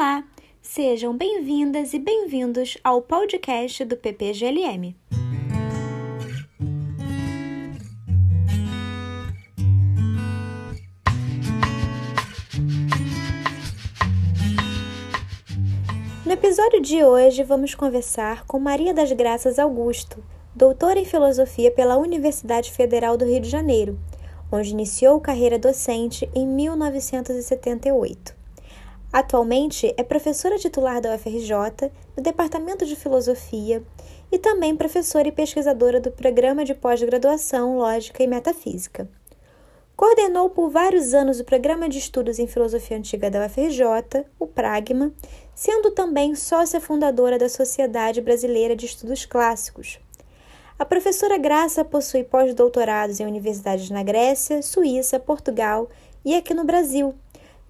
Olá, sejam bem-vindas e bem-vindos ao podcast do PPGLM. No episódio de hoje, vamos conversar com Maria das Graças Augusto, doutora em filosofia pela Universidade Federal do Rio de Janeiro, onde iniciou carreira docente em 1978. Atualmente é professora titular da UFRJ no Departamento de Filosofia e também professora e pesquisadora do Programa de Pós-Graduação Lógica e Metafísica. Coordenou por vários anos o Programa de Estudos em Filosofia Antiga da UFRJ, o Pragma, sendo também sócia fundadora da Sociedade Brasileira de Estudos Clássicos. A professora Graça possui pós-doutorados em universidades na Grécia, Suíça, Portugal e aqui no Brasil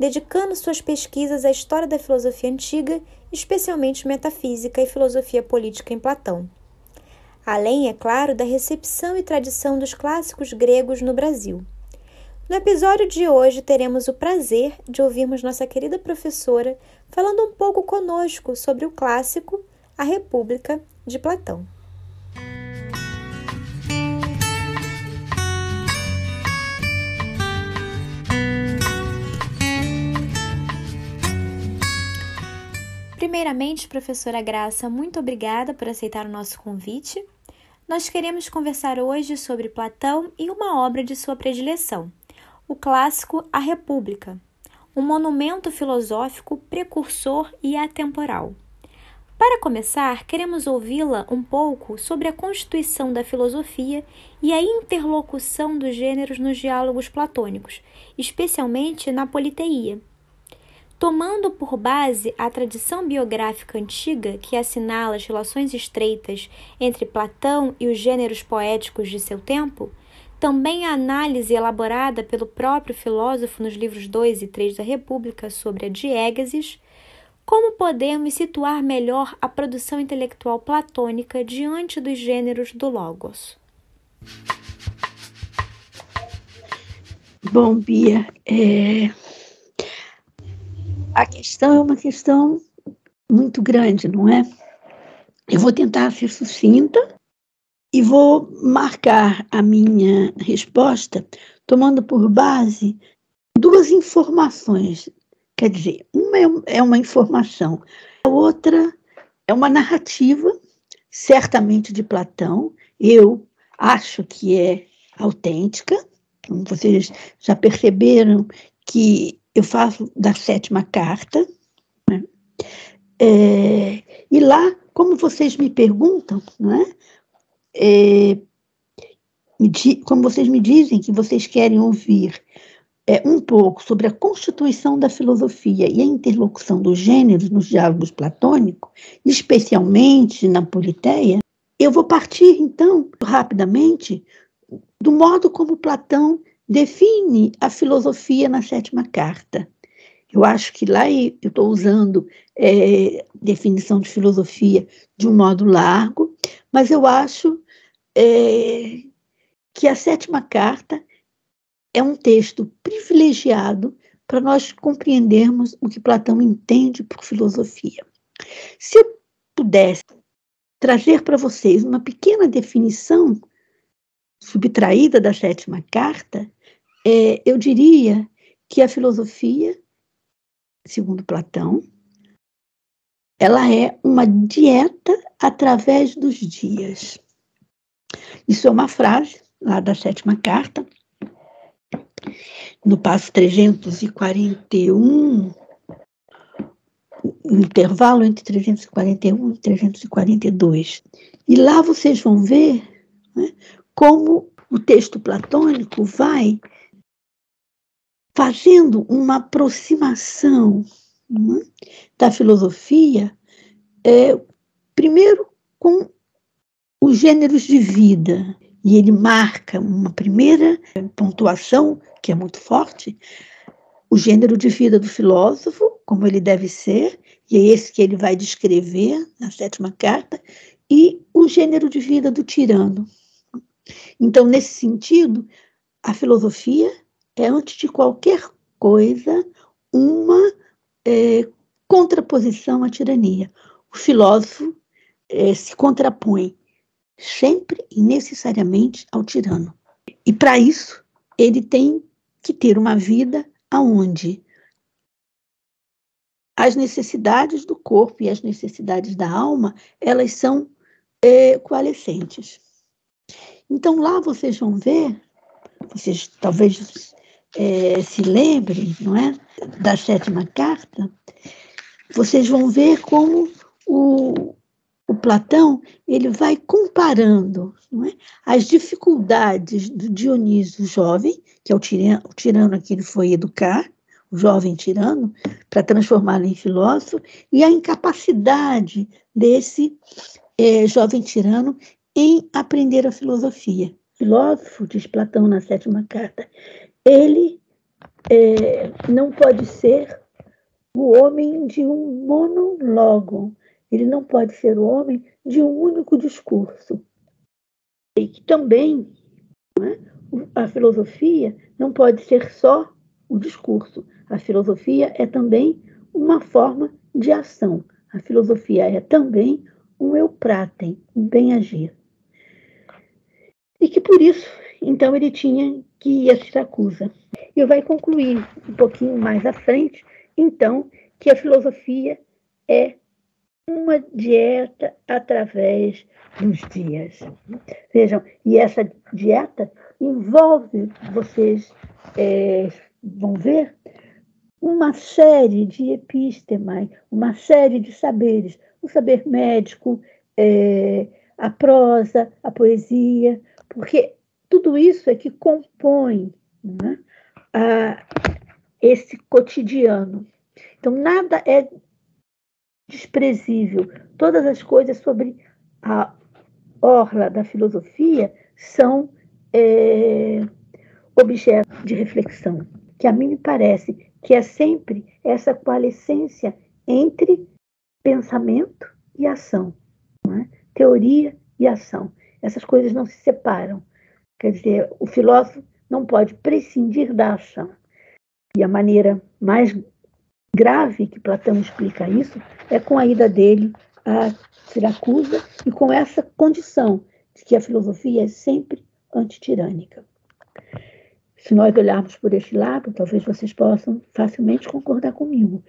dedicando suas pesquisas à história da filosofia antiga, especialmente metafísica e filosofia política em Platão. Além, é claro, da recepção e tradição dos clássicos gregos no Brasil. No episódio de hoje, teremos o prazer de ouvirmos nossa querida professora falando um pouco conosco sobre o clássico A República de Platão. Primeiramente, professora Graça, muito obrigada por aceitar o nosso convite. Nós queremos conversar hoje sobre Platão e uma obra de sua predileção, o clássico A República, um monumento filosófico precursor e atemporal. Para começar, queremos ouvi-la um pouco sobre a constituição da filosofia e a interlocução dos gêneros nos diálogos platônicos, especialmente na politeia Tomando por base a tradição biográfica antiga que assinala as relações estreitas entre Platão e os gêneros poéticos de seu tempo, também a análise elaborada pelo próprio filósofo nos livros 2 e 3 da República sobre a diégesis, como podemos situar melhor a produção intelectual platônica diante dos gêneros do Logos? Bom, Bia, é, a questão é uma questão muito grande, não é? Eu vou tentar ser sucinta e vou marcar a minha resposta tomando por base duas informações. Quer dizer, uma é, é uma informação, a outra é uma narrativa, certamente de Platão. Eu acho que é autêntica. Vocês já perceberam que eu faço da sétima carta, né? é, e lá, como vocês me perguntam, né? É, como vocês me dizem que vocês querem ouvir é, um pouco sobre a constituição da filosofia e a interlocução dos gêneros nos diálogos platônicos, especialmente na Politeia, eu vou partir, então, rapidamente, do modo como Platão define a filosofia na sétima carta. Eu acho que lá eu estou usando é, definição de filosofia de um modo largo, mas eu acho é, que a sétima carta é um texto privilegiado para nós compreendermos o que Platão entende por filosofia. Se eu pudesse trazer para vocês uma pequena definição subtraída da sétima carta, é, eu diria que a filosofia, segundo Platão, ela é uma dieta através dos dias. Isso é uma frase lá da sétima carta, no passo 341, no intervalo entre 341 e 342. E lá vocês vão ver né, como o texto platônico vai fazendo uma aproximação né, da filosofia, é, primeiro com os gêneros de vida, e ele marca uma primeira pontuação, que é muito forte, o gênero de vida do filósofo, como ele deve ser, e é esse que ele vai descrever na sétima carta, e o gênero de vida do tirano. Então, nesse sentido, a filosofia é, antes de qualquer coisa, uma é, contraposição à tirania. O filósofo eh, se contrapõe sempre e necessariamente ao tirano. E para isso, ele tem que ter uma vida aonde as necessidades do corpo e as necessidades da alma, elas são é, coalescentes. Então lá vocês vão ver, vocês talvez é, se lembrem, não é, da sétima carta, vocês vão ver como o, o Platão ele vai comparando é, as dificuldades do Dionísio jovem, que é o tirano, o tirano que ele foi educar, o jovem tirano, para transformá-lo em filósofo, e a incapacidade desse é, jovem tirano em aprender a filosofia. Filósofo, diz Platão na sétima carta, ele é, não pode ser o homem de um monologo, ele não pode ser o homem de um único discurso. E que também é? a filosofia não pode ser só o discurso. A filosofia é também uma forma de ação. A filosofia é também um eu pratem, um bem-agir. E que por isso, então, ele tinha que ir a Siracusa. E vai concluir um pouquinho mais à frente, então, que a filosofia é uma dieta através dos dias. Vejam, e essa dieta envolve, vocês é, vão ver, uma série de epistemai, uma série de saberes, o saber médico, é, a prosa, a poesia, porque tudo isso é que compõe né, esse cotidiano. Então, nada é desprezível. Todas as coisas sobre a orla da filosofia são é, objeto de reflexão, que a mim me parece que é sempre essa coalescência entre pensamento e ação, é? teoria e ação. Essas coisas não se separam. Quer dizer, o filósofo não pode prescindir da ação. E a maneira mais grave que Platão explica isso é com a ida dele a Siracusa e com essa condição de que a filosofia é sempre antitirânica. Se nós olharmos por esse lado, talvez vocês possam facilmente concordar comigo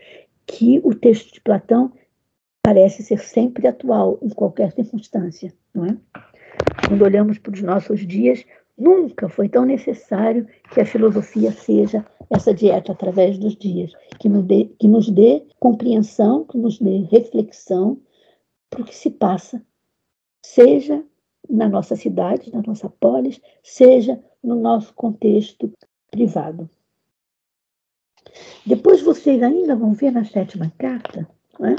que o texto de Platão parece ser sempre atual em qualquer circunstância, não é? Quando olhamos para os nossos dias, nunca foi tão necessário que a filosofia seja essa dieta através dos dias, que nos dê, que nos dê compreensão, que nos dê reflexão para o que se passa, seja na nossa cidade, na nossa polis, seja no nosso contexto privado. Depois vocês ainda vão ver na sétima carta, né?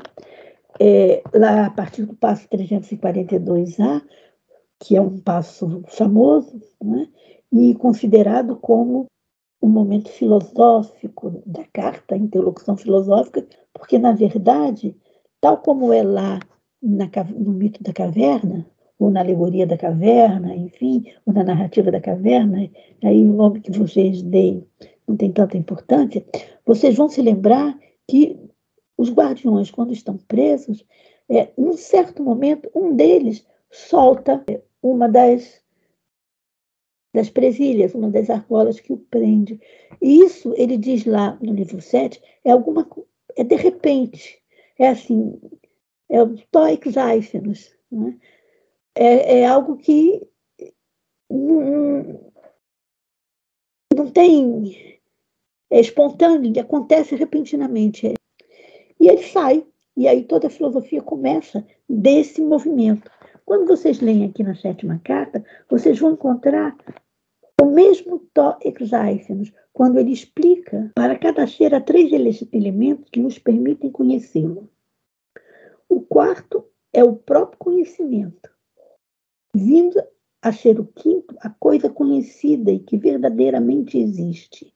é, lá a partir do passo 342A, que é um passo famoso né? e considerado como um momento filosófico da carta, interlocução filosófica, porque, na verdade, tal como é lá na, no mito da caverna, ou na alegoria da caverna, enfim, ou na narrativa da caverna, aí o nome que vocês deem não tem tanta importância, vocês vão se lembrar que os guardiões, quando estão presos, é, num certo momento, um deles solta uma das, das presilhas, uma das argolas que o prende. E isso, ele diz lá no livro 7, é alguma é de repente, é assim, é o toix eifenos, né? é, é algo que não, não tem, é espontâneo, acontece repentinamente. E ele sai. E aí toda a filosofia começa desse movimento. Quando vocês leem aqui na sétima carta, vocês vão encontrar o mesmo Tó Exaícenos, quando ele explica para cada ser há três elementos que nos permitem conhecê-lo. O quarto é o próprio conhecimento, vindo a ser o quinto a coisa conhecida e que verdadeiramente existe.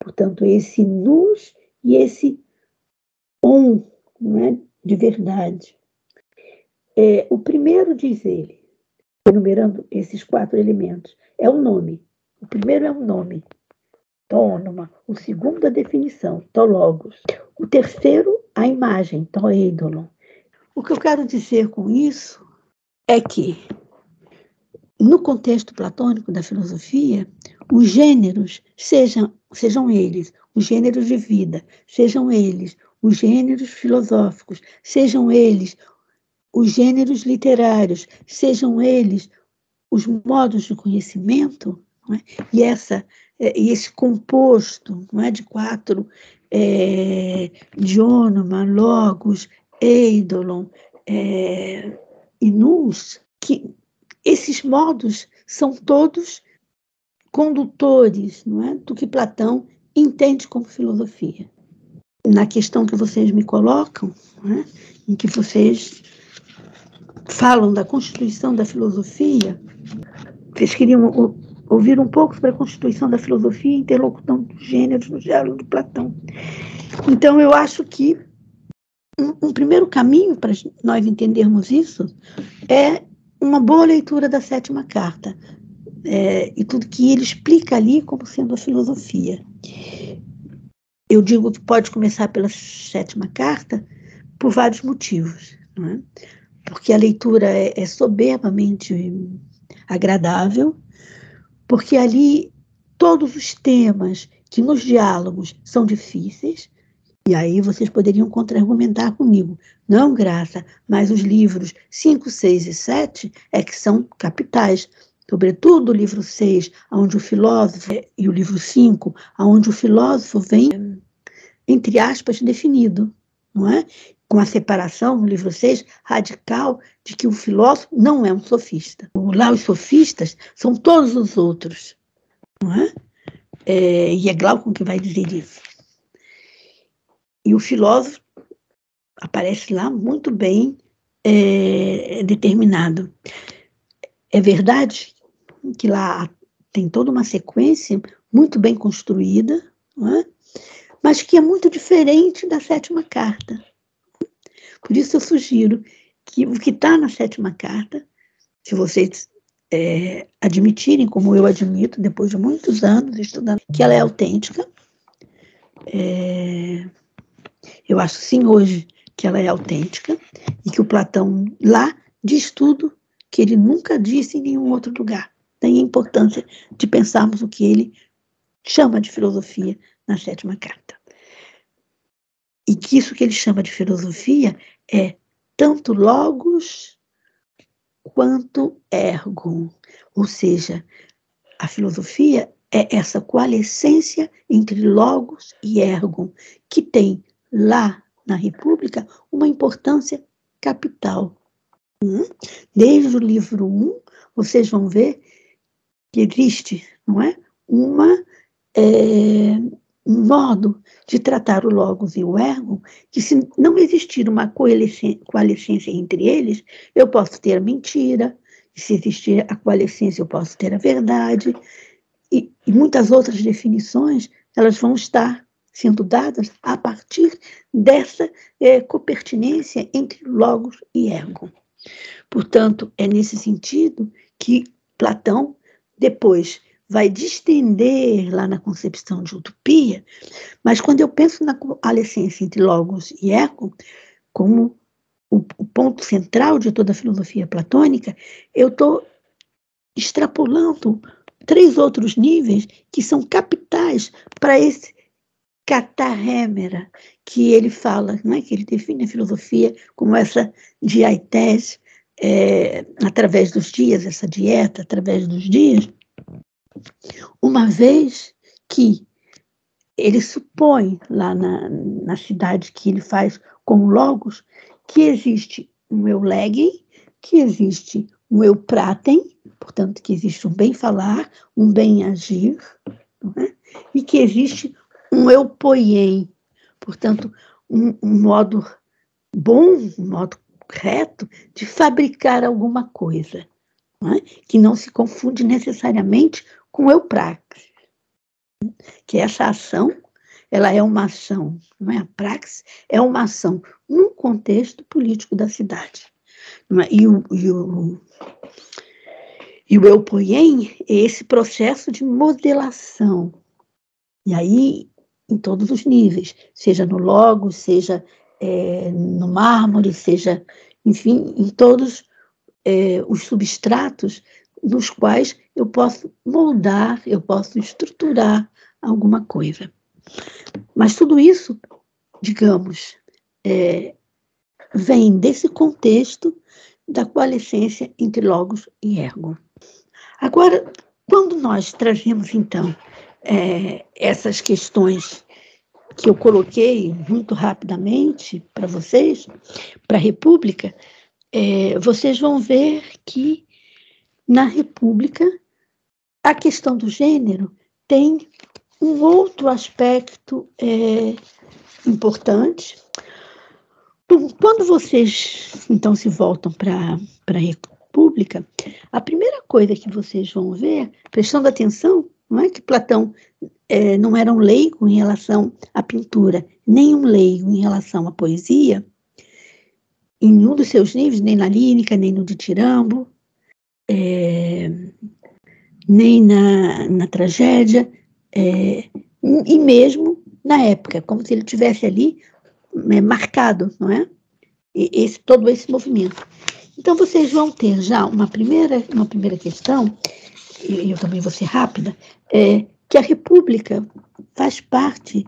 Portanto, esse nus e esse um, não é? de verdade. É, o primeiro, diz ele, enumerando esses quatro elementos, é o nome. O primeiro é o nome, tônoma. O segundo, a definição, tologos. O terceiro a imagem, to ídolo. O que eu quero dizer com isso é que, no contexto platônico da filosofia, os gêneros, sejam, sejam eles os gêneros de vida, sejam eles os gêneros filosóficos, sejam eles os gêneros literários, sejam eles os modos de conhecimento, é? e essa é, e esse composto não é, de quatro é, dionoma, logos, eidolon é, e nous, que esses modos são todos condutores não é, do que Platão entende como filosofia. Na questão que vocês me colocam, é, em que vocês falam da constituição da filosofia, vocês queriam ouvir um pouco sobre a constituição da filosofia e interlocução dos gêneros no diálogo de Platão. Então, eu acho que um, um primeiro caminho para nós entendermos isso é uma boa leitura da sétima carta é, e tudo que ele explica ali como sendo a filosofia. Eu digo que pode começar pela sétima carta por vários motivos. Não é? Porque a leitura é, é soberbamente agradável, porque ali todos os temas que nos diálogos são difíceis, e aí vocês poderiam contra-argumentar comigo. Não, Graça, mas os livros 5, 6 e 7 é que são capitais. Sobretudo o livro 6, onde o filósofo, e o livro 5, onde o filósofo vem, entre aspas, definido. Não é? Com a separação, no livro 6, radical, de que o filósofo não é um sofista. Lá os sofistas são todos os outros. Não é? É, e é Glaucon que vai dizer isso. E o filósofo aparece lá muito bem é, determinado. É verdade que lá tem toda uma sequência muito bem construída, é? mas que é muito diferente da sétima carta. Por isso eu sugiro que o que está na sétima carta, se vocês é, admitirem, como eu admito, depois de muitos anos estudando, que ela é autêntica, é, eu acho sim hoje que ela é autêntica e que o Platão lá diz tudo que ele nunca disse em nenhum outro lugar. Tem a importância de pensarmos o que ele chama de filosofia na sétima carta. E que isso que ele chama de filosofia é tanto logos quanto ergo. Ou seja, a filosofia é essa coalescência entre logos e ergo, que tem lá na República uma importância capital. Hum? Desde o livro 1, vocês vão ver que existe, não é? Uma é, um modo de tratar o logos e o ergo, que se não existir uma coalescência entre eles, eu posso ter a mentira, se existir a coalescência, eu posso ter a verdade, e, e muitas outras definições, elas vão estar sendo dadas a partir dessa é, copertinência entre logos e ergo. Portanto, é nesse sentido que Platão, depois vai distender lá na concepção de utopia, mas quando eu penso na coalescência entre logos e eco, como o, o ponto central de toda a filosofia platônica, eu estou extrapolando três outros níveis que são capitais para esse catarrêmera que ele fala, é? Que ele define a filosofia como essa diaitese é, através dos dias, essa dieta através dos dias, uma vez que ele supõe lá na, na cidade que ele faz com Logos que existe um eu legem, que existe um eu pratem, portanto, que existe um bem falar, um bem agir, é? e que existe um eu poiem, portanto, um, um modo bom, um modo reto de fabricar alguma coisa, não é? que não se confunde necessariamente com eupráxis, que essa ação, ela é uma ação, não é? A praxis é uma ação num contexto político da cidade. É? E, o, e, o, e o eupoiem é esse processo de modelação. E aí, em todos os níveis, seja no logo, seja é, no mármore, seja, enfim, em todos é, os substratos nos quais eu posso moldar, eu posso estruturar alguma coisa. Mas tudo isso, digamos, é, vem desse contexto da coalescência entre logos e ergo. Agora, quando nós trazemos, então, é, essas questões que eu coloquei muito rapidamente para vocês, para a República, é, vocês vão ver que na República a questão do gênero tem um outro aspecto é, importante. Quando vocês então se voltam para a República, a primeira coisa que vocês vão ver, prestando atenção, não é que Platão é, não era um leigo em relação à pintura, nem um leigo em relação à poesia, em nenhum dos seus livros, nem na lírica, nem no de Tirambo, é, nem na, na tragédia, é, e mesmo na época, como se ele tivesse ali é, marcado, não é? Esse, todo esse movimento. Então vocês vão ter já uma primeira, uma primeira questão, e eu também vou ser rápida, é, que a República faz parte,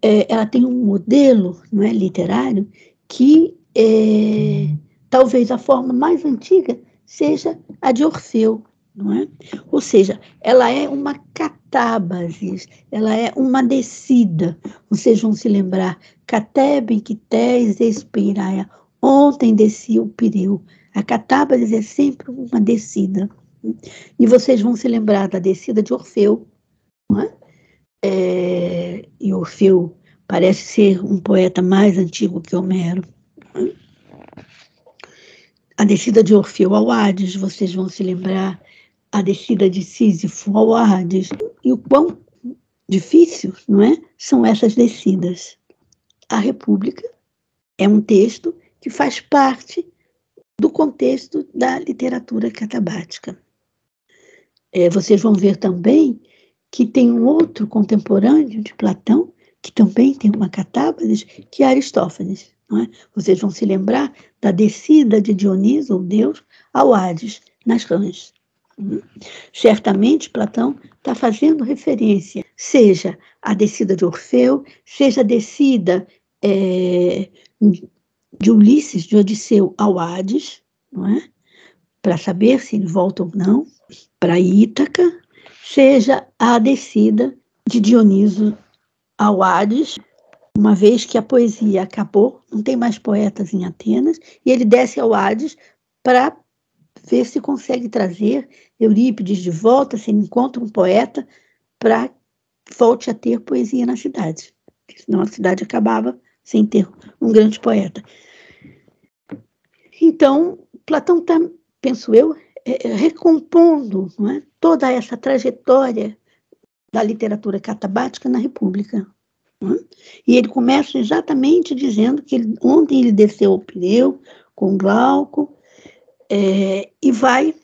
é, ela tem um modelo não é, literário que é, talvez a forma mais antiga seja a de Orfeu, não é? Ou seja, ela é uma catábasis, ela é uma descida. Vocês vão se lembrar, catebe, quités, espiraia. Ontem desci o pireu. A catábasis é sempre uma descida. E vocês vão se lembrar da descida de Orfeu, não é? é e Orfeu parece ser um poeta mais antigo que Homero. É? A descida de Orfeu ao Hades, vocês vão se lembrar a descida de Sísifo ao Hades, e o quão difícil, não é? São essas descidas. A República é um texto que faz parte do contexto da literatura catabática. É, vocês vão ver também que tem um outro contemporâneo de Platão, que também tem uma catábasis, que é Aristófanes. É? Vocês vão se lembrar da descida de Dioniso, ou Deus, ao Hades, nas rãs. Certamente Platão está fazendo referência, seja a descida de Orfeu, seja a descida é, de Ulisses, de Odisseu ao Hades, não é? para saber se ele volta ou não, para Ítaca, seja a descida de Dioniso ao Hades, uma vez que a poesia acabou, não tem mais poetas em Atenas, e ele desce ao Hades para ver se consegue trazer Eurípides de volta, se ele encontra um poeta para volte a ter poesia na cidade. Senão a cidade acabava sem ter um grande poeta. Então, Platão está, penso eu, é, é, recompondo é, toda essa trajetória da literatura catabática na República. É? E ele começa exatamente dizendo que ele, ontem ele desceu ao Pireu com Glauco, é, e vai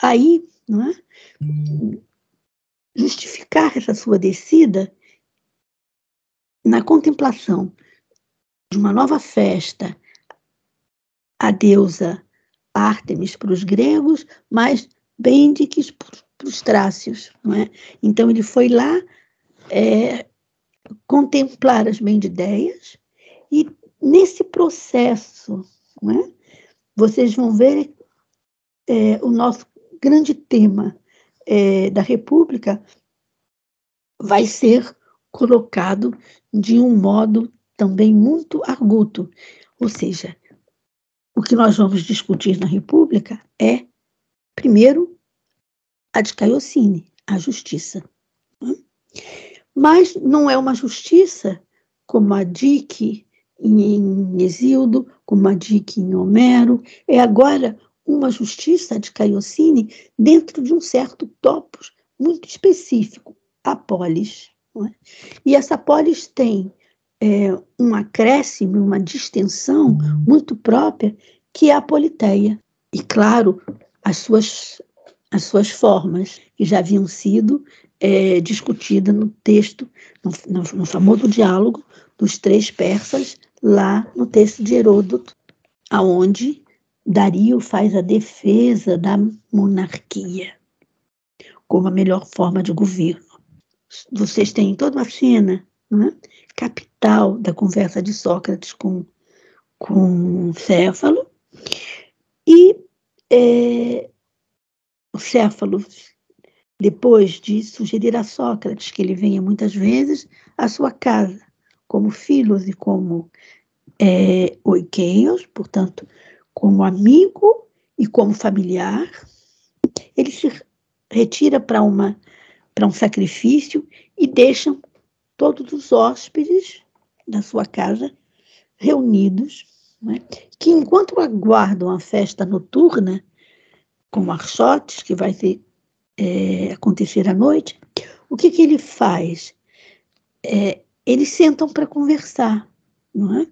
aí não é, justificar essa sua descida na contemplação de uma nova festa à deusa Ártemis para os gregos, mas Bêndiques para os trácios. Não é? Então ele foi lá é, contemplar as bendideias e nesse processo não é? vocês vão ver é, o nosso grande tema é, da República vai ser colocado de um modo também muito arguto. Ou seja, o que nós vamos discutir na República é, primeiro, a de Caiocine, a justiça. Mas não é uma justiça como a de que em Exildo, como a dica em Homero, é agora uma justiça de Caiocine dentro de um certo topos muito específico, a polis. É? E essa polis tem é, um acréscimo, uma distensão muito própria, que é a politeia. E, claro, as suas, as suas formas, que já haviam sido é, discutidas no texto, no, no, no famoso diálogo dos três persas lá no texto de Heródoto, aonde Dario faz a defesa da monarquia como a melhor forma de governo. Vocês têm toda uma cena é? capital da conversa de Sócrates com, com Céfalo, e é, o Céfalo, depois de sugerir a Sócrates que ele venha muitas vezes à sua casa, como filhos e como é, portanto, como amigo e como familiar, ele se retira para uma para um sacrifício e deixam todos os hóspedes da sua casa reunidos, né, que enquanto aguardam a festa noturna, com archotes, que vai ter, é, acontecer à noite, o que, que ele faz? É, eles sentam para conversar, não é?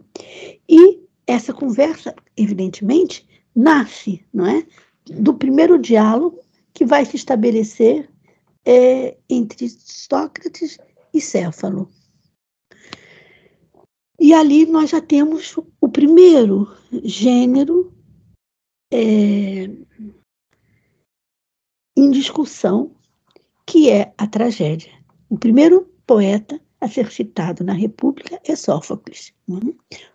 E essa conversa, evidentemente, nasce, não é? Do primeiro diálogo que vai se estabelecer é, entre Sócrates e Céfalo. E ali nós já temos o primeiro gênero é, em discussão, que é a tragédia. O primeiro poeta a ser citado na República é Sófocles. Né?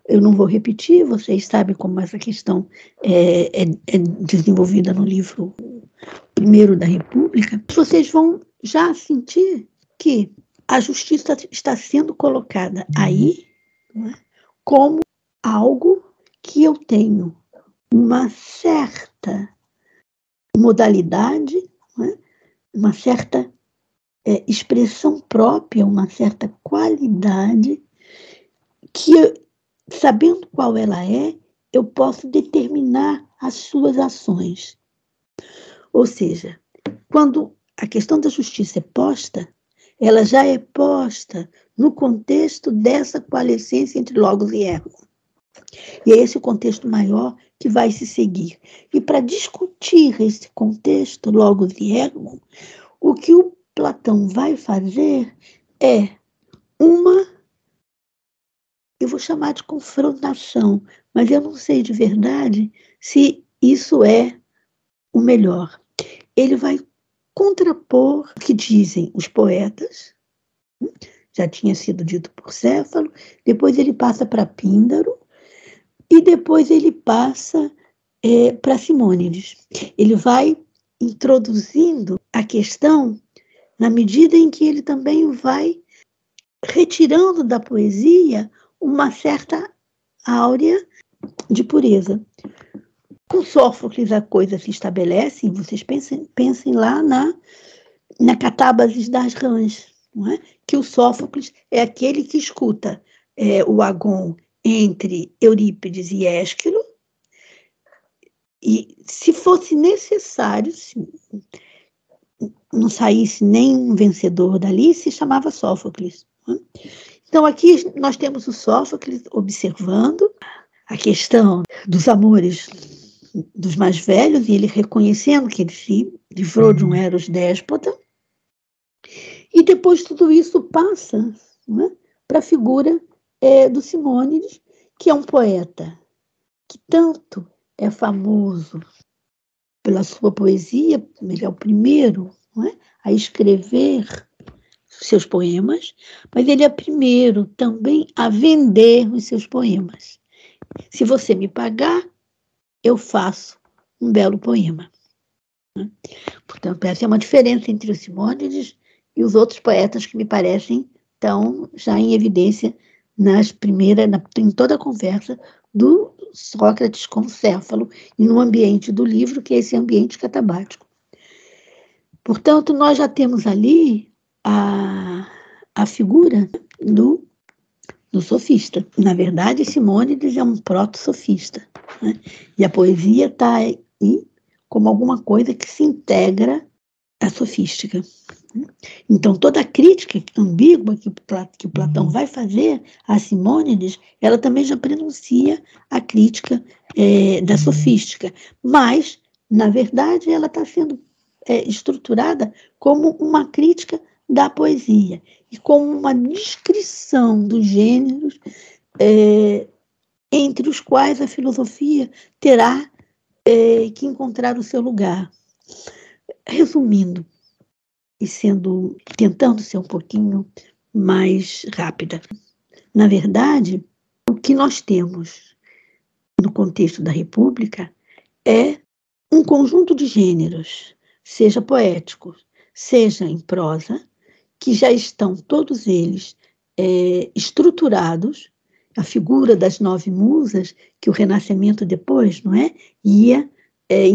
Eu não vou repetir, vocês sabem como essa questão é, é, é desenvolvida no livro primeiro da República. Vocês vão já sentir que a justiça está sendo colocada aí né, como algo que eu tenho uma certa modalidade, né, uma certa é, expressão própria, uma certa qualidade, que, sabendo qual ela é, eu posso determinar as suas ações. Ou seja, quando a questão da justiça é posta, ela já é posta no contexto dessa coalescência entre logos e erro. E é esse o contexto maior que vai se seguir. E para discutir esse contexto, logos e ergo, o que o Platão vai fazer é uma, eu vou chamar de confrontação, mas eu não sei de verdade se isso é o melhor. Ele vai contrapor o que dizem os poetas, já tinha sido dito por Céfalo, depois ele passa para Píndaro, e depois ele passa é, para Simônides. Ele vai introduzindo a questão na medida em que ele também vai retirando da poesia uma certa áurea de pureza. Com Sófocles a coisa se estabelece, vocês pensem, pensem lá na, na Catábasis das Rãs, é? que o Sófocles é aquele que escuta é, o Agon entre Eurípides e Ésquilo, e se fosse necessário, não saísse nenhum vencedor dali, se chamava Sófocles. É? Então aqui nós temos o Sófocles observando a questão dos amores dos mais velhos e ele reconhecendo que ele se livrou de um uhum. Eros déspota. E depois tudo isso passa é, para a figura é, do Simônides, que é um poeta que tanto é famoso pela sua poesia, ele é o primeiro é, a escrever seus poemas, mas ele é primeiro também a vender os seus poemas. Se você me pagar, eu faço um belo poema. Né? Portanto, essa é uma diferença entre o Simônides e os outros poetas que me parecem estão já em evidência nas primeiras, na, em toda a conversa do Sócrates com Céfalo e no ambiente do livro, que é esse ambiente catabático. Portanto, nós já temos ali a, a figura do do sofista. Na verdade, Simônides é um proto-sofista. Né? E a poesia está aí como alguma coisa que se integra à sofística. Então, toda a crítica ambígua que, que Platão uhum. vai fazer a Simônides, ela também já prenuncia a crítica é, da uhum. sofística. Mas, na verdade, ela está sendo é, estruturada como uma crítica da poesia e como uma descrição dos gêneros é, entre os quais a filosofia terá é, que encontrar o seu lugar. Resumindo, e sendo tentando ser um pouquinho mais rápida. Na verdade, o que nós temos no contexto da República é um conjunto de gêneros, seja poéticos, seja em prosa, que já estão todos eles é, estruturados. A figura das nove musas, que o Renascimento depois, não é, ia é,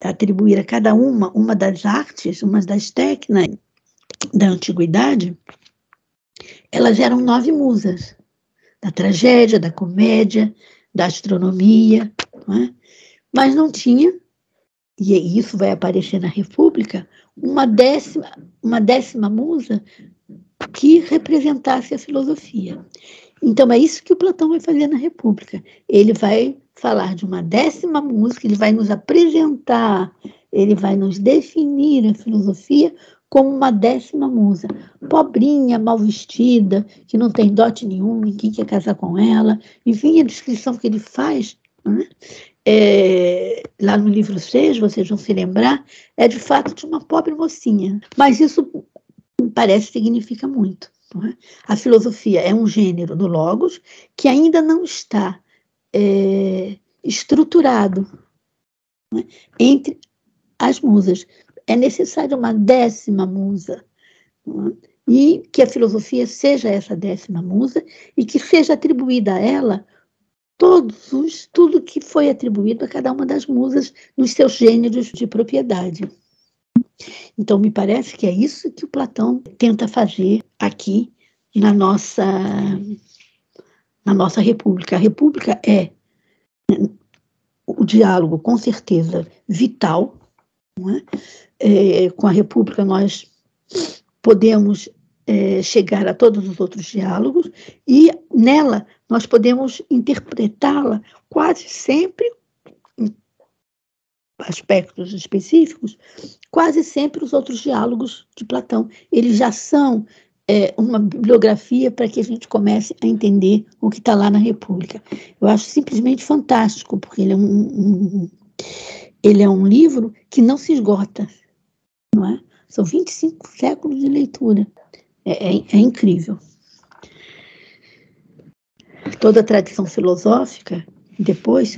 atribuir a cada uma uma das artes, uma das técnicas da antiguidade, elas eram nove musas, da tragédia, da comédia, da astronomia, não é? mas não tinha, e isso vai aparecer na República, uma décima, uma décima musa que representasse a filosofia. Então é isso que o Platão vai fazer na República. Ele vai falar de uma décima música, ele vai nos apresentar, ele vai nos definir a filosofia como uma décima musa, pobrinha, mal vestida, que não tem dote nenhum, ninguém quer casar com ela. Enfim, a descrição que ele faz, né? é, lá no livro 6, vocês vão se lembrar, é de fato de uma pobre mocinha. Mas isso parece significa muito. É? A filosofia é um gênero do Logos que ainda não está é, estruturado né, entre as musas. É necessária uma décima musa. Né, e que a filosofia seja essa décima musa e que seja atribuída a ela todos os, tudo que foi atribuído a cada uma das musas nos seus gêneros de propriedade. Então, me parece que é isso que o Platão tenta fazer aqui na nossa na nossa república. A república é o diálogo, com certeza, vital. É? É, com a república, nós podemos é, chegar a todos os outros diálogos e nela nós podemos interpretá-la quase sempre em aspectos específicos, quase sempre os outros diálogos de Platão. Eles já são é, uma bibliografia para que a gente comece a entender o que está lá na República. Eu acho simplesmente fantástico, porque ele é um, um, ele é um livro que não se esgota, não é? São 25 séculos de leitura. É, é, é incrível. Toda a tradição filosófica depois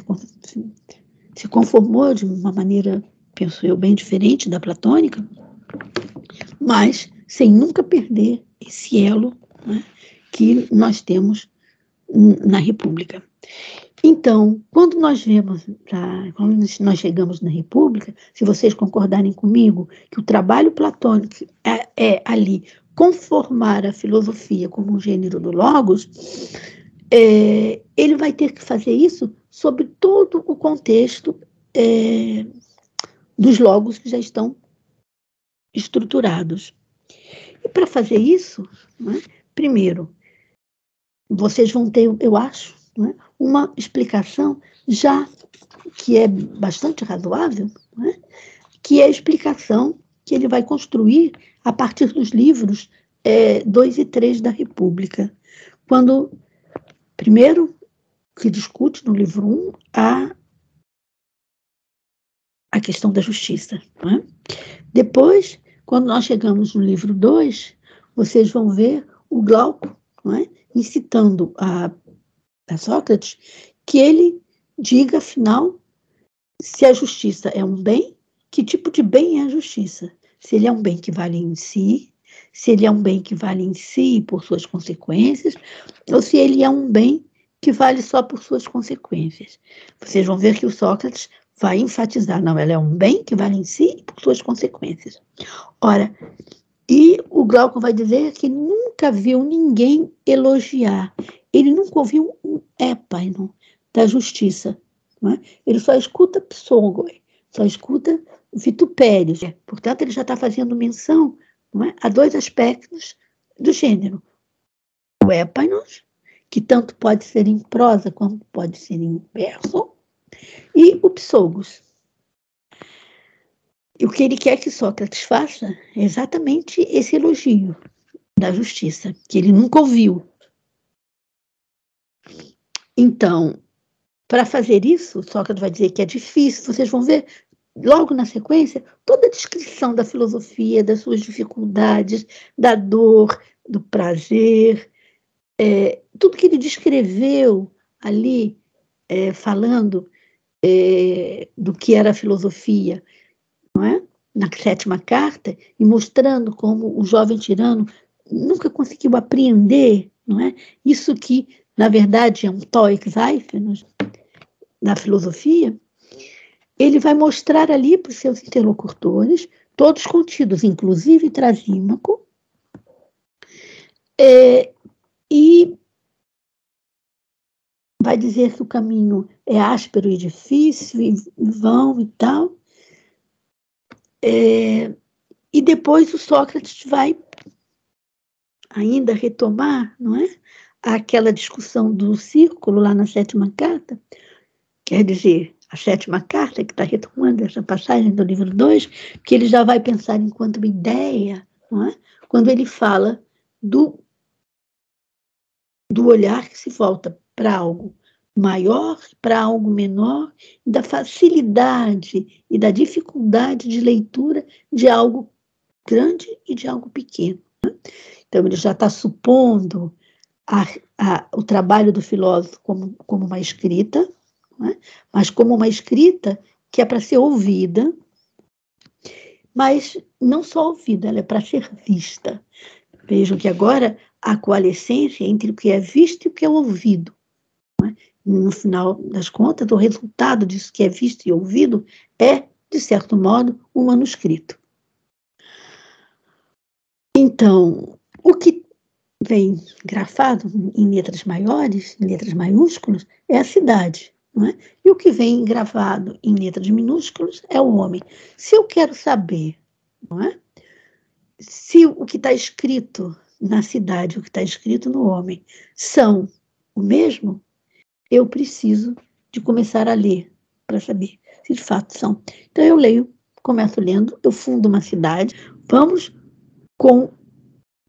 se, se conformou de uma maneira, penso eu, bem diferente da platônica, mas sem nunca perder esse elo né, que nós temos na República. Então, quando nós vemos, tá, quando nós chegamos na República, se vocês concordarem comigo que o trabalho platônico é, é ali conformar a filosofia como um gênero do Logos, é, ele vai ter que fazer isso sobre todo o contexto é, dos Logos que já estão estruturados. E para fazer isso, né, primeiro, vocês vão ter, eu acho, né, uma explicação já que é bastante razoável, né, que é a explicação que ele vai construir a partir dos livros 2 é, e 3 da República. Quando, primeiro, que discute no livro 1 um, a, a questão da justiça. Né? Depois, quando nós chegamos no livro 2, vocês vão ver o Glauco é? incitando a, a Sócrates que ele diga, afinal, se a justiça é um bem, que tipo de bem é a justiça? Se ele é um bem que vale em si, se ele é um bem que vale em si por suas consequências, ou se ele é um bem que vale só por suas consequências. Vocês vão ver que o Sócrates vai enfatizar, não, ela é um bem que vale em si e por suas consequências. Ora, e o Glauco vai dizer que nunca viu ninguém elogiar, ele nunca ouviu um épano da justiça. É? Ele só escuta psongoi, só escuta vitupérios. Portanto, ele já está fazendo menção é? a dois aspectos do gênero. O épanos, que tanto pode ser em prosa quanto pode ser em verso, e o psogos. E o que ele quer que Sócrates faça é exatamente esse elogio da justiça, que ele nunca ouviu. Então, para fazer isso, Sócrates vai dizer que é difícil, vocês vão ver logo na sequência toda a descrição da filosofia, das suas dificuldades, da dor, do prazer, é, tudo que ele descreveu ali, é, falando é, do que era a filosofia, não é? na sétima carta, e mostrando como o jovem tirano nunca conseguiu apreender, não é? Isso que, na verdade, é um toix eifenos na filosofia, ele vai mostrar ali para os seus interlocutores, todos contidos, inclusive Trasímaco, é, e vai dizer que o caminho é áspero e difícil, e vão e tal. É, e depois o Sócrates vai ainda retomar, não é? Aquela discussão do círculo lá na sétima carta, quer dizer, a sétima carta, que está retomando essa passagem do livro 2, que ele já vai pensar enquanto ideia, não é? quando ele fala do, do olhar que se volta para algo maior, para algo menor, da facilidade e da dificuldade de leitura de algo grande e de algo pequeno. Né? Então, ele já está supondo a, a, o trabalho do filósofo como, como uma escrita, né? mas como uma escrita que é para ser ouvida, mas não só ouvida, ela é para ser vista. Vejam que agora há coalescência entre o que é visto e o que é ouvido. Né? No final das contas, o resultado disso que é visto e ouvido é, de certo modo, um manuscrito. Então, o que vem grafado em letras maiores, em letras maiúsculas, é a cidade. É? E o que vem gravado em letras minúsculas é o homem. Se eu quero saber é? se o que está escrito na cidade o que está escrito no homem são o mesmo, eu preciso de começar a ler para saber se de fato são. Então eu leio, começo lendo, eu fundo uma cidade, vamos com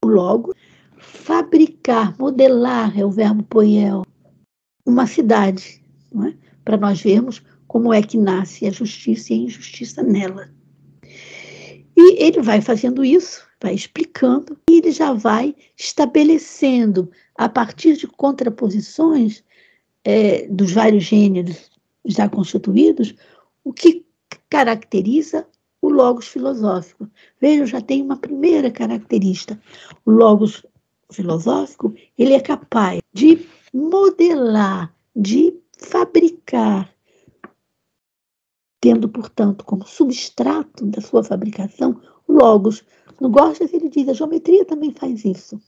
o logo, fabricar, modelar é o verbo poiel, uma cidade é? para nós vermos como é que nasce a justiça e a injustiça nela. E ele vai fazendo isso, vai explicando, e ele já vai estabelecendo, a partir de contraposições é, dos vários gêneros já constituídos, o que caracteriza o logos filosófico. Veja, já tem uma primeira característica. O logos filosófico, ele é capaz de modelar, de fabricar, tendo, portanto, como substrato da sua fabricação o logos. No Gorgias ele diz, a geometria também faz isso.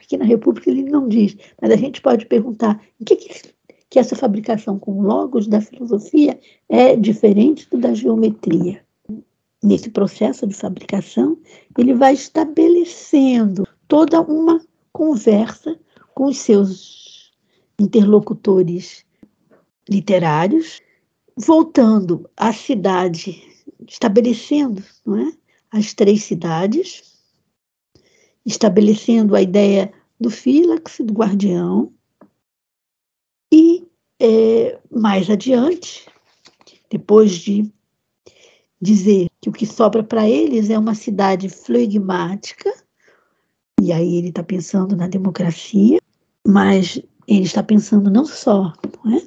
Aqui na República ele não diz, mas a gente pode perguntar em que, que, que essa fabricação com logos da filosofia é diferente do da geometria. Nesse processo de fabricação, ele vai estabelecendo toda uma conversa com os seus interlocutores literários, voltando à cidade, estabelecendo não é, as três cidades, estabelecendo a ideia do fílax, do guardião, e é, mais adiante, depois de dizer que o que sobra para eles é uma cidade flegmática, e aí ele está pensando na democracia, mas ele está pensando não só não é,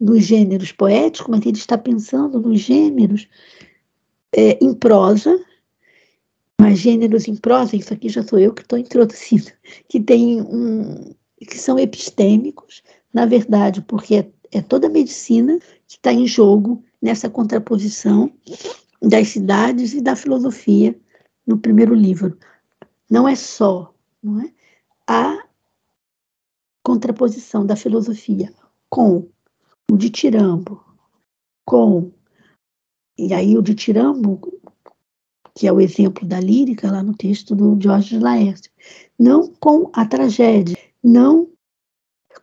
nos gêneros poéticos, mas ele está pensando nos gêneros é, em prosa, mas gêneros em prosa, isso aqui já sou eu que estou introduzindo, que tem um, que são epistêmicos, na verdade, porque é, é toda a medicina que está em jogo nessa contraposição das cidades e da filosofia no primeiro livro. Não é só não é, a contraposição da filosofia com o de Tirambo com. E aí o de Tirambo, que é o exemplo da lírica lá no texto do Jorge Laércio, não com a tragédia, não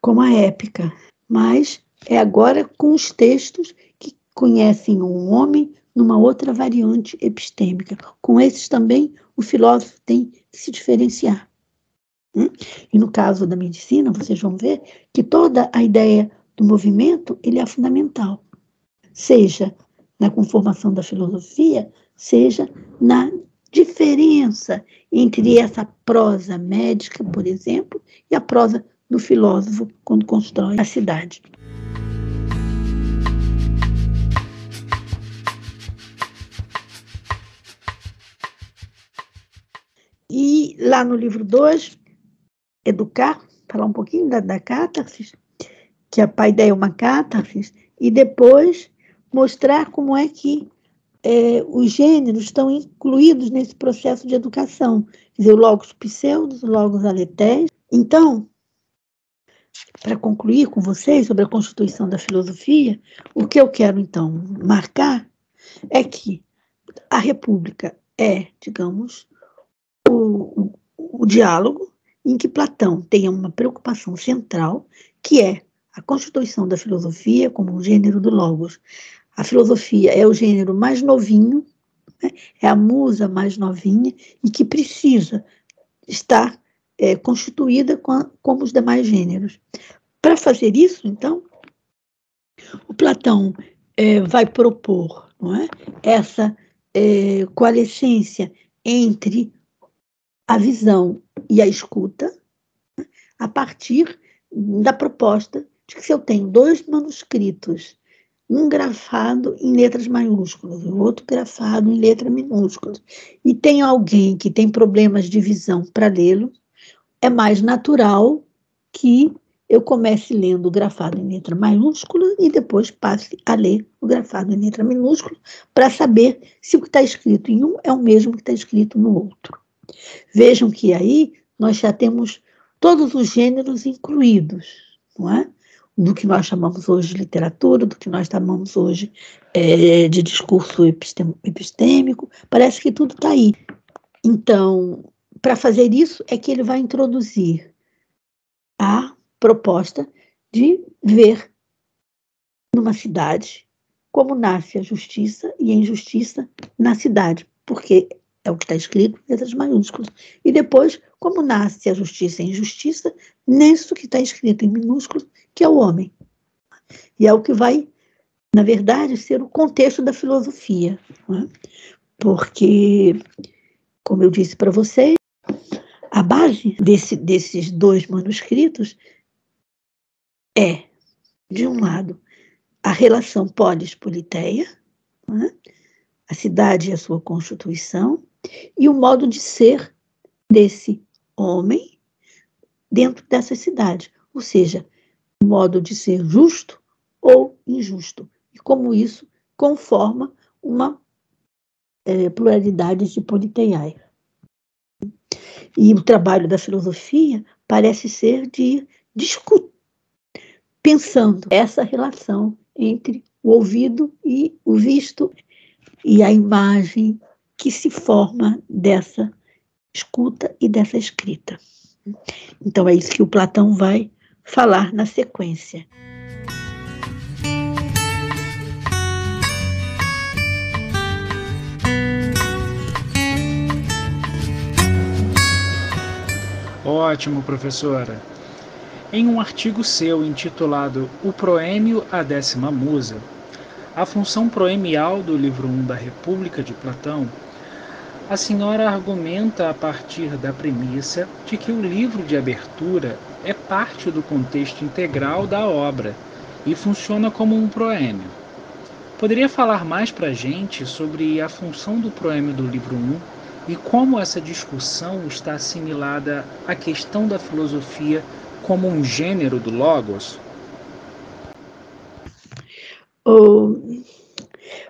com a épica, mas é agora com os textos que conhecem um homem numa outra variante epistêmica. Com esses também o filósofo tem que se diferenciar. Hum? E no caso da medicina, vocês vão ver que toda a ideia do movimento ele é fundamental, seja na conformação da filosofia, seja na diferença entre essa prosa médica, por exemplo, e a prosa do filósofo quando constrói a cidade. E lá no livro 2, Educar, falar um pouquinho da, da que a ideia é uma catarse, e depois mostrar como é que é, os gêneros estão incluídos nesse processo de educação. Quer dizer, o logos pseudos, o logos aletés. Então, para concluir com vocês sobre a constituição da filosofia, o que eu quero então marcar é que a República é, digamos, o, o, o diálogo em que Platão tem uma preocupação central, que é a constituição da filosofia como um gênero do logos. A filosofia é o gênero mais novinho, né? é a musa mais novinha e que precisa estar é, constituída com a, como os demais gêneros. Para fazer isso, então, o Platão é, vai propor não é, essa é, coalescência entre a visão e a escuta, né, a partir da proposta de que se eu tenho dois manuscritos, um grafado em letras maiúsculas, o outro grafado em letras minúsculas, e tem alguém que tem problemas de visão para lê-lo, é mais natural que eu comece lendo o grafado em letra maiúscula e depois passe a ler o grafado em letra minúscula para saber se o que está escrito em um é o mesmo que está escrito no outro. Vejam que aí nós já temos todos os gêneros incluídos, não é? Do que nós chamamos hoje de literatura, do que nós chamamos hoje é, de discurso epistêmico, parece que tudo está aí. Então, para fazer isso, é que ele vai introduzir a proposta de ver numa cidade como nasce a justiça e a injustiça na cidade, porque é o que está escrito em letras maiúsculas. E depois, como nasce a justiça e a injustiça, nisso que está escrito em minúsculos, que é o homem. E é o que vai, na verdade, ser o contexto da filosofia. É? Porque, como eu disse para vocês, a base desse, desses dois manuscritos é, de um lado, a relação polis-politeia, é? a cidade e a sua constituição, e o modo de ser desse homem dentro dessa cidade, ou seja, modo de ser justo ou injusto, e como isso conforma uma é, pluralidade de politeiai. E o trabalho da filosofia parece ser de discutir, pensando essa relação entre o ouvido e o visto e a imagem que se forma dessa escuta e dessa escrita. Então é isso que o Platão vai falar na sequência. Ótimo, professora. Em um artigo seu intitulado O Proêmio à Décima Musa, a função proemial do livro 1 da República de Platão a senhora argumenta a partir da premissa de que o livro de abertura é parte do contexto integral da obra e funciona como um proêmio. Poderia falar mais para a gente sobre a função do proêmio do livro 1 e como essa discussão está assimilada à questão da filosofia como um gênero do Logos? O,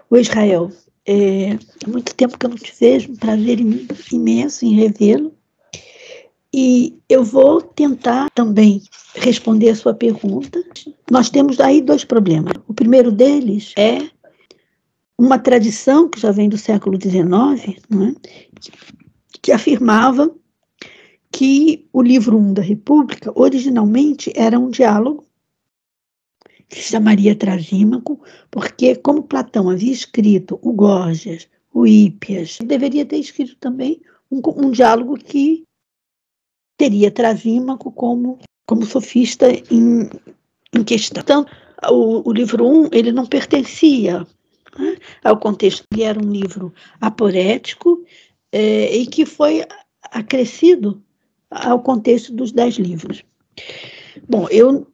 o Israel, é, há muito tempo que eu não te vejo, um prazer imenso em revê-lo. E eu vou tentar também responder a sua pergunta. Nós temos aí dois problemas. O primeiro deles é uma tradição que já vem do século XIX, é? que afirmava que o livro 1 da República originalmente era um diálogo chamaria Trasímaco, porque, como Platão havia escrito o Gorgias, o Hípias, deveria ter escrito também um, um diálogo que teria Trasímaco como, como sofista em, em questão. Então, o, o livro 1 um, ele não pertencia né, ao contexto, ele era um livro aporético é, e que foi acrescido ao contexto dos dez livros. Bom, eu,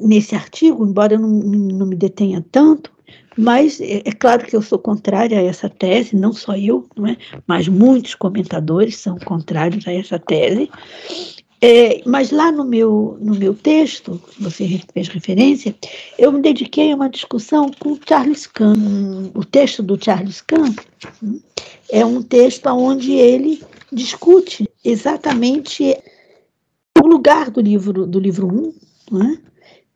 nesse artigo, embora eu não, não me detenha tanto, mas é, é, claro que eu sou contrária a essa tese, não só eu, não é? mas muitos comentadores são contrários a essa tese. É, mas lá no meu, no meu texto, você fez referência, eu me dediquei a uma discussão com Charles Kahn. O texto do Charles Kahn hum, é um texto onde ele discute exatamente o lugar do livro do livro 1, um,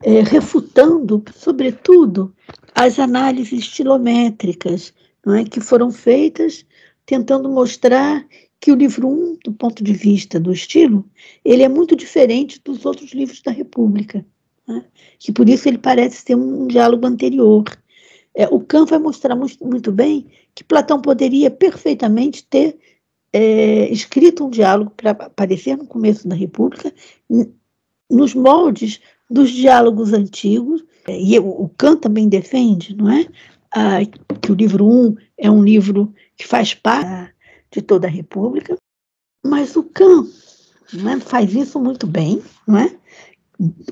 é, refutando, sobretudo, as análises estilométricas não é, que foram feitas tentando mostrar que o livro 1, um, do ponto de vista do estilo, ele é muito diferente dos outros livros da República, né, que por isso ele parece ter um, um diálogo anterior. É, o Kant vai mostrar muito, muito, bem que Platão poderia perfeitamente ter é, escrito um diálogo para aparecer no começo da República, nos moldes dos diálogos antigos, e o Kant também defende, não é? Ah, que o livro 1 um é um livro que faz parte de toda a República, mas o Kant é? faz isso muito bem, não é?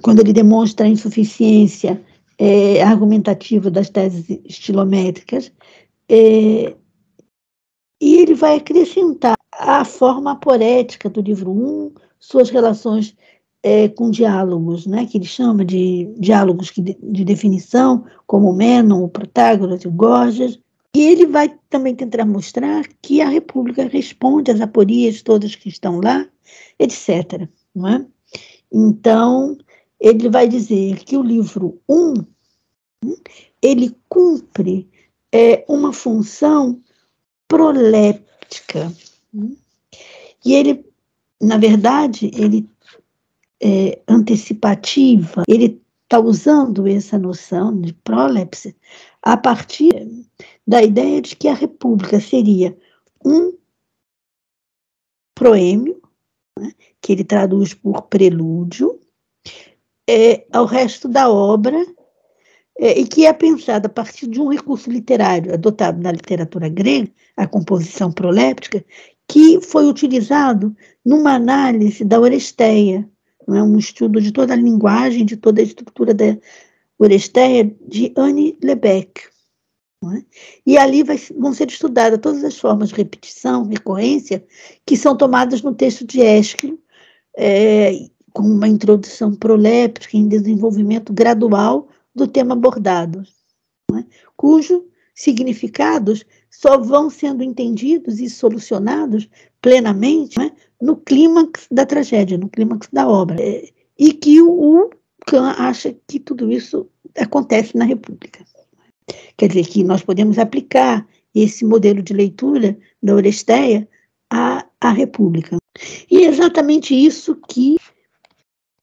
quando ele demonstra a insuficiência é, argumentativa das teses estilométricas, é, e ele vai acrescentar a forma poética do livro 1, um, suas relações é, com diálogos, né, que ele chama de diálogos de, de definição, como o Menon, o Protágoras o Gorgias, e ele vai também tentar mostrar que a República responde às aporias todas que estão lá, etc. Não é? Então, ele vai dizer que o livro 1, ele cumpre é, uma função proléptica. E ele, na verdade, ele é, antecipativa, ele está usando essa noção de prolepse a partir da ideia de que a república seria um proêmio, né, que ele traduz por prelúdio, é, ao resto da obra, é, e que é pensada a partir de um recurso literário adotado na literatura grega, a composição proléptica, que foi utilizado numa análise da Oresteia, é um estudo de toda a linguagem, de toda a estrutura da Oresteia, de Anne Lebec. É? E ali vai, vão ser estudadas todas as formas de repetição, recorrência, que são tomadas no texto de Ésquilo, é, com uma introdução proléptica em desenvolvimento gradual do tema abordado, é? cujo significados só vão sendo entendidos e solucionados plenamente? No clímax da tragédia, no clímax da obra. É, e que o Kant acha que tudo isso acontece na República. Quer dizer, que nós podemos aplicar esse modelo de leitura da Oresteia à, à República. E é exatamente isso que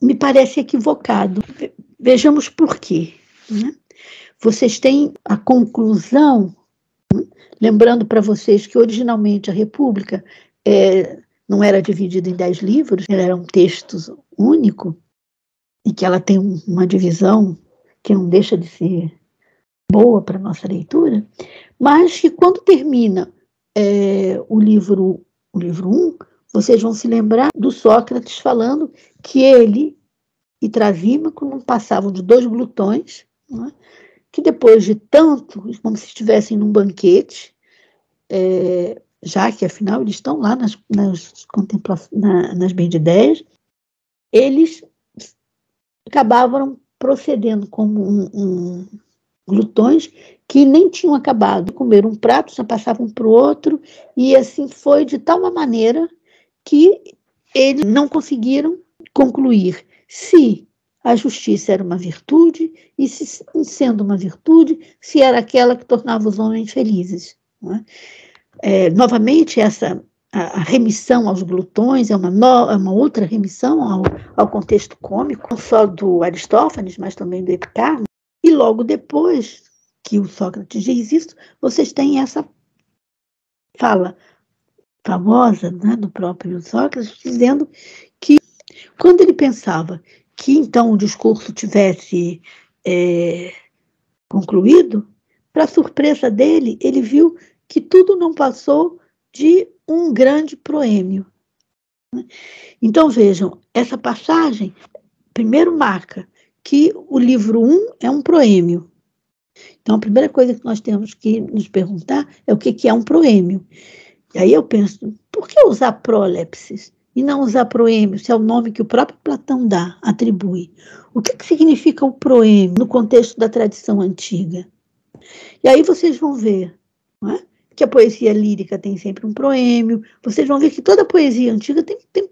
me parece equivocado. Vejamos por quê. Né? Vocês têm a conclusão, né? lembrando para vocês que originalmente a República é, não era dividida em dez livros, era um texto único, e que ela tem uma divisão que não deixa de ser boa para nossa leitura, mas que quando termina é, o livro o livro 1, um, vocês vão se lembrar do Sócrates falando que ele e Trasímaco não passavam de dois glutões, é? que depois de tanto, como se estivessem num banquete, é, já que afinal eles estão lá nas, nas, na, nas bem-de-ideias, eles acabavam procedendo como um, um, glutões que nem tinham acabado de comer um prato, já passavam para o outro, e assim foi de tal uma maneira que eles não conseguiram concluir se a justiça era uma virtude e, se, sendo uma virtude, se era aquela que tornava os homens felizes. É? É, novamente, essa a, remissão aos glutões é uma, no, é uma outra remissão ao, ao contexto cômico, não só do Aristófanes, mas também do Epicarmo. E logo depois que o Sócrates diz isso, vocês têm essa fala famosa né, do próprio Sócrates, dizendo que quando ele pensava que então o discurso tivesse é, concluído, para surpresa dele, ele viu que tudo não passou de um grande proêmio. Então vejam, essa passagem primeiro marca que o livro 1 um é um proêmio. Então a primeira coisa que nós temos que nos perguntar é o que, que é um proêmio. E aí eu penso, por que usar prolepsis e não usar proêmio, se é o nome que o próprio Platão dá, atribui? O que, que significa o proêmio no contexto da tradição antiga? E aí vocês vão ver é? Que a poesia lírica tem sempre um proêmio, vocês vão ver que toda poesia antiga tem, tem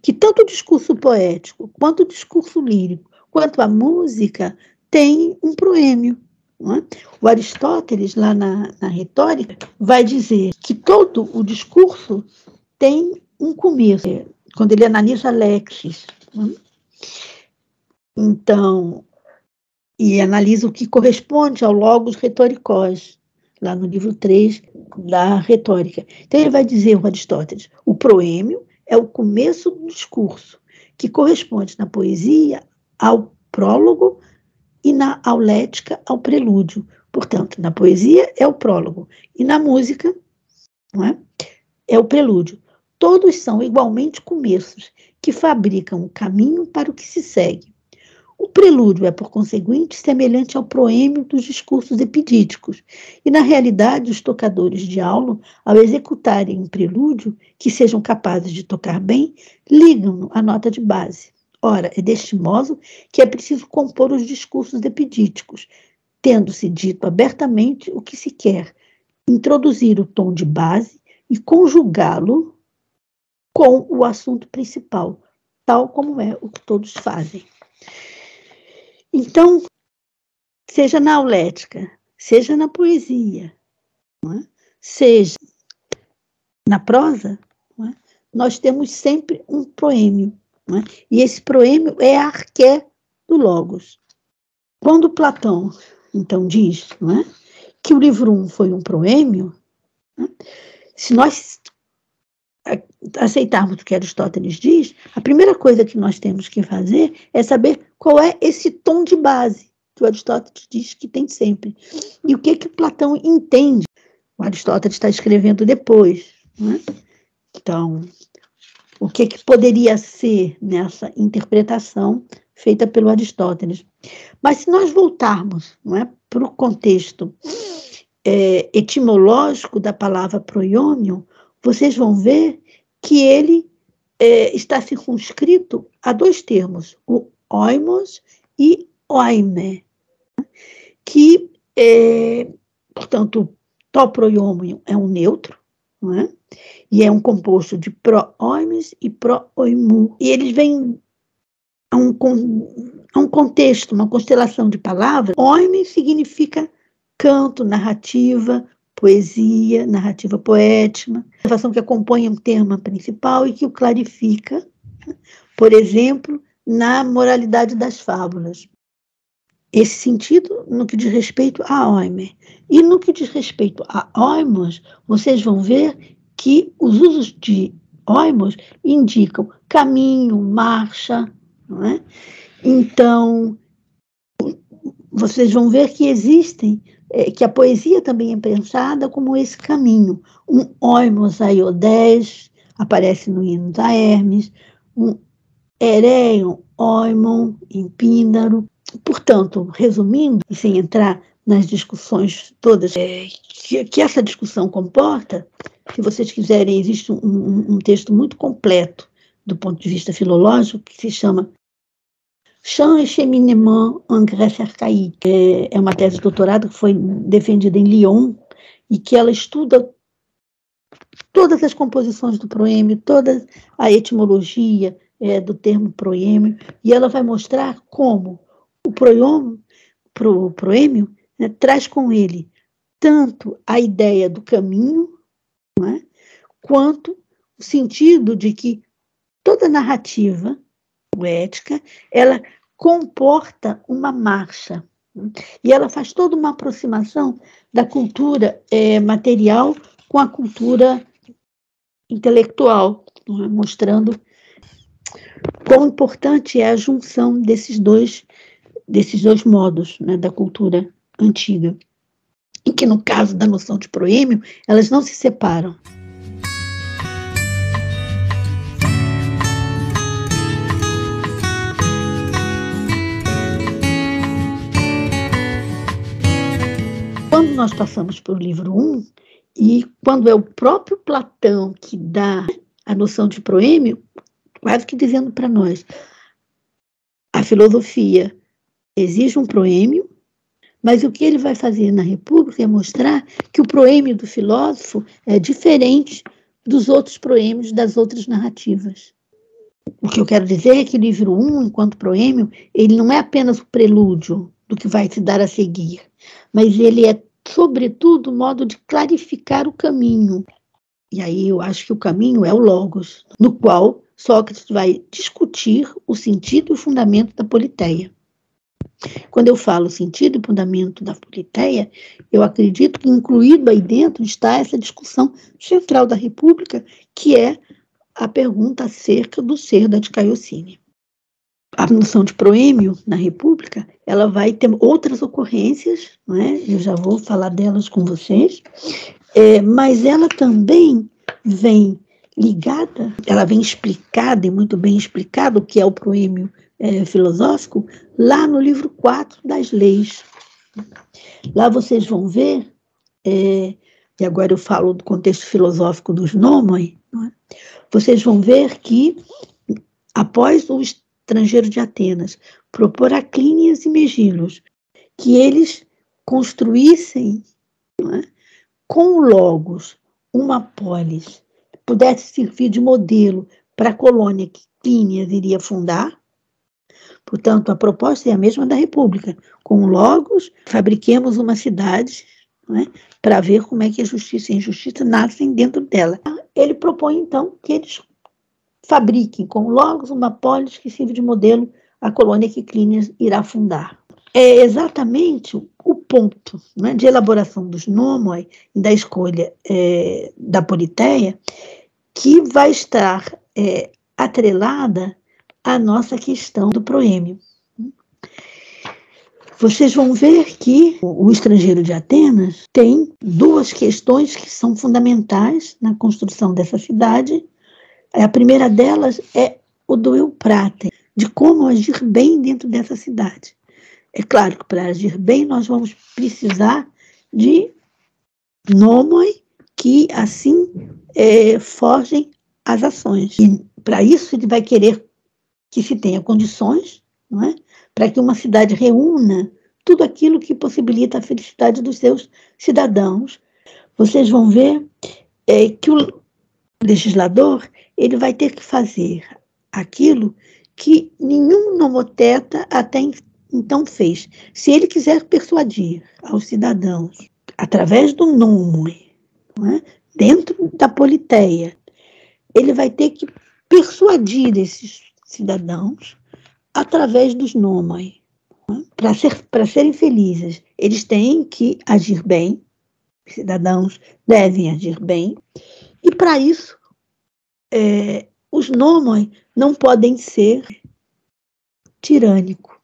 que tanto o discurso poético, quanto o discurso lírico, quanto a música tem um proêmio. É? O Aristóteles, lá na, na retórica, vai dizer que todo o discurso tem um começo, quando ele analisa Lexis. É? Então, e analisa o que corresponde ao logos retoricós, lá no livro 3 da retórica. Então, ele vai dizer, o Aristóteles, o proêmio é o começo do discurso, que corresponde na poesia ao prólogo e na aulética ao prelúdio. Portanto, na poesia é o prólogo e na música não é? é o prelúdio. Todos são igualmente começos que fabricam o caminho para o que se segue. O prelúdio é, por conseguinte, semelhante ao proêmio dos discursos epidíticos, e na realidade os tocadores de aula, ao executarem um prelúdio que sejam capazes de tocar bem, ligam-no à nota de base. Ora, é deste modo que é preciso compor os discursos epidíticos, tendo-se dito abertamente o que se quer, introduzir o tom de base e conjugá-lo com o assunto principal, tal como é o que todos fazem. Então, seja na aulética, seja na poesia, é? seja na prosa, é? nós temos sempre um proêmio. É? E esse proêmio é a arqué do Logos. Quando Platão, então, diz é? que o livro 1 um foi um proêmio, é? se nós aceitarmos o que Aristóteles diz, a primeira coisa que nós temos que fazer é saber qual é esse tom de base que o Aristóteles diz que tem sempre. E o que que Platão entende? O Aristóteles está escrevendo depois. Né? Então, o que, que poderia ser nessa interpretação feita pelo Aristóteles? Mas se nós voltarmos é, para o contexto é, etimológico da palavra proiônio, vocês vão ver que ele é, está circunscrito a dois termos, o oimos e oime, que, é, portanto, toproiômio é um neutro, é? e é um composto de pro-oimes e pro-oimu, e eles vêm a um, a um contexto, uma constelação de palavras. Oime significa canto, narrativa, poesia, narrativa poética, observação que acompanha um tema principal e que o clarifica, por exemplo, na moralidade das fábulas. Esse sentido no que diz respeito a Oimer. E no que diz respeito a Oimos, vocês vão ver que os usos de Oimos indicam caminho, marcha, não é? Então, vocês vão ver que existem é, que a poesia também é pensada como esse caminho. Um oimos aiodés aparece no hino da Hermes, um ereion oimon em Píndaro. Portanto, resumindo, e sem entrar nas discussões todas é, que, que, essa discussão comporta, se vocês quiserem, existe um, um, um texto muito completo do ponto de vista filológico que se chama Champ et Cheminement en Grèce archaïque. É, é uma tese de doutorado que foi defendida em Lyon e que ela estuda todas as composições do proêmio, toda a etimologia é, do termo proêmio, e ela vai mostrar como o proêmio, pro, proêmio né, traz com ele tanto a ideia do caminho, é, quanto o sentido de que toda narrativa poética ela comporta uma marcha. E ela faz toda uma aproximação da cultura é, material com a cultura intelectual, é? mostrando quão importante é a junção desses dois, desses dois modos né, da cultura antiga, e que no caso da noção de proêmio, elas não se separam. Quando nós passamos para o livro 1, e quando é o próprio Platão que dá a noção de proêmio, quase que dizendo para nós, a filosofia exige um proêmio, mas o que ele vai fazer na República é mostrar que o proêmio do filósofo é diferente dos outros proêmios das outras narrativas. O que eu quero dizer é que o livro 1, enquanto proêmio, ele não é apenas o prelúdio do que vai se dar a seguir, mas ele é, sobretudo, modo de clarificar o caminho. E aí eu acho que o caminho é o Logos, no qual Sócrates vai discutir o sentido e o fundamento da politeia. Quando eu falo sentido e fundamento da politeia, eu acredito que incluído aí dentro está essa discussão central da República, que é a pergunta acerca do ser da Dicaiocine. A noção de proêmio na República, ela vai ter outras ocorrências, não é? eu já vou falar delas com vocês, é, mas ela também vem ligada, ela vem explicada e muito bem explicada o que é o proêmio é, filosófico, lá no livro 4 das leis. Lá vocês vão ver, é, e agora eu falo do contexto filosófico dos nomoi, é? vocês vão ver que, após o estrangeiro de Atenas propor a Clínias e Megilos que eles construíssem é? com Logos uma polis pudesse servir de modelo para a colônia que Clínias iria fundar. Portanto, a proposta é a mesma da República. Com Logos, fabriquemos uma cidade né, para ver como é que a justiça e a injustiça nascem dentro dela. Ele propõe, então, que eles fabriquem com Logos uma polis que sirva de modelo à colônia que Clínias irá fundar. É exatamente o ponto né, de elaboração dos nomoi e da escolha é, da politeia que vai estar é, atrelada à nossa questão do proêmio. Vocês vão ver que o estrangeiro de Atenas tem duas questões que são fundamentais na construção dessa cidade. A primeira delas é o do eu prata, de como agir bem dentro dessa cidade. É claro que para agir bem nós vamos precisar de nomoi que assim é, as ações. E para isso ele vai querer que se tenha condições, não é? para que uma cidade reúna tudo aquilo que possibilita a felicidade dos seus cidadãos. Vocês vão ver é, que o legislador ele vai ter que fazer aquilo que nenhum nomoteta até então fez. Se ele quiser persuadir aos cidadãos através do nome é? dentro da politeia, ele vai ter que persuadir esses cidadãos através dos nômai. É? Para ser, serem felizes, eles têm que agir bem, os cidadãos devem agir bem, e para isso, é, os nômai não podem ser tirânicos.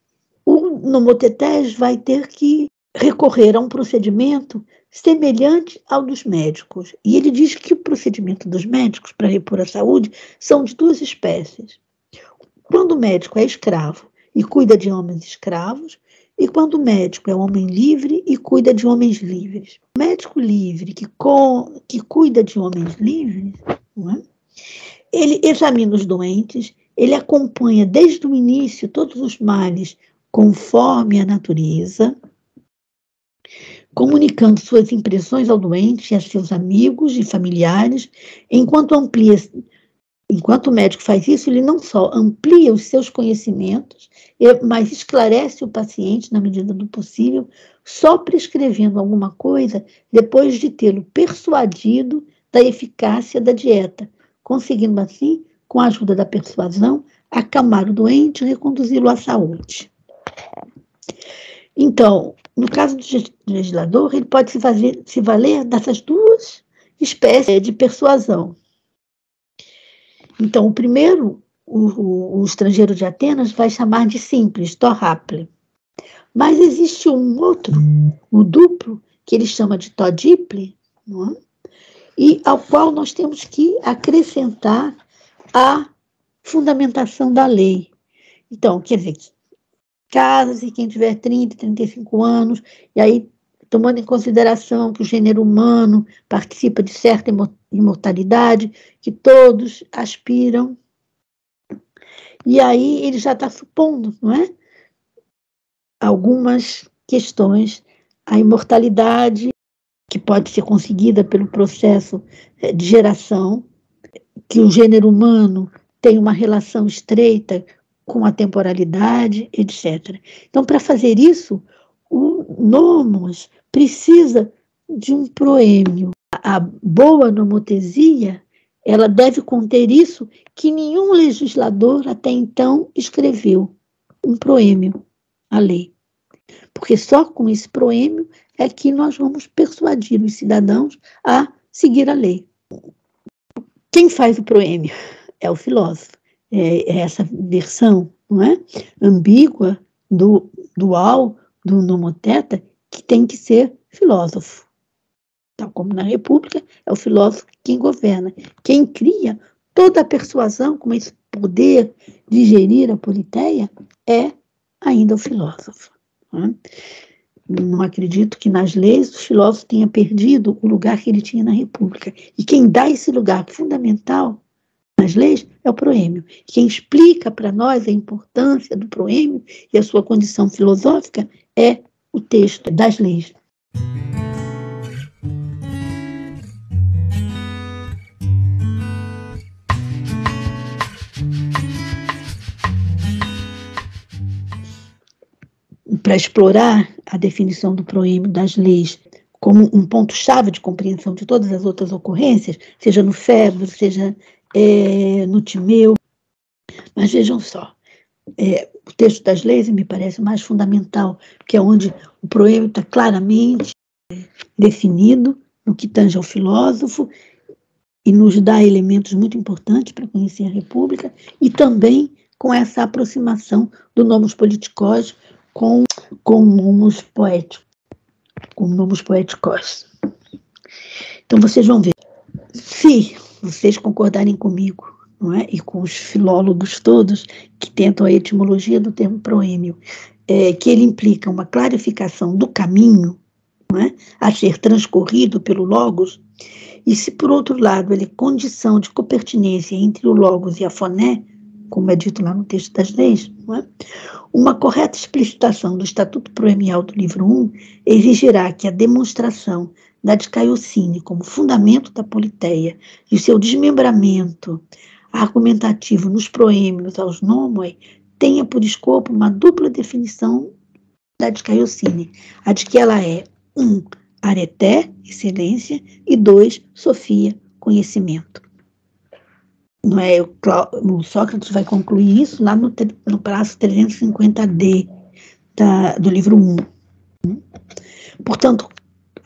O nomotetés vai ter que recorrer a um procedimento semelhante ao dos médicos. E ele diz que o procedimento dos médicos para repor a saúde são de duas espécies. Quando o médico é escravo e cuida de homens escravos, e quando o médico é homem livre e cuida de homens livres. O médico livre que, com, que cuida de homens livres, é? ele examina os doentes, ele acompanha desde o início todos os males conforme a natureza, comunicando suas impressões ao doente e a seus amigos e familiares, enquanto amplia, enquanto o médico faz isso, ele não só amplia os seus conhecimentos, mas esclarece o paciente na medida do possível, só prescrevendo alguma coisa depois de tê-lo persuadido da eficácia da dieta, conseguindo assim, com a ajuda da persuasão, acalmar o doente e reconduzi-lo à saúde. Então, no caso do legislador, ele pode se, fazer, se valer dessas duas espécies de persuasão. Então, o primeiro, o, o, o estrangeiro de Atenas vai chamar de simples, torraple. Mas existe um outro, o duplo, que ele chama de todiple, é? e ao qual nós temos que acrescentar a fundamentação da lei. Então, quer dizer, casa-se quem tiver 30, 35 anos, e aí, tomando em consideração que o gênero humano participa de certa imortalidade, que todos aspiram. E aí ele já está supondo, não é? Algumas questões, a imortalidade que pode ser conseguida pelo processo eh, de geração, que o gênero humano tem uma relação estreita com a temporalidade, etc. Então, para fazer isso, o nomos precisa de um proêmio. A boa nomotesia, ela deve conter isso que nenhum legislador até então escreveu, um proêmio, a lei. Porque só com esse proêmio é que nós vamos persuadir os cidadãos a seguir a lei. Quem faz o proêmio? É o filósofo. É, é essa versão não é? ambígua do dual do nomoteta que tem que ser filósofo. Tal como na República, é o filósofo quem governa. Quem cria toda a persuasão, com esse poder de gerir a politeia, é ainda o filósofo. Não, é? não acredito que nas leis o filósofo tenha perdido o lugar que ele tinha na República. E quem dá esse lugar fundamental nas leis é o proêmio. Quem explica para nós a importância do proêmio e a sua condição filosófica é o texto das leis. Para explorar a definição do proêmio das leis como um ponto-chave de compreensão de todas as outras ocorrências, seja no Fedro, seja é, no Timeu. Mas vejam só, é, o texto das leis me parece mais fundamental, que é onde o proêmio está claramente definido no que tange ao filósofo e nos dá elementos muito importantes para conhecer a República e também com essa aproximação do nomos politicós com, com nomos poéticos, com nomos poéticos. Então vocês vão ver. Se vocês concordarem comigo, não é? e com os filólogos todos que tentam a etimologia do termo proêmio, é, que ele implica uma clarificação do caminho é? a ser transcorrido pelo Logos, e se, por outro lado, ele é condição de copertinência entre o Logos e a Foné, como é dito lá no texto das leis, é? uma correta explicitação do Estatuto Proemial do livro 1 exigirá que a demonstração da descaiocine como fundamento da politeia e seu desmembramento argumentativo nos proêmios aos nomoi tenha por escopo uma dupla definição da descaiocine, a de que ela é, um, areté, excelência, e dois, sofia, conhecimento. Não é, o, Sócrates vai concluir isso lá no, no prazo 350D da, do livro 1. Portanto,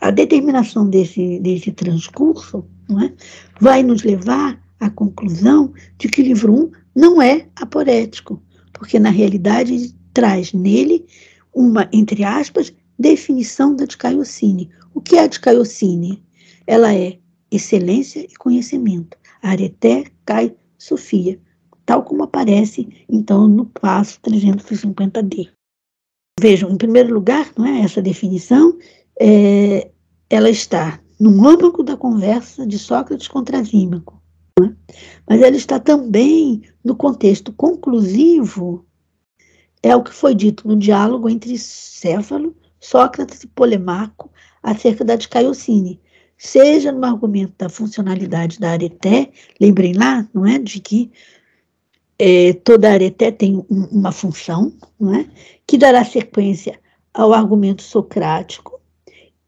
a determinação desse, desse transcurso é, vai nos levar à conclusão de que o livro 1 não é aporético, porque na realidade traz nele uma, entre aspas, definição da Dicaiocine. O que é a Dicaiocine? Ela é excelência e conhecimento. Areté, cai, Sofia, tal como aparece, então, no passo 350D. Vejam, em primeiro lugar, não é essa definição é, ela está no âmago da conversa de Sócrates com Trasímaco, é? mas ela está também no contexto conclusivo, é o que foi dito no diálogo entre Céfalo, Sócrates e Polemarco acerca da Dicaiocine, seja no argumento da funcionalidade da areté, lembrem lá, não é, de que é, toda areté tem um, uma função, não é, que dará sequência ao argumento socrático,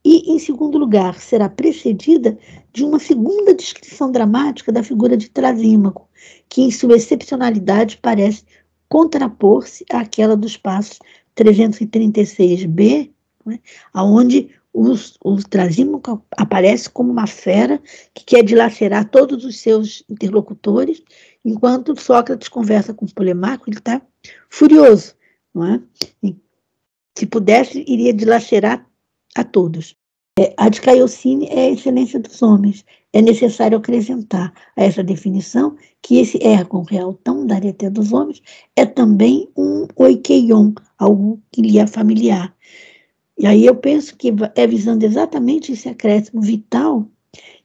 e, em segundo lugar, será precedida de uma segunda descrição dramática da figura de Trasímaco, que, em sua excepcionalidade, parece contrapor-se àquela dos passos 336b, né, aonde o Trasímaco aparece como uma fera que quer dilacerar todos os seus interlocutores, enquanto Sócrates conversa com Polemarco, ele está furioso, não é? E, se pudesse, iria dilacerar a todos. É, a Caiocine é a excelência dos homens. É necessário acrescentar a essa definição que esse ergon real tão da até dos homens é também um oikeion, algo que lhe é familiar. E aí eu penso que é visando exatamente esse acréscimo vital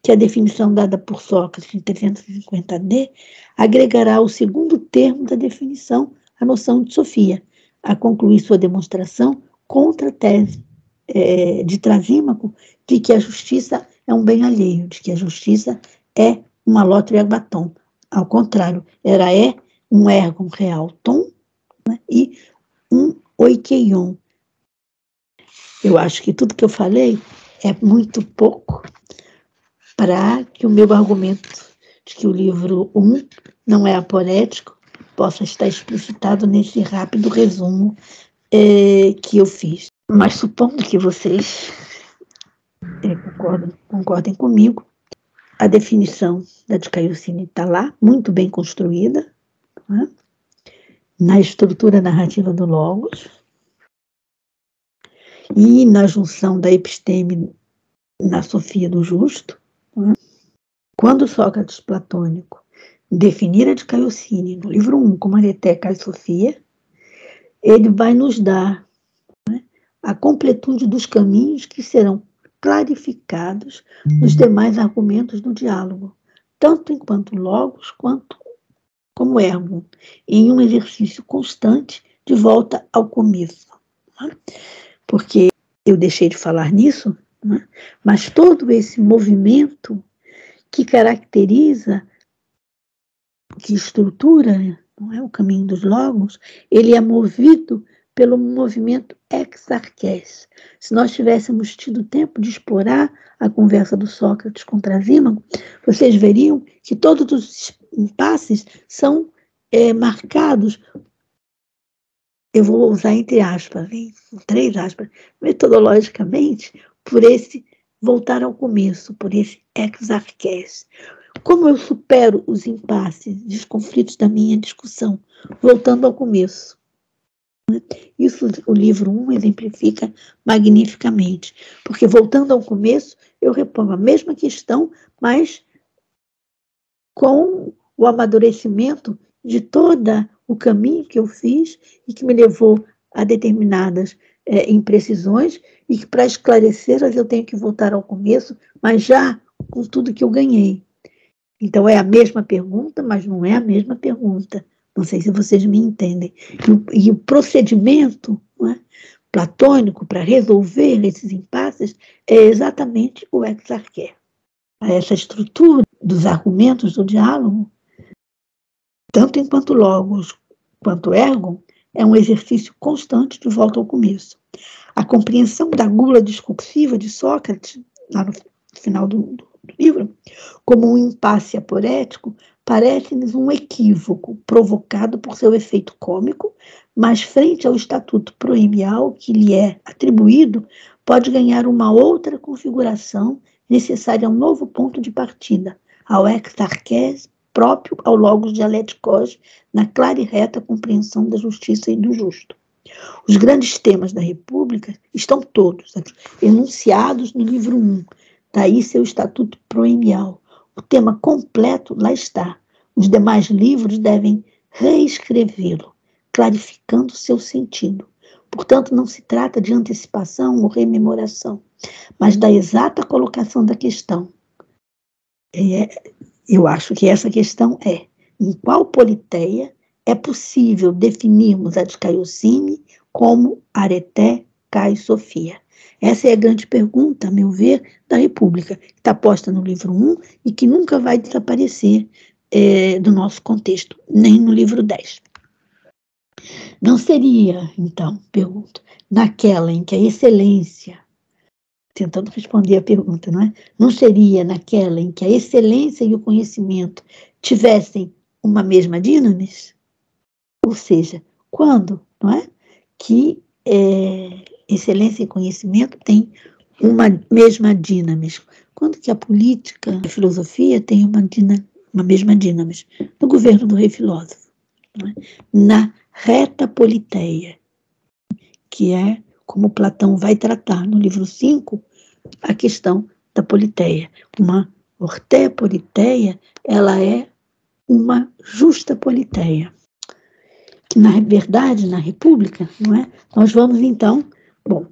que a definição dada por Sócrates em 350d agregará o segundo termo da definição, a noção de Sofia, a concluir sua demonstração contra a tese é, de Trasímaco de que a justiça é um bem alheio, de que a justiça é uma lotre batom. Ao contrário, ela é um ergon real tom né, e um oikeion. Eu acho que tudo que eu falei é muito pouco para que o meu argumento de que o livro 1 um não é aporético possa estar explicitado nesse rápido resumo é, que eu fiz. Mas supondo que vocês é, concordem, concordem comigo, a definição da Dicaiocine está lá, muito bem construída, é? na estrutura narrativa do Logos e na junção da episteme na Sofia do Justo. É? Quando Sócrates platônico definir a Dicaiocine no livro 1 como Areteca e Sofia, ele vai nos dar a completude dos caminhos que serão clarificados nos demais argumentos do diálogo, tanto enquanto logos quanto como ergo, em um exercício constante de volta ao começo. Né? Porque eu deixei de falar nisso, né? mas todo esse movimento que caracteriza, que estrutura não é, o caminho dos logos, ele é movido pelo movimento exarqués. Se nós tivéssemos tido tempo de explorar a conversa do Sócrates com Trasímaco, vocês veriam que todos os impasses são é, marcados, eu vou usar entre aspas, hein? três aspas, metodologicamente, por esse voltar ao começo, por esse exarqués. Como eu supero os impasses, os conflitos da minha discussão, voltando ao começo? Isso o livro 1 um exemplifica magnificamente, porque voltando ao começo, eu reponho a mesma questão, mas com o amadurecimento de todo o caminho que eu fiz e que me levou a determinadas é, imprecisões e que para esclarecê-las eu tenho que voltar ao começo, mas já com tudo que eu ganhei. Então é a mesma pergunta, mas não é a mesma pergunta. Não sei se vocês me entendem. E o, e o procedimento é, platônico para resolver esses impasses é exatamente o exarqué. Essa estrutura dos argumentos do diálogo, tanto enquanto logos quanto ergon, é um exercício constante de volta ao começo. A compreensão da gula discursiva de Sócrates, lá no final do, do livro, como um impasse aporético, parece-nos um equívoco provocado por seu efeito cômico, mas frente ao estatuto proemial que lhe é atribuído, pode ganhar uma outra configuração necessária a um novo ponto de partida, ao exarqués próprio ao logos dialéticos, na clara e reta compreensão da justiça e do justo. Os grandes temas da República estão todos enunciados no livro 1, daí seu estatuto proemial, o tema completo lá está. Os demais livros devem reescrevê-lo, clarificando seu sentido. Portanto, não se trata de antecipação ou rememoração, mas da exata colocação da questão. É, eu acho que essa questão é: em qual politeia é possível definirmos a Descaiocine como areté cai Sofia? Essa é a grande pergunta, a meu ver, da República, que está posta no livro 1 e que nunca vai desaparecer é, do nosso contexto, nem no livro 10. Não seria, então, pergunto, naquela em que a excelência, tentando responder a pergunta, não é? Não seria naquela em que a excelência e o conhecimento tivessem uma mesma dinamis? Ou seja, quando, não é? Que é, excelência e conhecimento têm uma mesma dinamis. Quando que a política, a filosofia tem uma, uma mesma dinamis? No governo do rei filósofo. É? Na reta politeia, que é como Platão vai tratar no livro 5 a questão da politeia. Uma orté politeia, ela é uma justa politeia. Que na verdade, na República, não é? Nós vamos então, bom,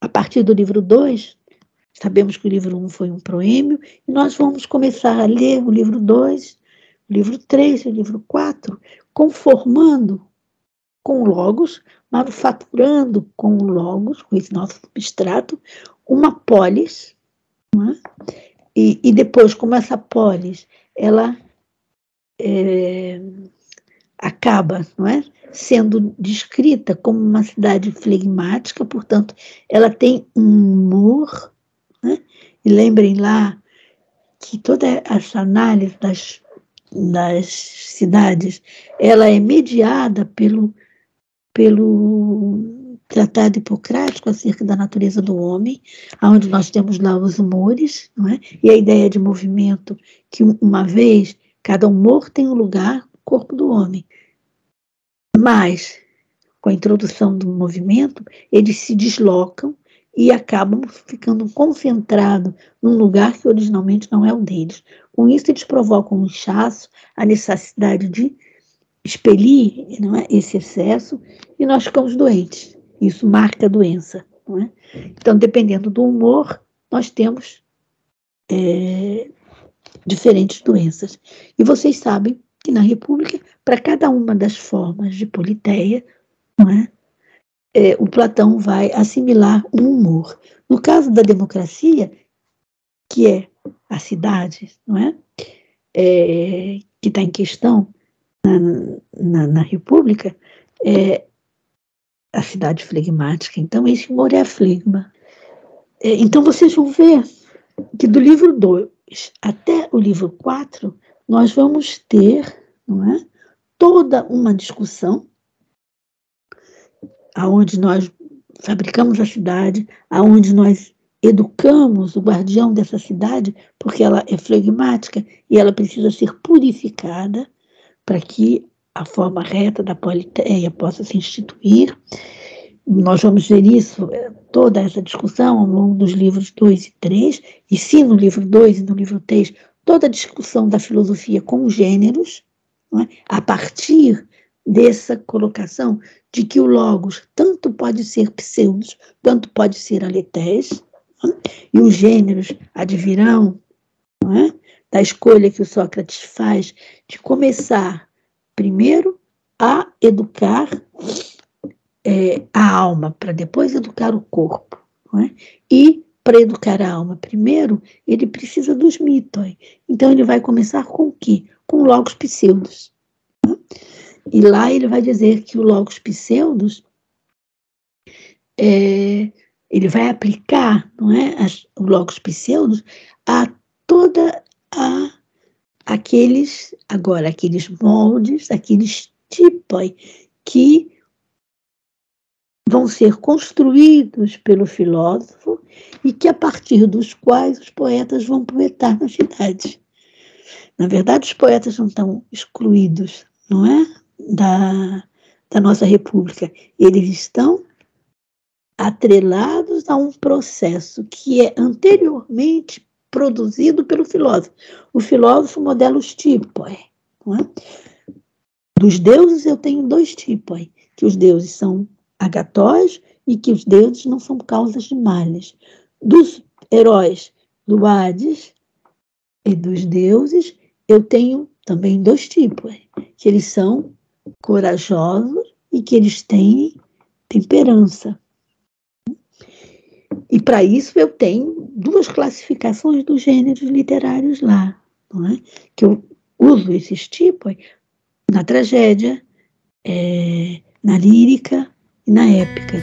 a partir do livro 2, sabemos que o livro 1 um foi um proêmio, e nós vamos começar a ler o livro 2, o livro 3 e o livro 4, conformando com Logos, manufaturando com Logos, com esse nosso substrato, uma polis, é? e, e, depois, como essa polis, ela é, acaba, não é? Sendo descrita como uma cidade flegmática, portanto, ela tem um humor, né? e lembrem lá que toda essa análise das, das cidades, ela é mediada pelo, pelo tratado hipocrático acerca da natureza do homem, onde nós temos lá os humores, não é? e a ideia de movimento, que uma vez cada humor tem um lugar corpo do homem. Mas, com a introdução do movimento, eles se deslocam e acabam ficando concentrados num lugar que originalmente não é o deles. Com isso, eles provocam um inchaço, a necessidade de expelir é, esse excesso e nós ficamos doentes. Isso marca a doença. É? Então, dependendo do humor, nós temos é, diferentes doenças. E vocês sabem que na República, para cada uma das formas de politeia, é? É, o Platão vai assimilar um humor. No caso da democracia, que é a cidade, não é? é que está em questão na, na, na República, é a cidade flegmática. Então, esse humor é a flegma. É, então, vocês vão ver que do livro 2 até o livro 4, nós vamos ter não é, toda uma discussão aonde nós fabricamos a cidade, aonde nós educamos o guardião dessa cidade, porque ela é flegmática e ela precisa ser purificada para que a forma reta da politeia possa se instituir. Nós vamos ver isso, eh, toda essa discussão ao longo dos livros 2 e 3, e sim no livro 2 e no livro 3, toda a discussão da filosofia com gêneros, é? a partir dessa colocação de que o Logos tanto pode ser pseudos, tanto pode ser aletés, é? e os gêneros advirão é? da escolha que o Sócrates faz de começar primeiro a educar é, a alma, para depois educar o corpo. É? E para educar a alma primeiro, ele precisa dos mitoi. Então ele vai começar com o quê? Com logos pseudos. E lá ele vai dizer que o logos pseudos é, ele vai aplicar, não é, as, o logos pseudos a toda a aqueles agora aqueles moldes, aqueles tipos que vão ser construídos pelo filósofo e que a partir dos quais os poetas vão poetar nas cidades. Na verdade, os poetas não estão excluídos, não é, da, da nossa república. Eles estão atrelados a um processo que é anteriormente produzido pelo filósofo. O filósofo modela os tipos. É? Dos deuses eu tenho dois tipos, que os deuses são agatóis e que os deuses não são causas de males. Dos heróis do Hades e dos deuses, eu tenho também dois tipos, que eles são corajosos e que eles têm temperança. E para isso eu tenho duas classificações dos gêneros literários lá, é? que eu uso esses tipos na tragédia, é, na lírica e na épica.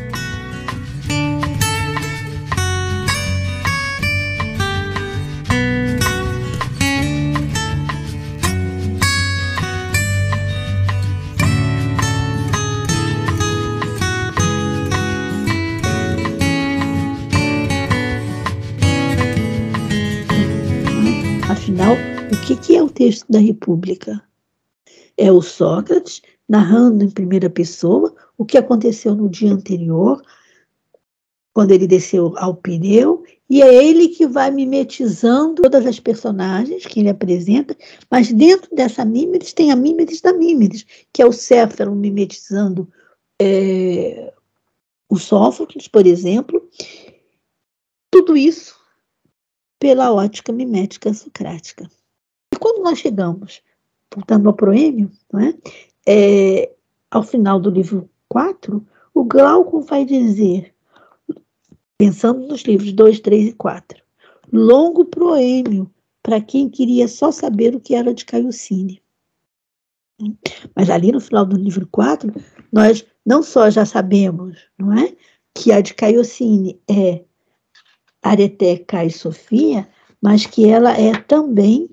Afinal, o que, que é o texto da República? É o Sócrates narrando em primeira pessoa o que aconteceu no dia anterior, quando ele desceu ao Pireu, e é ele que vai mimetizando todas as personagens que ele apresenta, mas dentro dessa mímeris tem a mímeris da mímeris, que é o Céfalo mimetizando é, o Sófocles, por exemplo. Tudo isso pela ótica mimética socrática. E quando nós chegamos, voltando ao proêmio, é? É, ao final do livro 4, o Glaucon vai dizer pensando nos livros 2, 3 e 4. Longo proêmio para quem queria só saber o que era de Caiocine. Mas ali no final do livro 4, nós não só já sabemos, não é, que a de Caiocine é Areteca e Sofia, mas que ela é também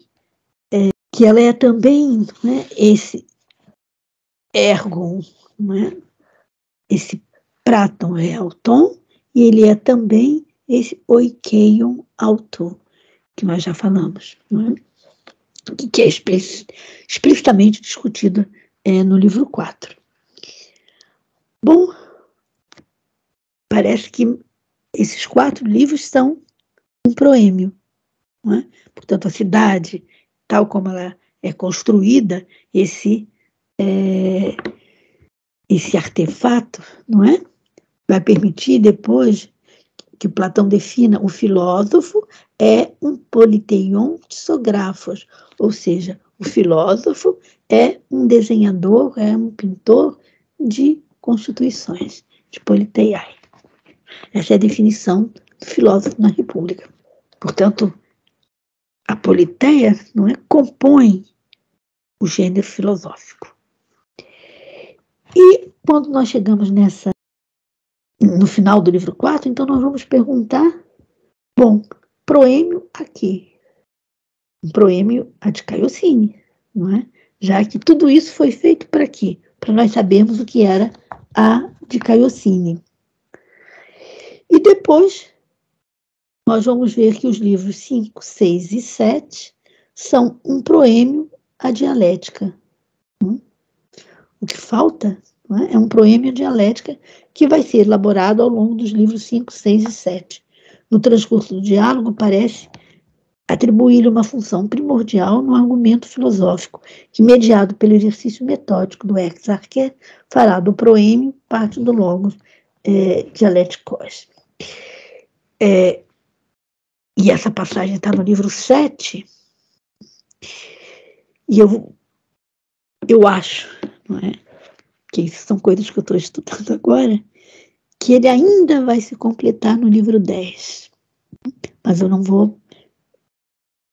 é, que ela é também né, esse ergon, é? Esse Praton Realton, e ele é também esse oikeion autor, que nós já falamos, é? que é explicitamente discutido é, no livro 4. Bom, parece que esses quatro livros são um proêmio. É? Portanto, a cidade, tal como ela é construída, esse, é, esse artefato, não é? vai permitir depois que Platão defina o filósofo é um politeion tisógrafos, ou seja, o filósofo é um desenhador, é um pintor de constituições, de politeiai. Essa é a definição do filósofo na República. Portanto, a politeia não é compõe o gênero filosófico. E quando nós chegamos nessa no final do livro 4, então nós vamos perguntar, bom, proêmio aqui, um proêmio a de Caiocine, não é? Já que tudo isso foi feito para quê? Para nós sabermos o que era a de Caiocine. E depois nós vamos ver que os livros 5, 6 e 7 são um proêmio à dialética. Hum? O que falta é? é um proêmio dialética que vai ser elaborado ao longo dos livros 5, 6 e 7. No transcurso do diálogo, parece atribuir-lhe uma função primordial no argumento filosófico, que, mediado pelo exercício metódico do ex arqué, fará do proêmio parte do logos é, dialéticos. É, e essa passagem está no livro 7, e eu, eu acho, não é? que são coisas que eu estou estudando agora, que ele ainda vai se completar no livro 10. Mas eu não vou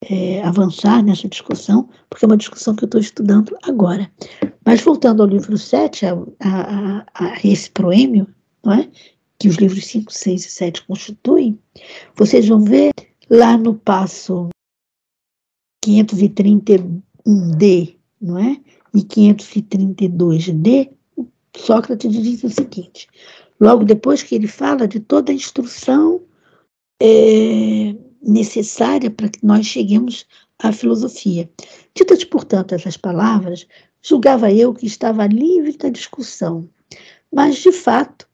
é, avançar nessa discussão, porque é uma discussão que eu estou estudando agora. Mas voltando ao livro 7, a, a, a esse proêmio, não é? que os livros 5, 6 e 7 constituem, vocês vão ver lá no passo 531D, não é? E 532D, Sócrates diz o seguinte: logo depois que ele fala de toda a instrução é, necessária para que nós cheguemos à filosofia. Ditas, portanto, essas palavras, julgava eu que estava livre da discussão, mas de fato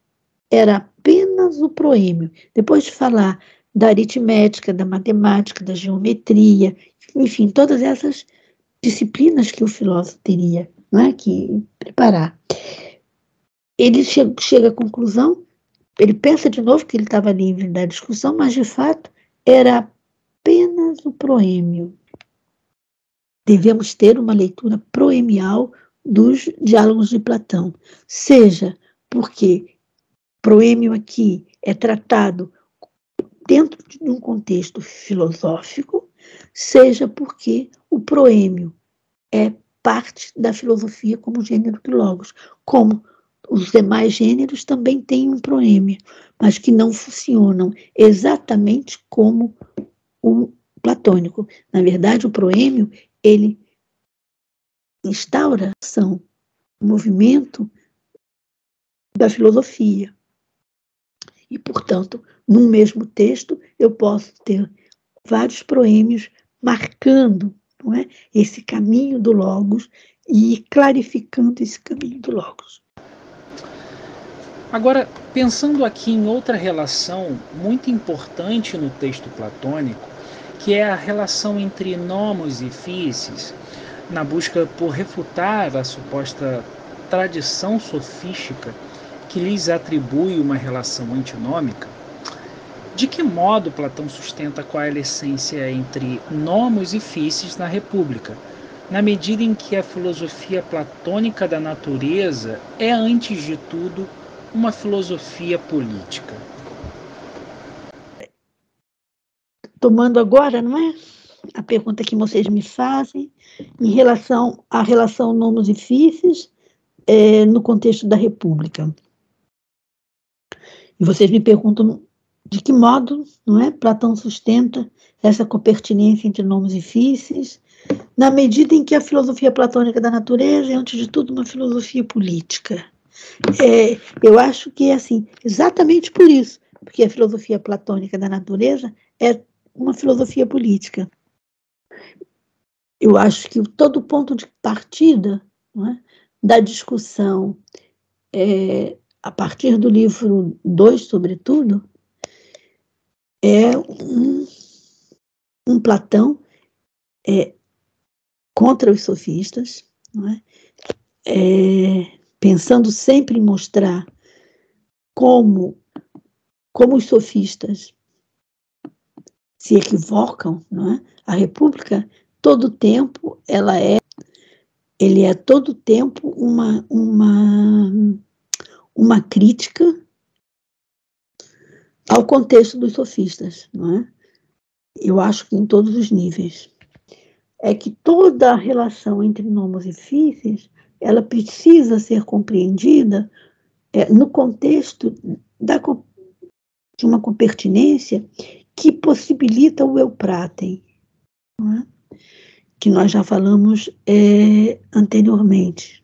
era apenas o proêmio. Depois de falar da aritmética, da matemática, da geometria, enfim, todas essas disciplinas que o filósofo teria né, que preparar ele chega, chega à conclusão, ele pensa de novo que ele estava livre da discussão, mas de fato era apenas o proêmio. Devemos ter uma leitura proemial dos diálogos de Platão, seja porque proêmio aqui é tratado dentro de um contexto filosófico, seja porque o proêmio é parte da filosofia como gênero de logos, como os demais gêneros também têm um proêmio, mas que não funcionam exatamente como o platônico. Na verdade, o proêmio, ele instaura ação, o movimento da filosofia. E, portanto, num mesmo texto, eu posso ter vários proêmios marcando não é? esse caminho do Logos e clarificando esse caminho do Logos. Agora, pensando aqui em outra relação muito importante no texto platônico, que é a relação entre nomos e físis, na busca por refutar a suposta tradição sofística que lhes atribui uma relação antinômica, de que modo Platão sustenta é a essência entre nomos e físis na República, na medida em que a filosofia platônica da natureza é, antes de tudo, uma filosofia política? Tomando agora, não é? A pergunta que vocês me fazem em relação à relação nomos e físis é, no contexto da República. E vocês me perguntam de que modo, não é? Platão sustenta essa copertinência entre nomes e físis, na medida em que a filosofia platônica da natureza é, antes de tudo, uma filosofia política. É, eu acho que é assim, exatamente por isso, porque a filosofia platônica da natureza é uma filosofia política. Eu acho que todo ponto de partida é, da discussão, é, a partir do livro 2, sobretudo, é um, um Platão é, contra os sofistas, é? É, pensando sempre em mostrar como, como os sofistas se equivocam, é? A República todo tempo ela é ele é todo tempo uma uma uma crítica ao contexto dos sofistas, não é? Eu acho que em todos os níveis. É que toda a relação entre nomos e físis, ela precisa ser compreendida é, no contexto da, de uma compertinência que possibilita o eu pratem, é? que nós já falamos é, anteriormente.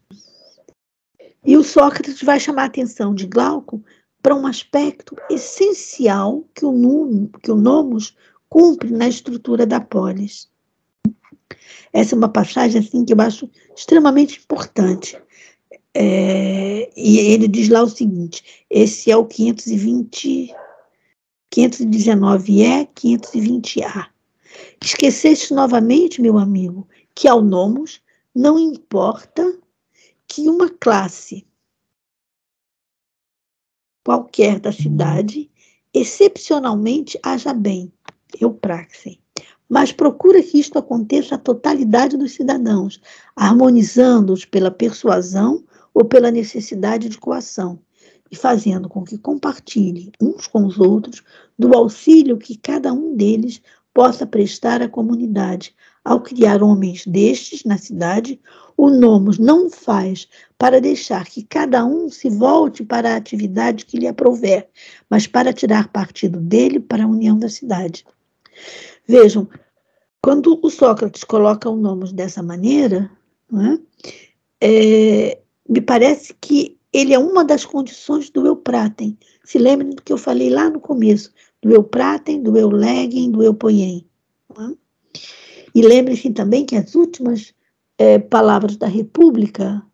E o Sócrates vai chamar a atenção de Glauco para um aspecto essencial que o, num, que o nomos cumpre na estrutura da polis. Essa é uma passagem assim que eu acho extremamente importante. É, e ele diz lá o seguinte: esse é o 520, 519E, 520A. Esqueceste novamente, meu amigo, que ao nomos não importa que uma classe qualquer da cidade, excepcionalmente haja bem, eu praxe. Mas procura que isto aconteça à totalidade dos cidadãos, harmonizando-os pela persuasão ou pela necessidade de coação, e fazendo com que compartilhem uns com os outros do auxílio que cada um deles possa prestar à comunidade, ao criar homens destes na cidade, o Nomos não faz para deixar que cada um se volte para a atividade que lhe aprouver, mas para tirar partido dele para a união da cidade. Vejam, quando o Sócrates coloca o Nomos dessa maneira, é? É, me parece que ele é uma das condições do eu pratem. Se lembrem do que eu falei lá no começo, do eu pratem, do eu legem, do eu poiem. É? E lembre-se também que as últimas é, palavras da República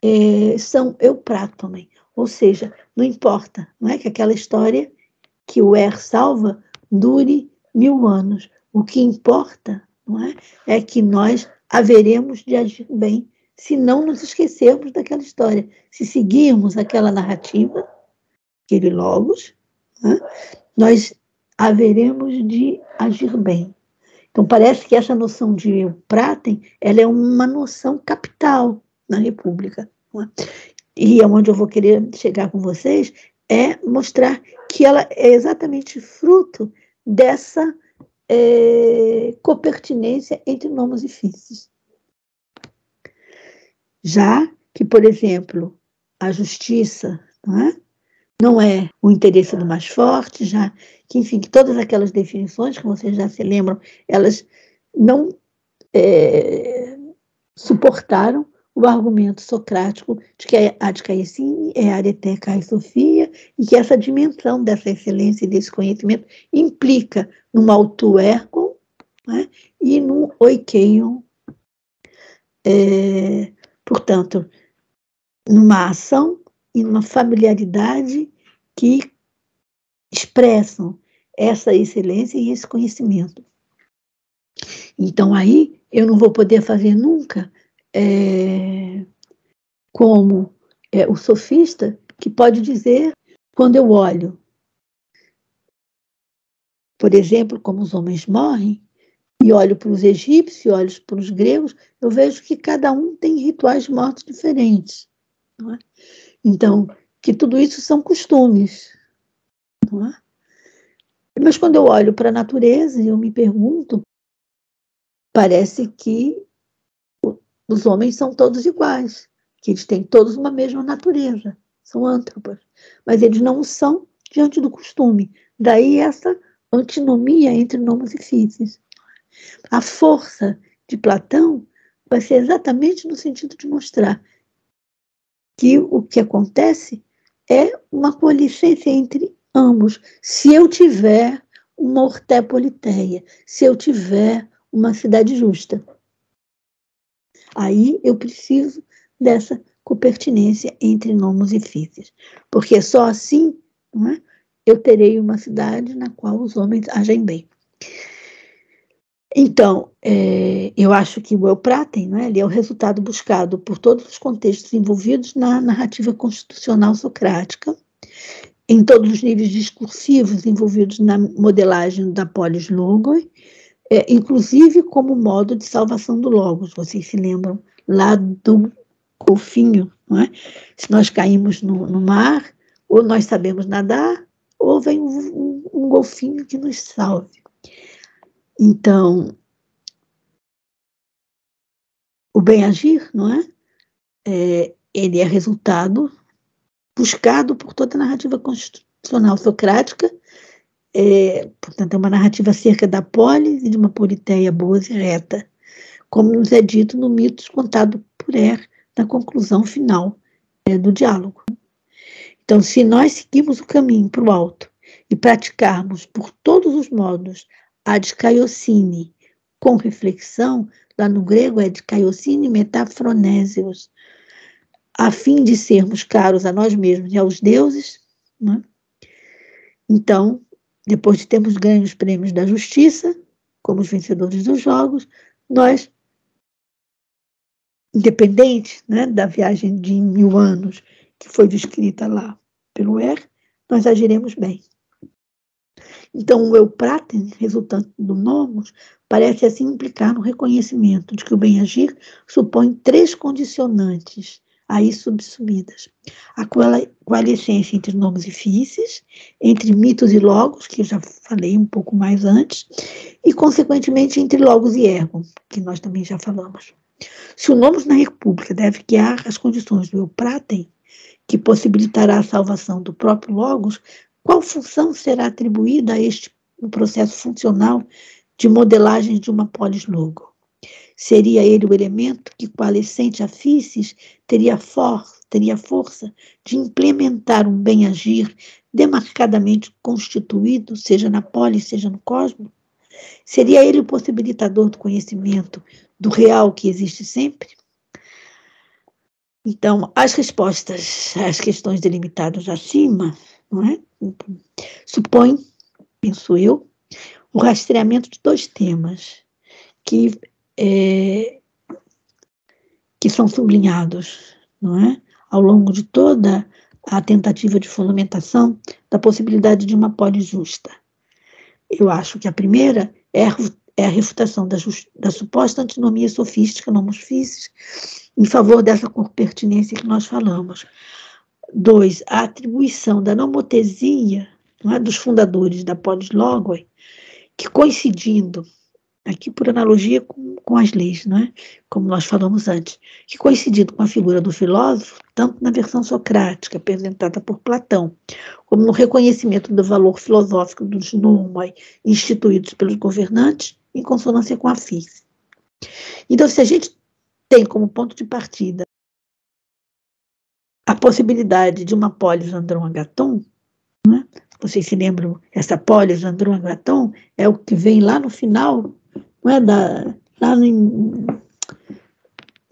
é, são eu prato também. Ou seja, não importa, não é que aquela história que o Er salva dure mil anos. O que importa não é, é que nós haveremos de agir bem se não nos esquecermos daquela história. Se seguirmos aquela narrativa, aquele logos, é, nós haveremos de agir bem. Então, parece que essa noção de pratem, ela é uma noção capital na República. É? E onde eu vou querer chegar com vocês é mostrar que ela é exatamente fruto dessa é, copertinência entre nomos e físis. Já que, por exemplo, a justiça não é, não é o interesse do mais forte, já que, enfim, que todas aquelas definições, que vocês já se lembram, elas não é, suportaram o argumento socrático de que a Caecine é areté e sofia e que essa dimensão dessa excelência e desse conhecimento implica numa auto-ergo, né? e no oikeion. É, portanto, numa ação e numa familiaridade que expressam essa excelência e esse conhecimento. Então, aí, eu não vou poder fazer nunca é, como é, o sofista que pode dizer, quando eu olho, por exemplo, como os homens morrem, e olho para os egípcios, e olho para os gregos, eu vejo que cada um tem rituais de morte diferentes. É? Então, que tudo isso são costumes. Não é? Mas quando eu olho para a natureza, eu me pergunto, parece que os homens são todos iguais, que eles têm todos uma mesma natureza, são antropos, mas eles não são diante do costume. Daí essa antinomia entre nomos e físis. A força de Platão vai ser exatamente no sentido de mostrar que o que acontece é uma colicência entre ambos. Se eu tiver uma ortepoliteia, se eu tiver uma cidade justa, aí eu preciso dessa copertinência entre nomos e físis, porque só assim é, eu terei uma cidade na qual os homens agem bem. Então, é, eu acho que o Eu Praten né, ele é o resultado buscado por todos os contextos envolvidos na narrativa constitucional socrática, em todos os níveis discursivos envolvidos na modelagem da polis logos, é, inclusive como modo de salvação do logos. Vocês se lembram lá do golfinho, é? Se nós caímos no, no mar, ou nós sabemos nadar, ou vem um, um golfinho que nos salve. Então, o bem-agir, não é? é? Ele é resultado buscado por toda a narrativa constitucional socrática, é, portanto, é uma narrativa acerca da polis e de uma politeia boa e reta, como nos é dito no mitos contado por Er na conclusão final é, do diálogo. Então, se nós seguirmos o caminho para o alto e praticarmos por todos os modos a descaiocine com reflexão, lá no grego é descaiocine metafronésios, a fim de sermos caros a nós mesmos e aos deuses. Né? Então, depois de termos ganho os prêmios da justiça, como os vencedores dos jogos, nós, independente né, da viagem de mil anos que foi descrita lá pelo Er, nós agiremos bem. Então, o eu praten, resultante do nomos, parece assim implicar no reconhecimento de que o bem-agir supõe três condicionantes aí subsumidas. A coalescência entre nomos e físis, entre mitos e logos, que eu já falei um pouco mais antes, e, consequentemente, entre logos e ergo, que nós também já falamos. Se o nomos na República deve guiar as condições do eu praten, que possibilitará a salvação do próprio logos, qual função será atribuída a este processo funcional de modelagem de uma polis logo? Seria ele o elemento que, coalescente a físis, teria, for teria força de implementar um bem-agir demarcadamente constituído, seja na polis, seja no cosmos? Seria ele o possibilitador do conhecimento do real que existe sempre? Então, as respostas às questões delimitadas acima não é? supõe, penso eu, o rastreamento de dois temas que, é, que são sublinhados não é? ao longo de toda a tentativa de fundamentação da possibilidade de uma polis justa. Eu acho que a primeira é a, é a refutação da, da suposta antinomia sofística, nomos físis, em favor dessa pertinência que nós falamos. Dois, a atribuição da nomotesia é, dos fundadores da polis logoi, que coincidindo, aqui por analogia com, com as leis, é? como nós falamos antes, que coincidindo com a figura do filósofo, tanto na versão socrática apresentada por Platão, como no reconhecimento do valor filosófico dos nomoi instituídos pelos governantes, em consonância com a FIS. Então, se a gente tem como ponto de partida a possibilidade de uma polis andron-agaton, né? vocês se lembram, essa polis andron-agaton é o que vem lá no final não é, da, lá em,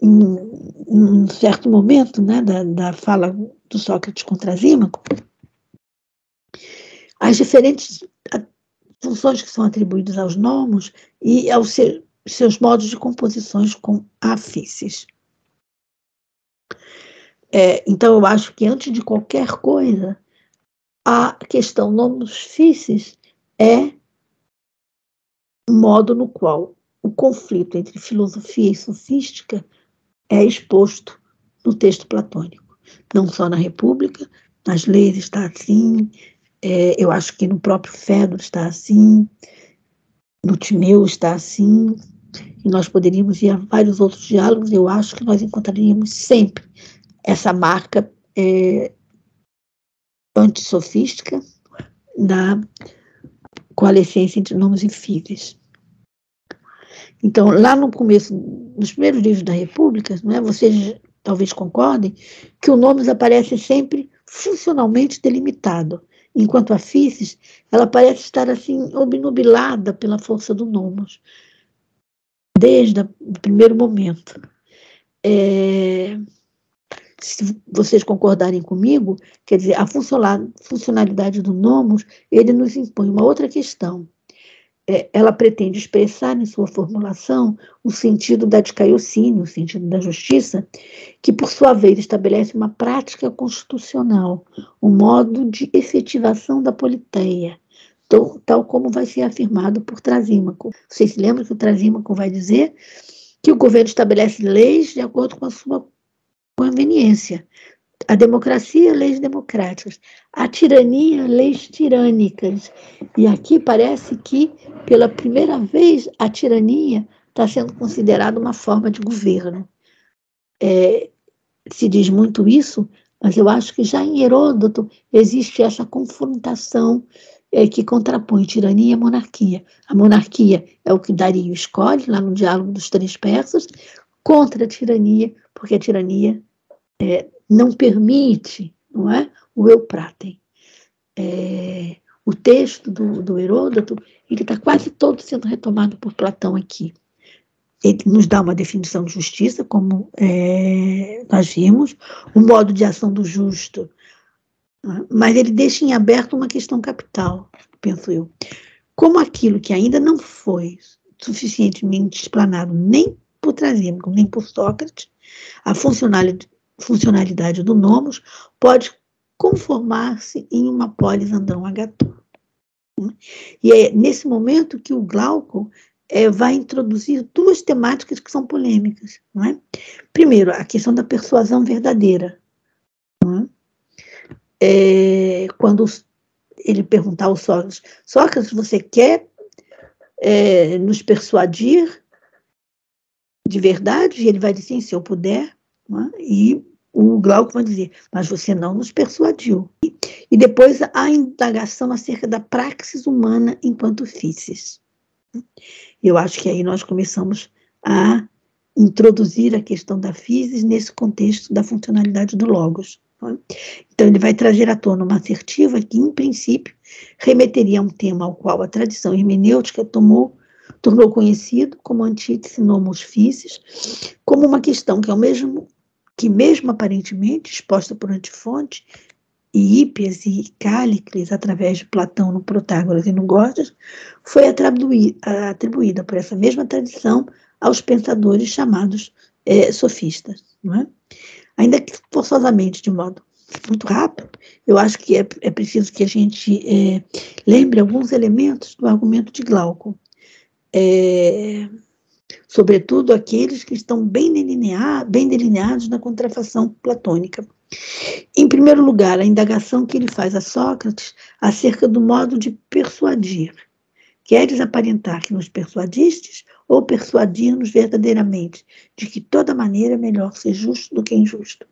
em, um certo momento né, da, da fala do Sócrates contra Zímaco, as diferentes funções que são atribuídas aos nomos e aos seus modos de composições com afícies. É, então, eu acho que antes de qualquer coisa, a questão nomos físis é o modo no qual o conflito entre filosofia e sofística é exposto no texto platônico. Não só na República, nas leis está assim, é, eu acho que no próprio Fedro está assim, no Timeu está assim, e nós poderíamos ir a vários outros diálogos, eu acho que nós encontraríamos sempre essa marca é, antissofística da coalescência entre nomes e fíveis. Então, lá no começo, nos primeiros livros da República, não é, vocês talvez concordem, que o nome aparece sempre funcionalmente delimitado, enquanto a físis, ela parece estar assim obnubilada pela força do nomos, desde o primeiro momento. É, se vocês concordarem comigo, quer dizer, a funcionalidade do nomos, ele nos impõe uma outra questão. É, ela pretende expressar em sua formulação o sentido da dicaiocínio, o sentido da justiça, que por sua vez estabelece uma prática constitucional, um modo de efetivação da politeia, tal, tal como vai ser afirmado por Trasímaco. Vocês se lembram que o Trasímaco vai dizer que o governo estabelece leis de acordo com a sua conveniência. A democracia, leis democráticas. A tirania, leis tirânicas. E aqui parece que, pela primeira vez, a tirania está sendo considerada uma forma de governo. É, se diz muito isso, mas eu acho que já em Heródoto existe essa confrontação é, que contrapõe tirania e monarquia. A monarquia é o que Dario escolhe, lá no diálogo dos três persas, contra a tirania, porque a tirania é, não permite não é, o eu pratem. É, o texto do, do Heródoto ele está quase todo sendo retomado por Platão aqui. Ele nos dá uma definição de justiça, como é, nós vimos, o modo de ação do justo, é? mas ele deixa em aberto uma questão capital, penso eu. Como aquilo que ainda não foi suficientemente explanado nem por Trasímaco, nem por Sócrates, a funcionalidade, funcionalidade do nomos pode conformar-se em uma polis Andrão Agatur. E é nesse momento que o Glauco é, vai introduzir duas temáticas que são polêmicas. Não é? Primeiro, a questão da persuasão verdadeira. É? É, quando ele perguntar ao Sócrates, Sócrates, você quer é, nos persuadir de verdade? E ele vai dizer, se eu puder. É? E o Glauco vai dizer, mas você não nos persuadiu. E depois a indagação acerca da praxis humana enquanto físis. Eu acho que aí nós começamos a introduzir a questão da físis nesse contexto da funcionalidade do logos. Então, ele vai trazer à tona uma assertiva que, em princípio, remeteria a um tema ao qual a tradição hermenêutica tomou, tornou conhecido como antítese nomos físis, como uma questão que, ao mesmo que, mesmo aparentemente exposta por Antifonte, e Hípias e Cállicles, através de Platão no Protágoras e no Gorgias, foi atribuída, por essa mesma tradição aos pensadores chamados é, sofistas. É? Ainda que forçosamente, de modo muito rápido, eu acho que é, é preciso que a gente é, lembre alguns elementos do argumento de Glauco. É, sobretudo aqueles que estão bem, delineados, bem delineados na contrafação platônica. Em primeiro lugar, a indagação que ele faz a Sócrates acerca do modo de persuadir. Queres aparentar que nos persuadistes ou persuadir-nos verdadeiramente de que toda maneira é melhor ser justo do que injusto?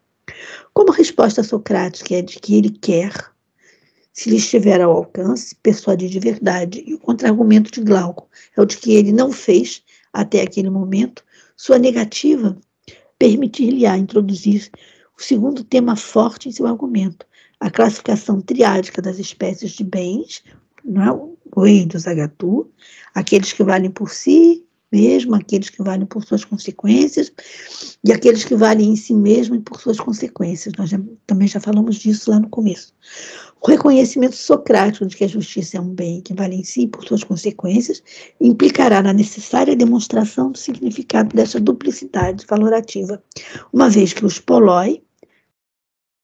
Como resposta socrática é de que ele quer, se lhe estiver ao alcance, persuadir de verdade, e o contra-argumento de Glauco é o de que ele não fez até aquele momento, sua negativa permitir-lhe-á introduzir o segundo tema forte em seu argumento, a classificação triádica das espécies de bens, não é? dos agatu, aqueles que valem por si, mesmo, aqueles que valem por suas consequências, e aqueles que valem em si mesmo e por suas consequências. Nós já, também já falamos disso lá no começo. O reconhecimento socrático de que a justiça é um bem que vale em si por suas consequências implicará na necessária demonstração do significado dessa duplicidade valorativa, uma vez que os poloi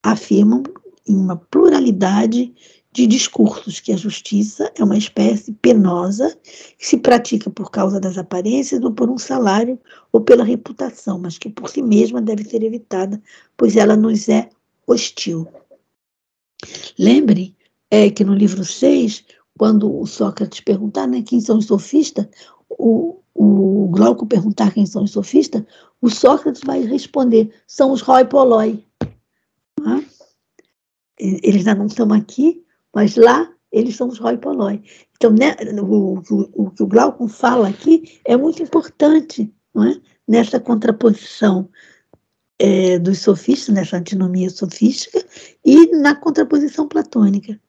afirmam em uma pluralidade de discursos que a justiça é uma espécie penosa que se pratica por causa das aparências ou por um salário ou pela reputação, mas que por si mesma deve ser evitada, pois ela nos é hostil. Lembre é, que no livro 6, quando o Sócrates perguntar né, quem são os sofistas, o, o Glauco perguntar quem são os sofistas, o Sócrates vai responder: são os Roi Poloi. Eles ainda não estão aqui, mas lá eles são os Roi Poloi. Então, né, o, o, o, que o Glauco fala aqui é muito importante não é? nessa contraposição é, dos sofistas, nessa antinomia sofística, e na contraposição platônica.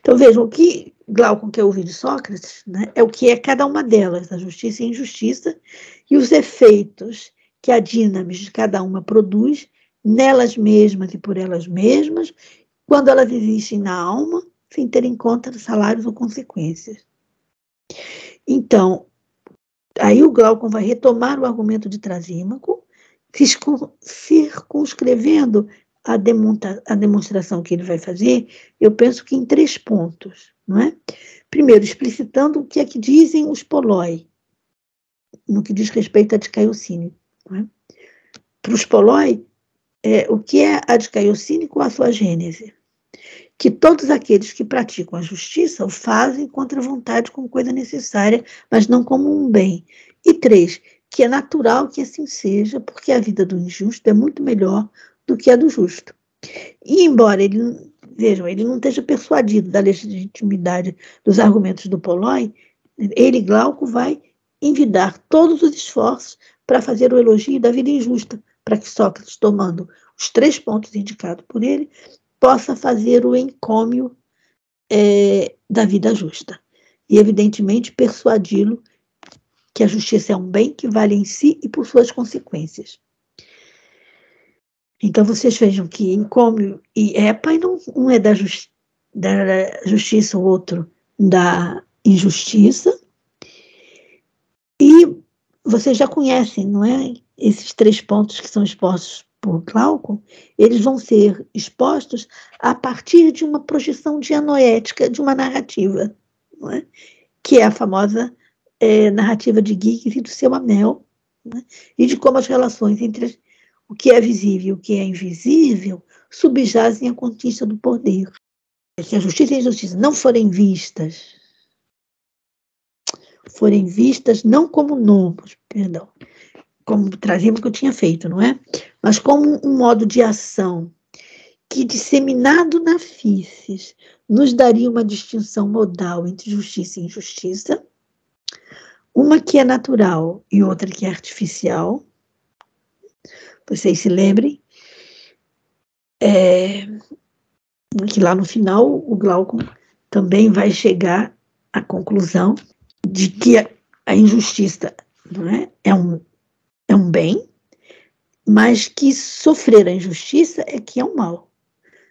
Então, vejam, o que Glauco quer ouvir de Sócrates né, é o que é cada uma delas, a justiça e a injustiça, e os efeitos que a dinamis de cada uma produz nelas mesmas e por elas mesmas, quando elas existem na alma, sem ter em conta salários ou consequências. Então, aí o Glaucon vai retomar o argumento de Trasímaco, circunscrevendo a, a demonstração que ele vai fazer, eu penso que em três pontos, não é? Primeiro, explicitando o que é que dizem os poloi, no que diz respeito à discaiocine. É? Para os poloi, é, o que é a discaiocine com a sua gênese? Que todos aqueles que praticam a justiça o fazem contra a vontade como coisa necessária, mas não como um bem. E três, que é natural que assim seja, porque a vida do injusto é muito melhor do que a do justo. E embora ele, vejam, ele não esteja persuadido da legitimidade dos argumentos do Polói, ele, Glauco, vai envidar todos os esforços para fazer o elogio da vida injusta, para que Sócrates, tomando os três pontos indicados por ele, possa fazer o encômio é, da vida justa. E, evidentemente, persuadi-lo que a justiça é um bem que vale em si e por suas consequências. Então, vocês vejam que encômio e EPA não, um é da, justi da justiça, o outro da injustiça. E vocês já conhecem, não é? Esses três pontos que são expostos por Glauco, eles vão ser expostos a partir de uma projeção dianoética de uma narrativa, não é? que é a famosa é, narrativa de Giggs e do seu anel, é? e de como as relações entre o que é visível e o que é invisível subjazem a conquista do poder. Se a justiça e a injustiça não forem vistas, forem vistas não como nomos, perdão, como trazíamos que eu tinha feito, não é? Mas como um modo de ação que, disseminado na físis, nos daria uma distinção modal entre justiça e injustiça, uma que é natural e outra que é artificial, vocês se lembrem, é, que lá no final o Glaucon também vai chegar à conclusão de que a, a injustiça não é, é, um, é um bem, mas que sofrer a injustiça é que é um mal.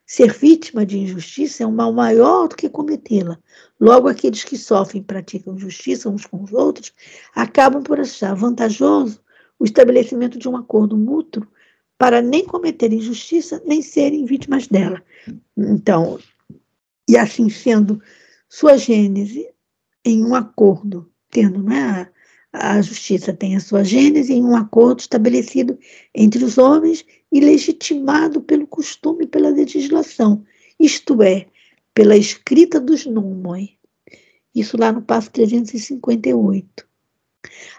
Ser vítima de injustiça é um mal maior do que cometê-la. Logo, aqueles que sofrem e praticam justiça uns com os outros acabam por achar vantajoso o estabelecimento de um acordo mútuo para nem cometer injustiça, nem serem vítimas dela. Então, e assim sendo sua gênese em um acordo, tendo né, a, justiça tem a sua gênese em um acordo estabelecido entre os homens e legitimado pelo costume e pela legislação, isto é, pela escrita dos nomoi. Isso lá no passo 358.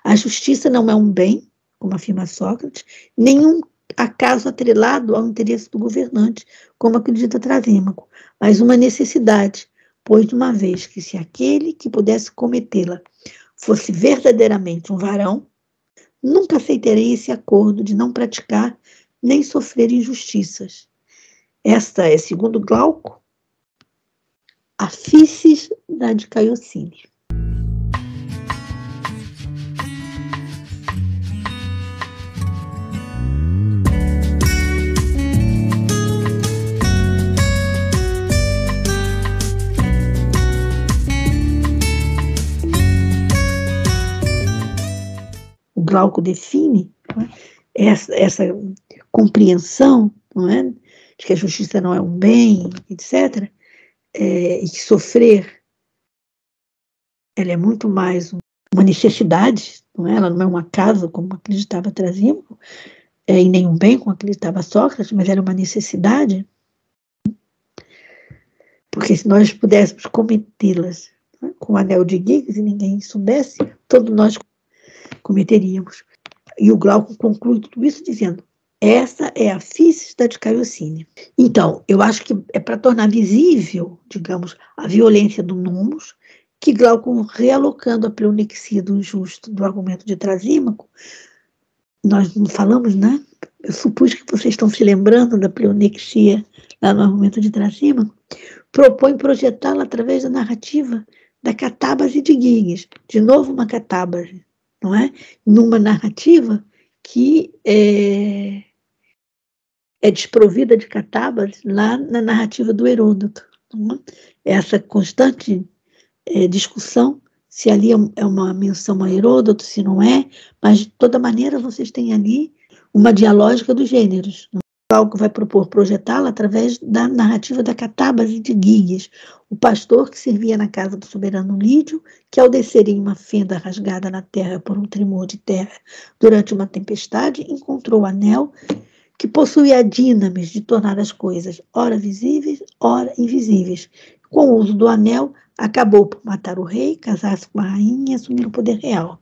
A justiça não é um bem, como afirma Sócrates, nenhum acaso atrelado ao interesse do governante, como acredita Trasímaco, mas uma necessidade, pois de uma vez que se aquele que pudesse cometê-la fosse verdadeiramente um varão, nunca aceitaria esse acordo de não praticar nem sofrer injustiças. Esta é, segundo Glauco, a físis da dicaiocine. Glauco define é? essa, essa compreensão é? de que a justiça não é um bem, etc., é, e que sofrer ela é muito mais uma necessidade, não é? ela não é um acaso, como acreditava Trasímaco, é, e nem um bem, como acreditava Sócrates, mas era uma necessidade, porque se nós pudéssemos cometê-las né, com o anel de Giggs e ninguém soubesse, todos nós cometeríamos. E o Glauco conclui tudo isso dizendo: essa é a físis da Dicaiocine. Então, eu acho que é para tornar visível, digamos, a violência do Numos, que Glauco, realocando a pleonexia do injusto do argumento de Trasímaco, nós não falamos, né? Eu supus que vocês estão se lembrando da pleonexia lá no argumento de Trasímaco, propõe projetá-la através da narrativa da catábase de Giggs. De novo, uma catábase, não é? Numa narrativa que é, é desprovida de catábase lá na narrativa do Heródoto. É? Essa constante é, discussão se ali é, é uma menção a Heródoto, se não é, mas de toda maneira vocês têm ali uma dialógica dos gêneros. Algo vai propor projetá-la através da narrativa da catábase de Guias, o pastor que servia na casa do soberano Lídio, que ao descer em uma fenda rasgada na terra por um tremor de terra durante uma tempestade, encontrou o anel que possuía dinamis de tornar as coisas ora visíveis, ora invisíveis. Com o uso do anel, acabou por matar o rei, casar-se com a rainha e assumir o poder real.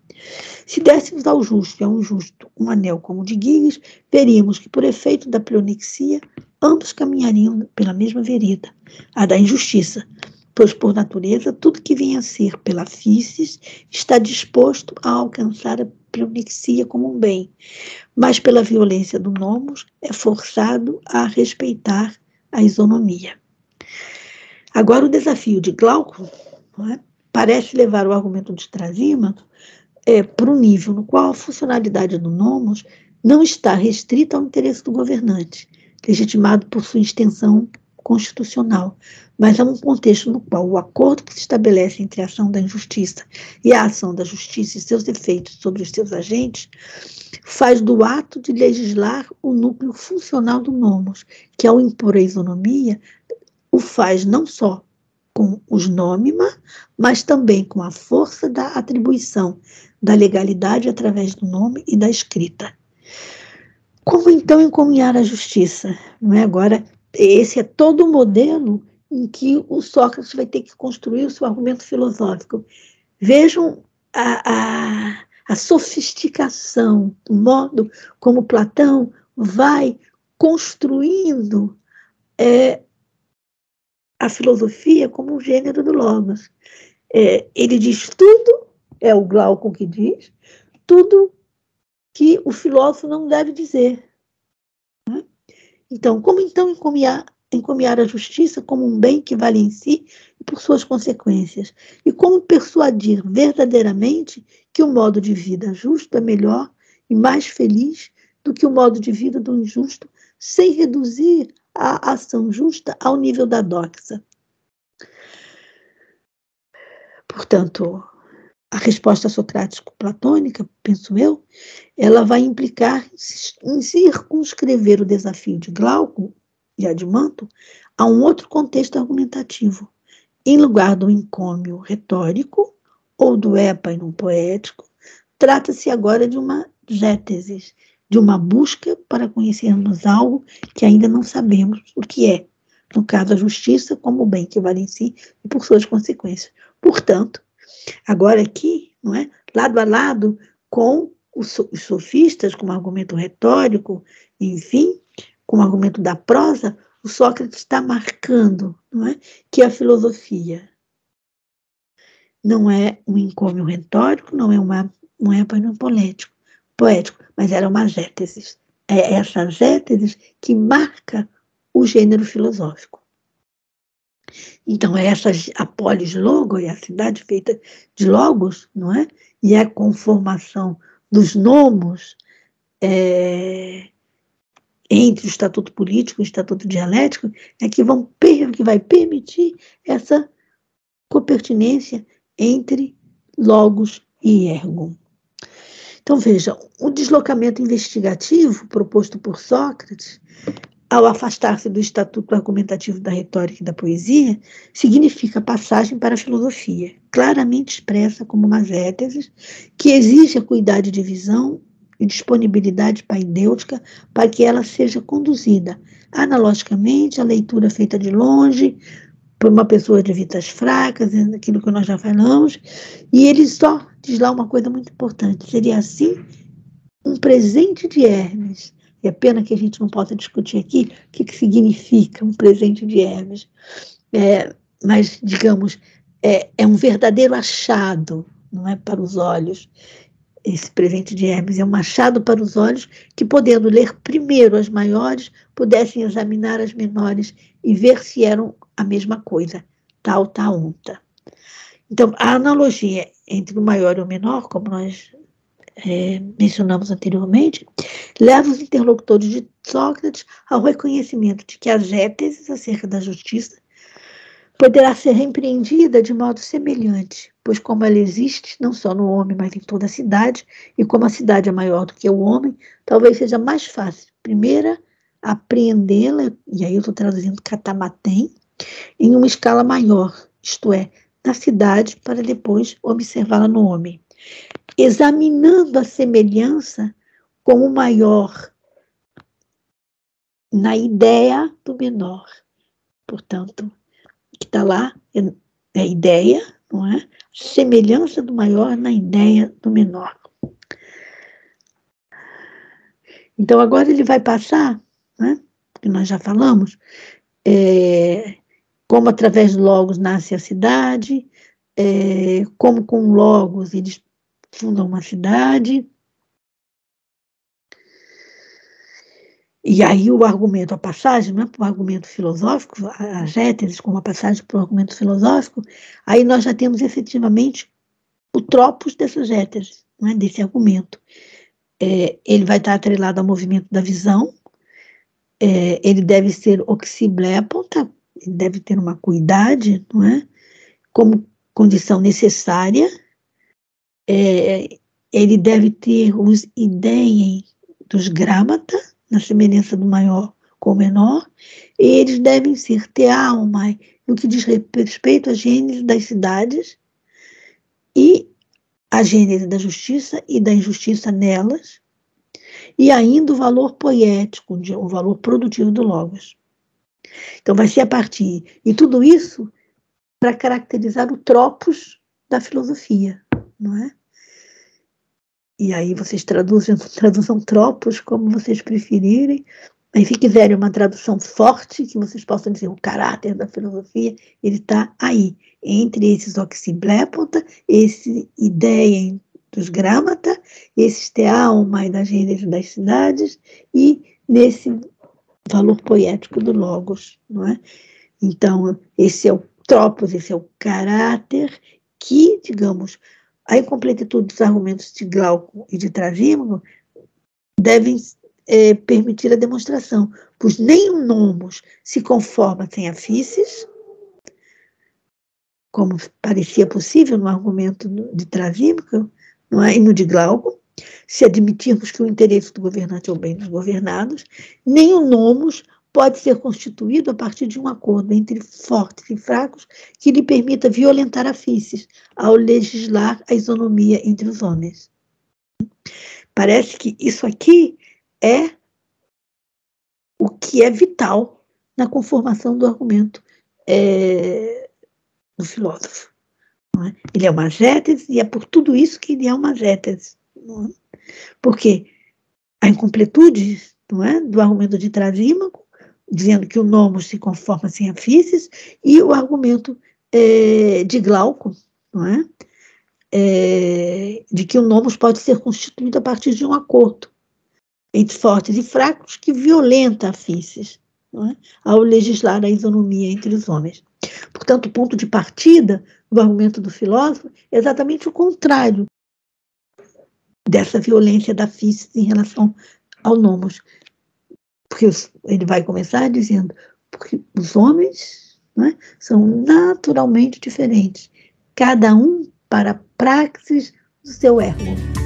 Se dessemos ao justo e ao injusto um anel como o de Guigas, veríamos que, por efeito da pleonexia, ambos caminhariam pela mesma vereda, a da injustiça, pois, por natureza, tudo que vem a ser pela físis está disposto a alcançar a pleonexia como um bem, mas pela violência do nomos é forçado a respeitar a isonomia. Agora, o desafio de Glauco é, parece levar o argumento de Trasímaco é, para um nível no qual a funcionalidade do nomos não está restrita ao interesse do governante, legitimado por sua extensão constitucional, mas a um contexto no qual o acordo que se estabelece entre a ação da injustiça e a ação da justiça e seus efeitos sobre os seus agentes faz do ato de legislar o núcleo funcional do nomos, que ao impor a isonomia o faz não só com os nômima, mas também com a força da atribuição da legalidade através do nome e da escrita. Como então encomunhar a justiça? Não é agora esse é todo o modelo em que o Sócrates vai ter que construir o seu argumento filosófico. Vejam a, a, a sofisticação, o modo como Platão vai construindo é, a filosofia como um gênero do Logos. É, ele diz tudo, é o Glauco que diz, tudo que o filósofo não deve dizer. Né? Então, como então encomiar, encomiar a justiça como um bem que vale em si e por suas consequências? E como persuadir verdadeiramente que o modo de vida justo é melhor e mais feliz do que o modo de vida do injusto, sem reduzir a ação justa ao nível da doxa. Portanto, a resposta socrático-platônica, penso eu, ela vai implicar em circunscrever o desafio de Glauco e Admanto a um outro contexto argumentativo, em lugar do encômio retórico ou do épainon poético, trata-se agora de uma gétesis, de uma busca para conhecermos algo que ainda não sabemos o que é. No caso, a justiça como o bem que vale em si e por suas consequências. Portanto, agora aqui, não é, lado a lado com os sofistas, com argumento retórico, enfim, com argumento da prosa, o Sócrates está marcando não é, que a filosofia não é um encômio retórico, não é uma, um épano poético, mas era uma gétesis. É essa gétesis que marca o gênero filosófico. Então, é essa a logo, é a cidade feita de logos, não é? E é a conformação dos nomos é, entre o estatuto político e o estatuto dialético é que, vão, que vai permitir essa copertinência entre logos e ergo. Então, veja, o deslocamento investigativo proposto por Sócrates, ao afastar-se do estatuto argumentativo da retórica e da poesia, significa passagem para a filosofia, claramente expressa como uma zétese que exige a cuidade de visão e disponibilidade paidêutica para que ela seja conduzida analogicamente à leitura feita de longe, por uma pessoa de vidas fracas, aquilo que nós já falamos, e ele só diz lá uma coisa muito importante: seria assim um presente de Hermes. E é pena que a gente não possa discutir aqui o que, que significa um presente de Hermes. É, mas, digamos, é, é um verdadeiro achado, não é para os olhos. Esse presente de Hermes é um achado para os olhos que, podendo ler primeiro as maiores, pudessem examinar as menores e ver se eram a mesma coisa, tal, ta, unta. Então, a analogia entre o maior e o menor, como nós é, mencionamos anteriormente, leva os interlocutores de Sócrates ao reconhecimento de que as éteses acerca da justiça poderá ser repreendida de modo semelhante, pois como ela existe não só no homem, mas em toda a cidade, e como a cidade é maior do que o homem, talvez seja mais fácil, primeira, apreendê-la, e aí eu estou traduzindo catamatem, em uma escala maior, isto é, na cidade, para depois observá-la no homem. Examinando a semelhança com o maior na ideia do menor. Portanto, que está lá é, é a ideia, não é? Semelhança do maior na ideia do menor. Então, agora ele vai passar, né, que nós já falamos, é, como através do Logos nasce a cidade, é, como com Logos eles fundam uma cidade. E aí o argumento, a passagem, não é para o argumento filosófico, a géteses como a passagem para o argumento filosófico, aí nós já temos efetivamente o tropos dessa gétese, é, desse argumento. É, ele vai estar atrelado ao movimento da visão, é, ele deve ser oxibléponta, ele deve ter uma cuidade, não é? Como condição necessária, é, ele deve ter os ideias dos grámata, na semelhança do maior com o menor, e eles devem ser tealma, no que diz respeito à gênese das cidades e a gênese da justiça e da injustiça nelas, e ainda o valor poético, o valor produtivo do Logos. Então, vai ser a partir. E tudo isso para caracterizar o tropos da filosofia, não é? E aí vocês traduzem, traduzam tropos como vocês preferirem. Mas se quiserem uma tradução forte, que vocês possam dizer o caráter da filosofia, ele está aí, entre esses oxiblepota, esse ideia dos grámata, esse tealma e da gênese das cidades, e nesse valor poético do Logos, não é? Então, esse é o tropos, esse é o caráter que, digamos, a incompletitude dos argumentos de Glauco e de Trasímago devem é, permitir a demonstração, pois nem o nomos se conforma sem a físis, como parecia possível no argumento de Trasímago, não é? e no de Glauco, se admitirmos que o interesse do governante é o bem dos governados, nem o nomos pode ser constituído a partir de um acordo entre fortes e fracos que lhe permita violentar a físis ao legislar a isonomia entre os homens. Parece que isso aqui é o que é vital na conformação do argumento é, do filósofo. É? Ele é uma gétese e é por tudo isso que ele é uma gétese. Porque a incompletude não é, do argumento de Trasímaco, dizendo que o nomos se conforma sem a físis, e o argumento é, de Glauco, não é? é? de que o nomos pode ser constituído a partir de um acordo entre fortes e fracos que violenta a físis, é? ao legislar a isonomia entre os homens. Portanto, o ponto de partida do argumento do filósofo é exatamente o contrário dessa violência da física em relação ao nomos. Porque ele vai começar dizendo, porque os homens né, são naturalmente diferentes, cada um para a praxis do seu erro.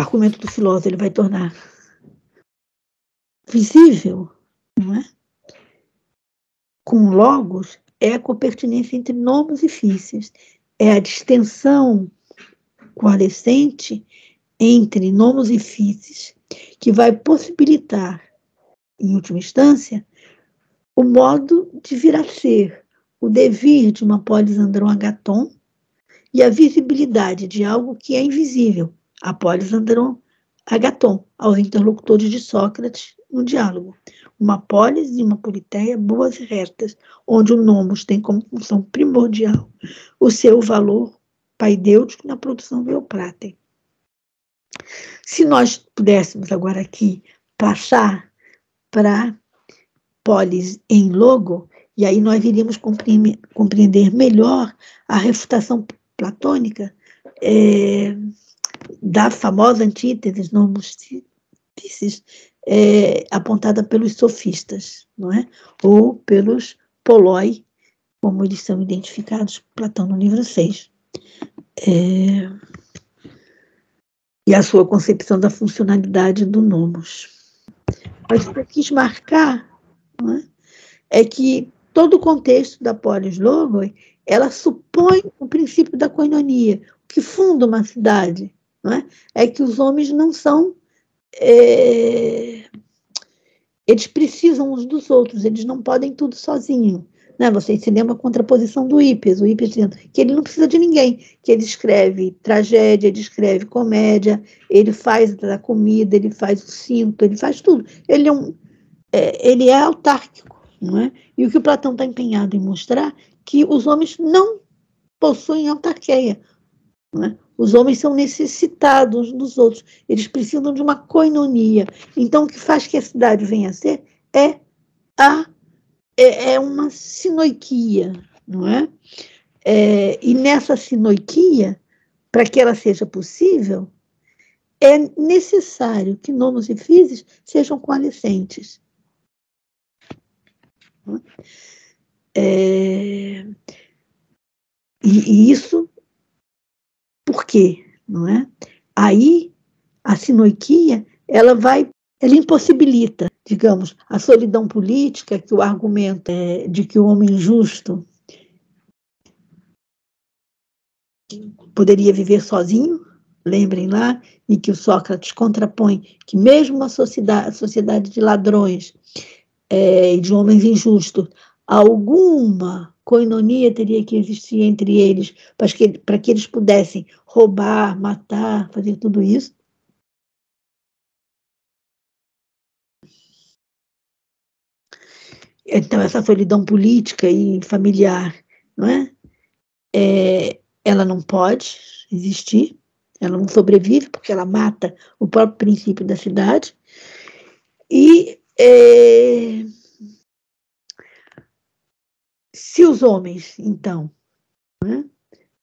Argumento do filósofo ele vai tornar visível, não é? Com logos é a copertinência entre nomos e fícies, é a distensão coalescente entre nomos e fícies que vai possibilitar, em última instância, o modo de vir a ser, o devir de uma polis andron-agaton e a visibilidade de algo que é invisível, a polis andron-agaton, aos interlocutores de Sócrates no diálogo. Uma polis e uma politeia boas e retas, onde o nomos tem como função primordial o seu valor paidêutico na produção do eupratem. Se nós pudéssemos agora aqui passar para polis em logo, e aí nós iríamos compreender melhor a refutação platônica é, da famosa antítese nomos é, apontada pelos sofistas, não é? Ou pelos poloi, como eles são identificados, Platão no livro 6. É, e a sua concepção da funcionalidade do nomos. Mas o que eu quis marcar é? é que todo o contexto da polis logoi, ela supõe o princípio da coinonia, que funda uma cidade, não é? que os homens não são é, eles precisam uns dos outros, eles não podem tudo sozinho. Né? Você se lembra a contraposição do Hippias, o Hippias dizendo que ele não precisa de ninguém, que ele escreve tragédia, ele escreve comédia, ele faz a comida, ele faz o cinto, ele faz tudo. Ele é, um, é, ele é autárquico. Não é? E o que o Platão está empenhado em mostrar que os homens não possuem autarquia. É? Os homens são necessitados dos outros, eles precisam de uma coinonia. Então, o que faz que a cidade venha a ser é, a, é, é uma sinoiquia, não é? é? E nessa sinoiquia, para que ela seja possível, é necessário que nomos e físis sejam coalescentes. É, e, e, isso por quê? Não é? Aí, a sinoiquia, ela vai, ela impossibilita, digamos, a solidão política, que o argumento é de que o homem justo poderia viver sozinho, lembrem lá, e que o Sócrates contrapõe que mesmo uma sociedade, sociedade de ladrões é, e é, de homens injustos, alguma coinonia teria que existir entre eles para que, para que eles pudessem roubar, matar, fazer tudo isso. Então, essa solidão política e familiar, não é? é? Ela não pode existir, ela não sobrevive porque ela mata o próprio princípio da cidade. E é, se os homens, então, né,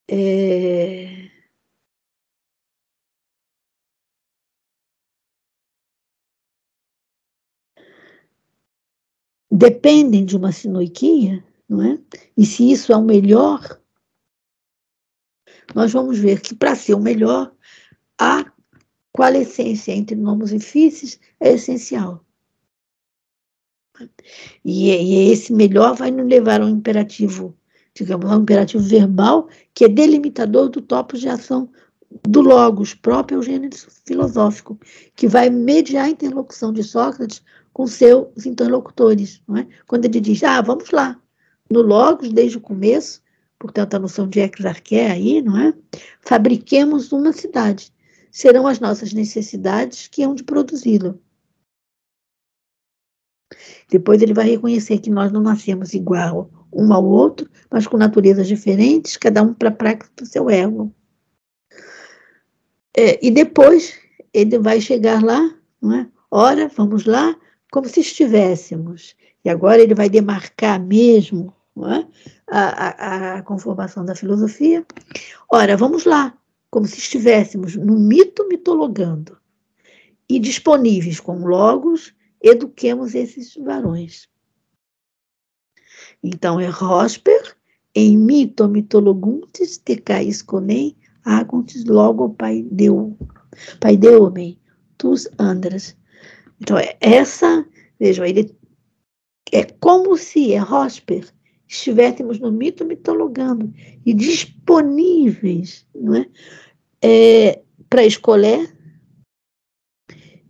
é, dependem de uma sinoiquia, não é? E se isso é o melhor, nós vamos ver que para ser o melhor, a coalescência entre nomos e físis é essencial. E, e esse melhor vai nos levar a um imperativo, digamos, a um imperativo verbal, que é delimitador do topos de ação do logos, próprio gênero filosófico, que vai mediar a interlocução de Sócrates com seus interlocutores. Não é? Quando ele diz, ah, vamos lá, no logos, desde o começo, portanto, a noção de exarqué aí, não é? Fabriquemos uma cidade. Serão as nossas necessidades que hão de produzi-lo. Depois ele vai reconhecer que nós não nascemos igual um ao outro, mas com naturezas diferentes, cada um para a prática do seu ego. É, e depois ele vai chegar lá, não é? Ora, vamos lá, como se estivéssemos. E agora ele vai demarcar mesmo é? a, a, a conformação da filosofia. Ora, vamos lá, como se estivéssemos no mito mitologando e disponíveis com logos eduquemos esses varões. Então, é Rosper, em mito mitologuntes, tecais conem, agontes logo pai deu. Paideomem, tus andras. Então, é essa, vejam, ele é como se é Rosper estivéssemos no mito mitologando e disponíveis não é, é para escolher.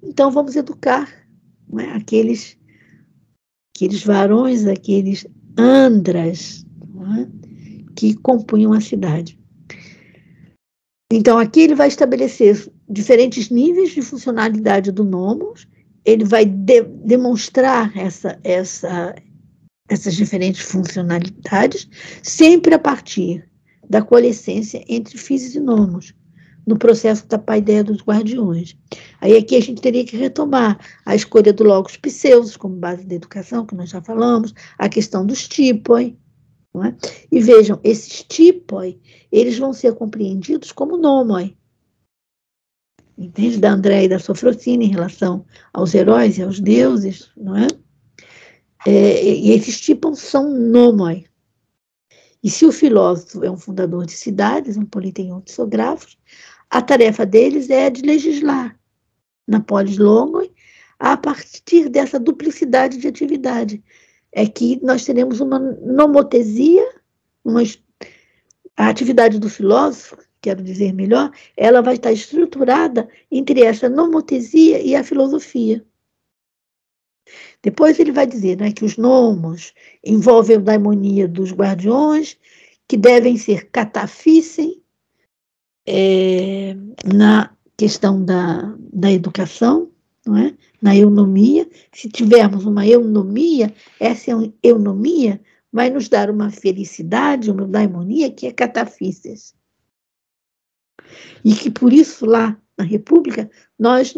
Então, vamos educar é, aqueles, aqueles varões, aqueles andras é, que compunham a cidade. Então, aqui ele vai estabelecer diferentes níveis de funcionalidade do nomos, ele vai de, demonstrar essa, essa, essas diferentes funcionalidades, sempre a partir da coalescência entre físicos e nomos, no processo da paideia dos guardiões. Aí aqui a gente teria que retomar a escolha do logos pseudos como base da educação, que nós já falamos, a questão dos tipoi, é? E vejam, esses tipoi, eles vão ser compreendidos como nomoi. Entende? Da André e da Sofrocina em relação aos heróis e aos deuses, não é? é e esses tipos são nomoi. E se o filósofo é um fundador de cidades, um politeion psicógrafos, a tarefa deles é a de legislar na polis longoi a partir dessa duplicidade de atividade, é que nós teremos uma nomotesia, uma, a atividade do filósofo, quero dizer melhor, ela vai estar estruturada entre essa nomotesia e a filosofia. Depois ele vai dizer né, que os nomos envolvem a daimonia dos guardiões, que devem ser catafícem é, na questão da, da educação, não é? na eunomia. Se tivermos uma eunomia, essa eunomia vai nos dar uma felicidade, uma daimonia que é catafísis. E que por isso lá na República nós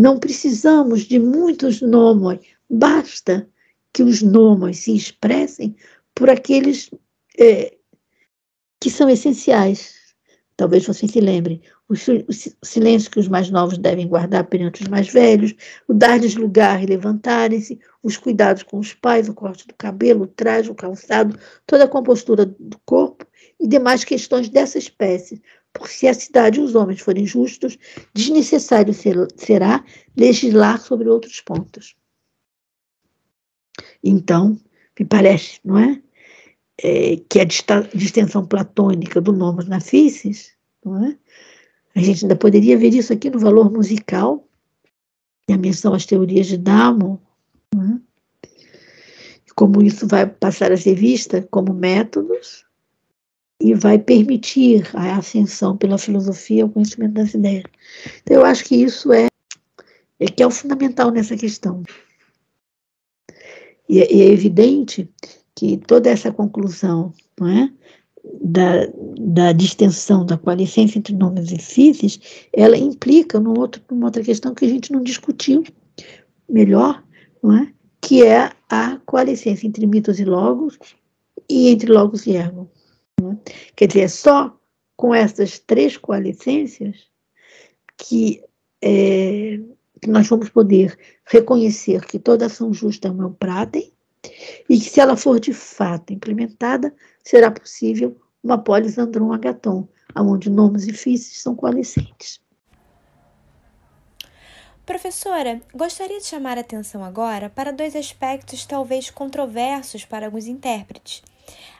não precisamos de muitos nomos, basta que os nomos se expressem por aqueles é, que são essenciais. Talvez você se lembre, o, silêncio que os mais novos devem guardar perante os mais velhos, o dar-lhes lugar e levantarem-se, os cuidados com os pais, o corte do cabelo, o traje, o calçado, toda a compostura do corpo e demais questões dessa espécie. Porque se a cidade e os homens forem justos, desnecessário ser, será legislar sobre outros pontos. Então, me parece, não é? É que a distensão platônica do nomos na físis, não é? A gente ainda poderia ver isso aqui no valor musical, e a menção às teorias de Damo, né? como isso vai passar a ser vista como métodos e vai permitir a ascensão pela filosofia ao conhecimento das ideias. Então, eu acho que isso é, é que é o fundamental nessa questão. E, é, e é evidente que toda essa conclusão não é, da, da distensão da coalescência entre nomes e físis, ela implica num outro, numa outra questão que a gente não discutiu melhor, não é? que é a coalescência entre mitos e logos e entre logos e ergo. É? Quer dizer, é só com essas três coalescências que, é, que nós vamos poder reconhecer que toda ação justa é um pratem e que se ela for de fato implementada, será possível uma polis andron agaton, onde nomos e físis são coalescentes. Professora, gostaria de chamar a atenção agora para dois aspectos talvez controversos para alguns intérpretes: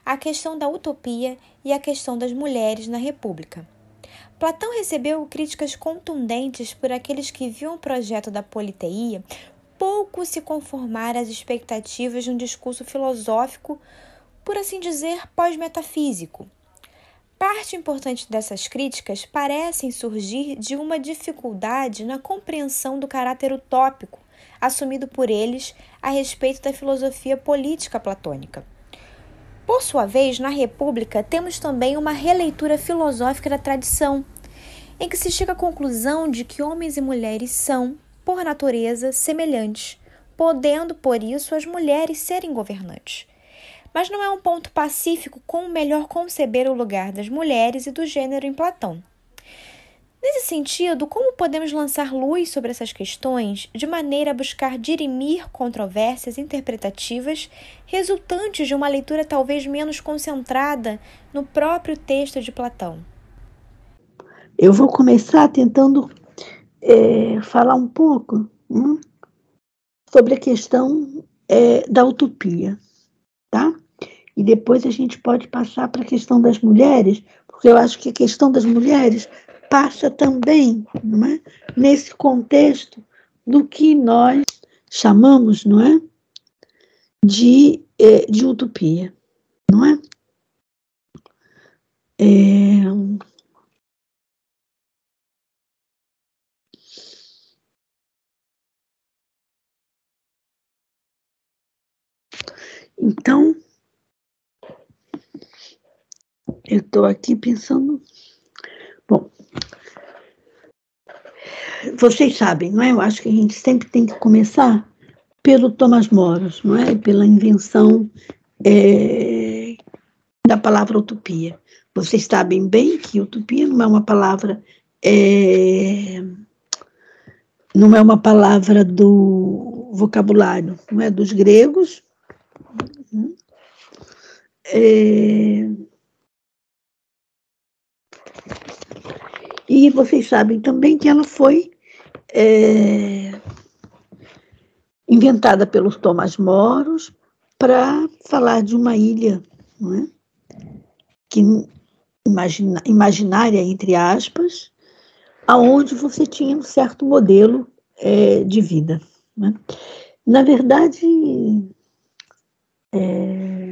a questão da utopia e a questão das mulheres na República. Platão recebeu críticas contundentes por aqueles que viam o projeto da politeia pouco se conformar às expectativas de um discurso filosófico, por assim dizer, pós-metafísico. Parte importante dessas críticas parecem surgir de uma dificuldade na compreensão do caráter utópico assumido por eles a respeito da filosofia política platônica. Por sua vez, na República, temos também uma releitura filosófica da tradição, em que se chega à conclusão de que homens e mulheres são, por natureza, semelhantes, podendo, por isso, as mulheres serem governantes. Mas não é um ponto pacífico como melhor conceber o lugar das mulheres e do gênero em Platão. Nesse sentido, como podemos lançar luz sobre essas questões de maneira a buscar dirimir controvérsias interpretativas resultantes de uma leitura talvez menos concentrada no próprio texto de Platão? Eu vou começar tentando é, falar um pouco hum, sobre a questão é, da utopia, tá? E depois a gente pode passar para a questão das mulheres, porque eu acho que a questão das mulheres passa também, não é? Nesse contexto do que nós chamamos, não é? De, é, de utopia, não é? é Então, eu estou aqui pensando. Bom, vocês sabem, não é? Eu acho que a gente sempre tem que começar pelo Thomas Moros, não é? Pela invenção é, da palavra utopia. Vocês sabem bem que utopia não é uma palavra é, não é uma palavra do vocabulário, não é dos gregos, é... E vocês sabem também que ela foi é... inventada pelos Thomas Moros para falar de uma ilha, é? que imagina, imaginária entre aspas, aonde você tinha um certo modelo é, de vida. Né? Na verdade, é,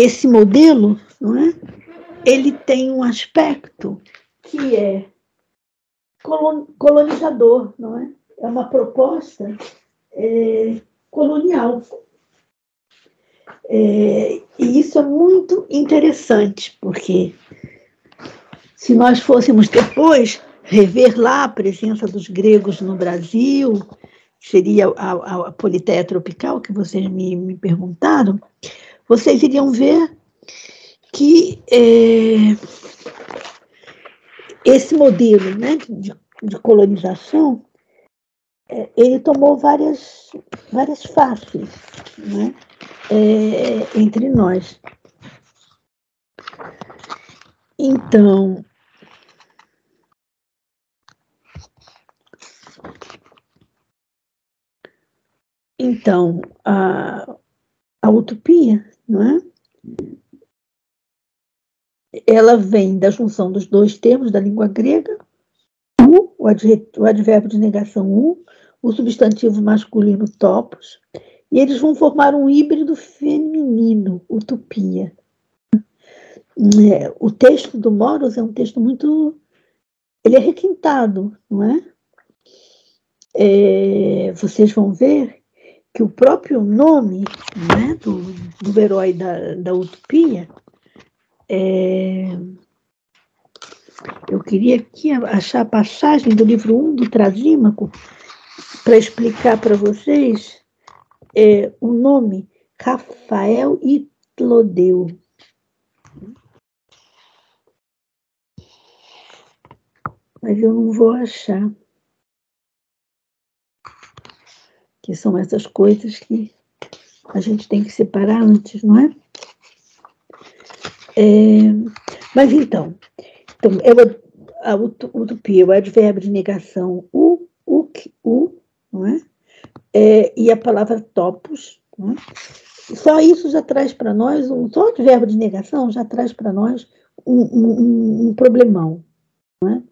esse modelo, não é? Ele tem um aspecto que é colonizador, não é? É uma proposta é, colonial. É, e isso é muito interessante, porque se nós fôssemos depois rever lá a presença dos gregos no Brasil, seria a, a, a tropical que vocês me, me perguntaram, vocês iriam ver que é, esse modelo né, de, de colonização é, ele tomou várias, várias faces né, é, entre nós. Então, então a, a utopia não é? Ela vem da junção dos dois termos da língua grega, o, o, o advérbio de negação u, o substantivo masculino topos, e eles vão formar um híbrido feminino, utopia. É, o texto do Moros é um texto muito. Ele é requintado, não é? é vocês vão ver que o próprio nome né, do, do herói da, da utopia é, eu queria aqui achar a passagem do livro 1 do Trasímaco para explicar para vocês é, o nome Rafael Itlodeu. Mas eu não vou achar. Que são essas coisas que a gente tem que separar antes, não é? é mas então, então eu, a utopia, o advérbio de negação, o, o, o, não é? é e a palavra topos, não é? só isso já traz para nós, um, só o advérbio de negação já traz para nós um, um, um, problemão, não é?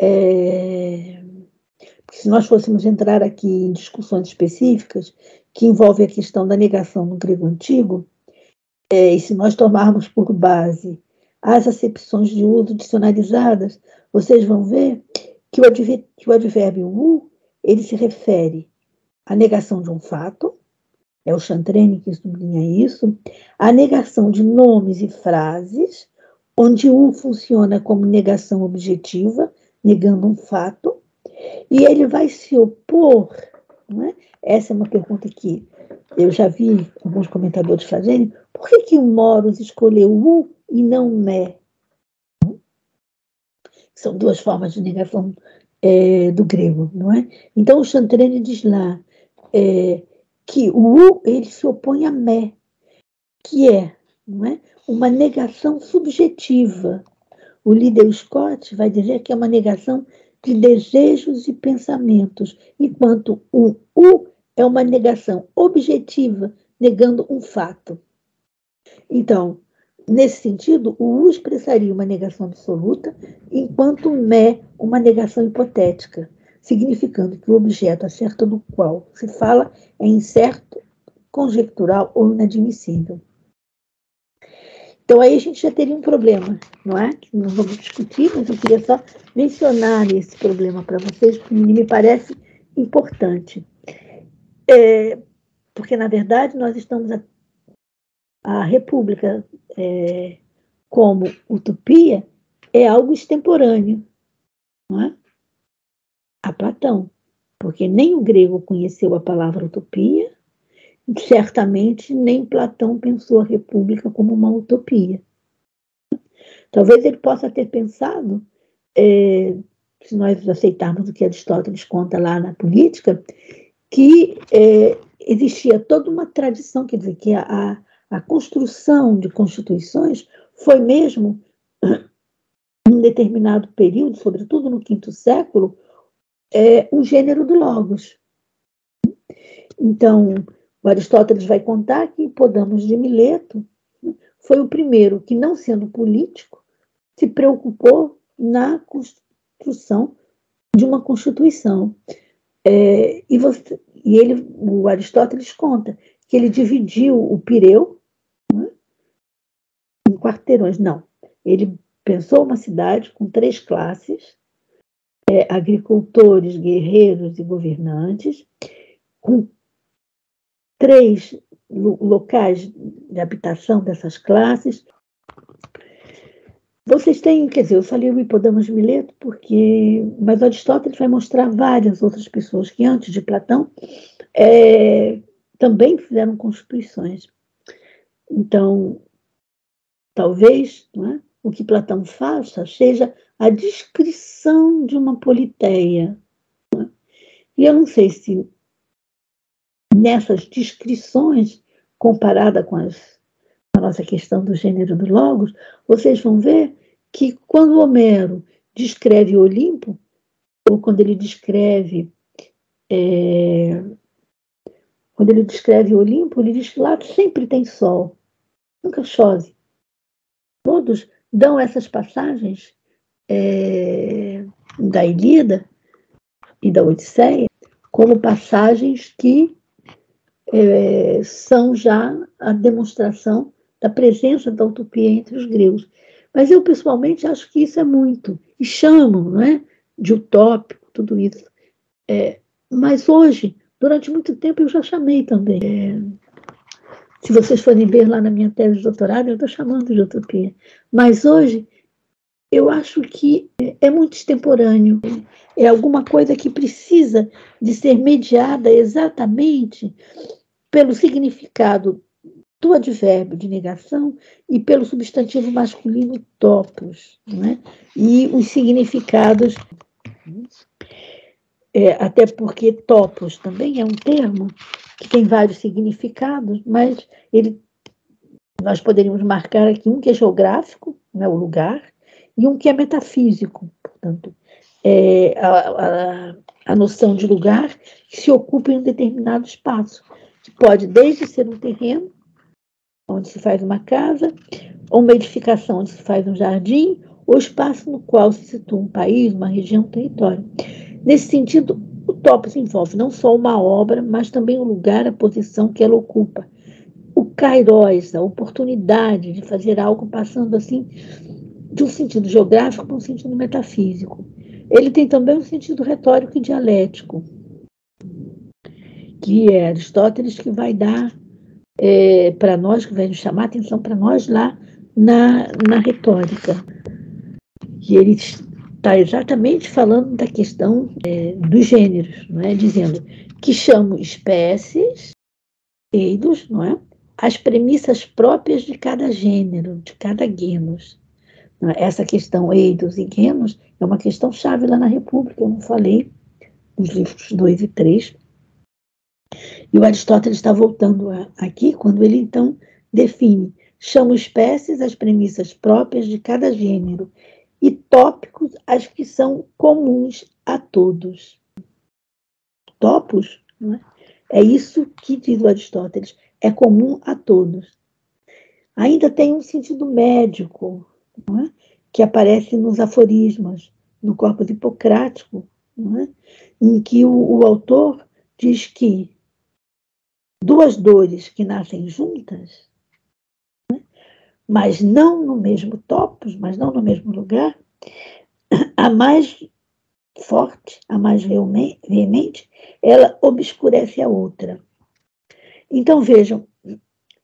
é se nós fôssemos entrar aqui em discussões específicas que envolvem a questão da negação no grego antigo, é, e se nós tomarmos por base as acepções de uso dicionarizadas, vocês vão ver que o, adver, que o advérbio u ele se refere à negação de um fato, é o Chantrene que sublinha isso, à negação de nomes e frases, onde u funciona como negação objetiva, negando um fato, e ele vai se opor, não é? Essa é uma pergunta que eu já vi alguns comentadores fazerem. Por que, que Moros escolheu u e não me? São duas formas de negação é, do grego, não é? Então o Chantrene diz lá é, que o u ele se opõe a me, que é, não é, uma negação subjetiva, o líder Scott vai dizer que é uma negação de desejos e pensamentos, enquanto o U é uma negação objetiva, negando um fato. Então, nesse sentido, o U expressaria uma negação absoluta, enquanto o ME uma negação hipotética, significando que o objeto acerca do qual se fala é incerto, conjectural ou inadmissível. Então aí a gente já teria um problema, não é? Não vamos discutir, mas eu queria só mencionar esse problema para vocês, porque me parece importante. É, porque, na verdade, nós estamos. A, a República é, como utopia é algo extemporâneo, não é? A Platão. Porque nem o grego conheceu a palavra utopia, certamente nem Platão pensou a República como uma utopia. Talvez ele possa ter pensado, é, se nós aceitarmos o que Aristóteles conta lá na política, que é, existia toda uma tradição, quer dizer, que a, a construção de constituições foi mesmo, em determinado período, sobretudo no quinto século, é, o gênero do logos. Então, o Aristóteles vai contar que Podamos de Mileto foi o primeiro que, não sendo político, se preocupou na construção de uma constituição. É, e, você, e ele, o Aristóteles conta que ele dividiu o Pireu né, em quarteirões. Não, ele pensou uma cidade com três classes: é, agricultores, guerreiros e governantes, com três locais de habitação dessas classes. Vocês têm, quer dizer, eu falei o Hipodamos Mileto porque, mas Aristóteles vai mostrar várias outras pessoas que antes de Platão é, também fizeram constituições. Então, talvez é, o que Platão faça seja a descrição de uma politeia. É? E eu não sei se nessas descrições, comparada com as, a nossa questão do gênero do Logos, vocês vão ver que quando Homero descreve o Olimpo, ou quando ele descreve é, quando ele descreve o Olimpo, ele diz que lá sempre tem sol, nunca chove. Todos dão essas passagens é, da Ilíada e da Odisseia como passagens que é, são já a demonstração da presença da utopia entre os gregos. Mas eu, pessoalmente, acho que isso é muito. E chamam não é, de utópico tudo isso. É, mas hoje, durante muito tempo, eu já chamei também. É, se vocês forem ver lá na minha tese de doutorado, eu estou chamando de utopia. Mas hoje, eu acho que é muito extemporâneo. É alguma coisa que precisa de ser mediada exatamente pelo significado do advérbio de negação e pelo substantivo masculino topos, né? e os significados, é, até porque topos também é um termo que tem vários significados, mas ele, nós poderíamos marcar aqui um que é geográfico, né, o lugar, e um que é metafísico, portanto, é a, a, a noção de lugar que se ocupa em um determinado espaço que pode desde ser um terreno, onde se faz uma casa, ou uma edificação onde se faz um jardim, ou espaço no qual se situa um país, uma região, um território. Nesse sentido, o topos envolve não só uma obra, mas também o lugar, a posição que ela ocupa. O kairos, a oportunidade de fazer algo passando assim de um sentido geográfico para um sentido metafísico. Ele tem também um sentido retórico e dialético que é Aristóteles que vai dar é, para nós, que vai nos chamar a atenção para nós lá na, na retórica. E ele está exatamente falando da questão é, dos gêneros, não é? dizendo que chamo espécies, eidos, não é? as premissas próprias de cada gênero, de cada genus. É? Essa questão eidos e genus é uma questão chave lá na República, eu não falei nos livros 2 e 3, e o Aristóteles está voltando a, aqui quando ele então define, chama espécies as premissas próprias de cada gênero, e tópicos as que são comuns a todos. Topos, é? é isso que diz o Aristóteles, é comum a todos. Ainda tem um sentido médico, é? que aparece nos aforismos, no corpus hipocrático, é? em que o, o autor diz que duas dores que nascem juntas, né? mas não no mesmo topos, mas não no mesmo lugar, a mais forte, a mais veemente, ela obscurece a outra. Então vejam,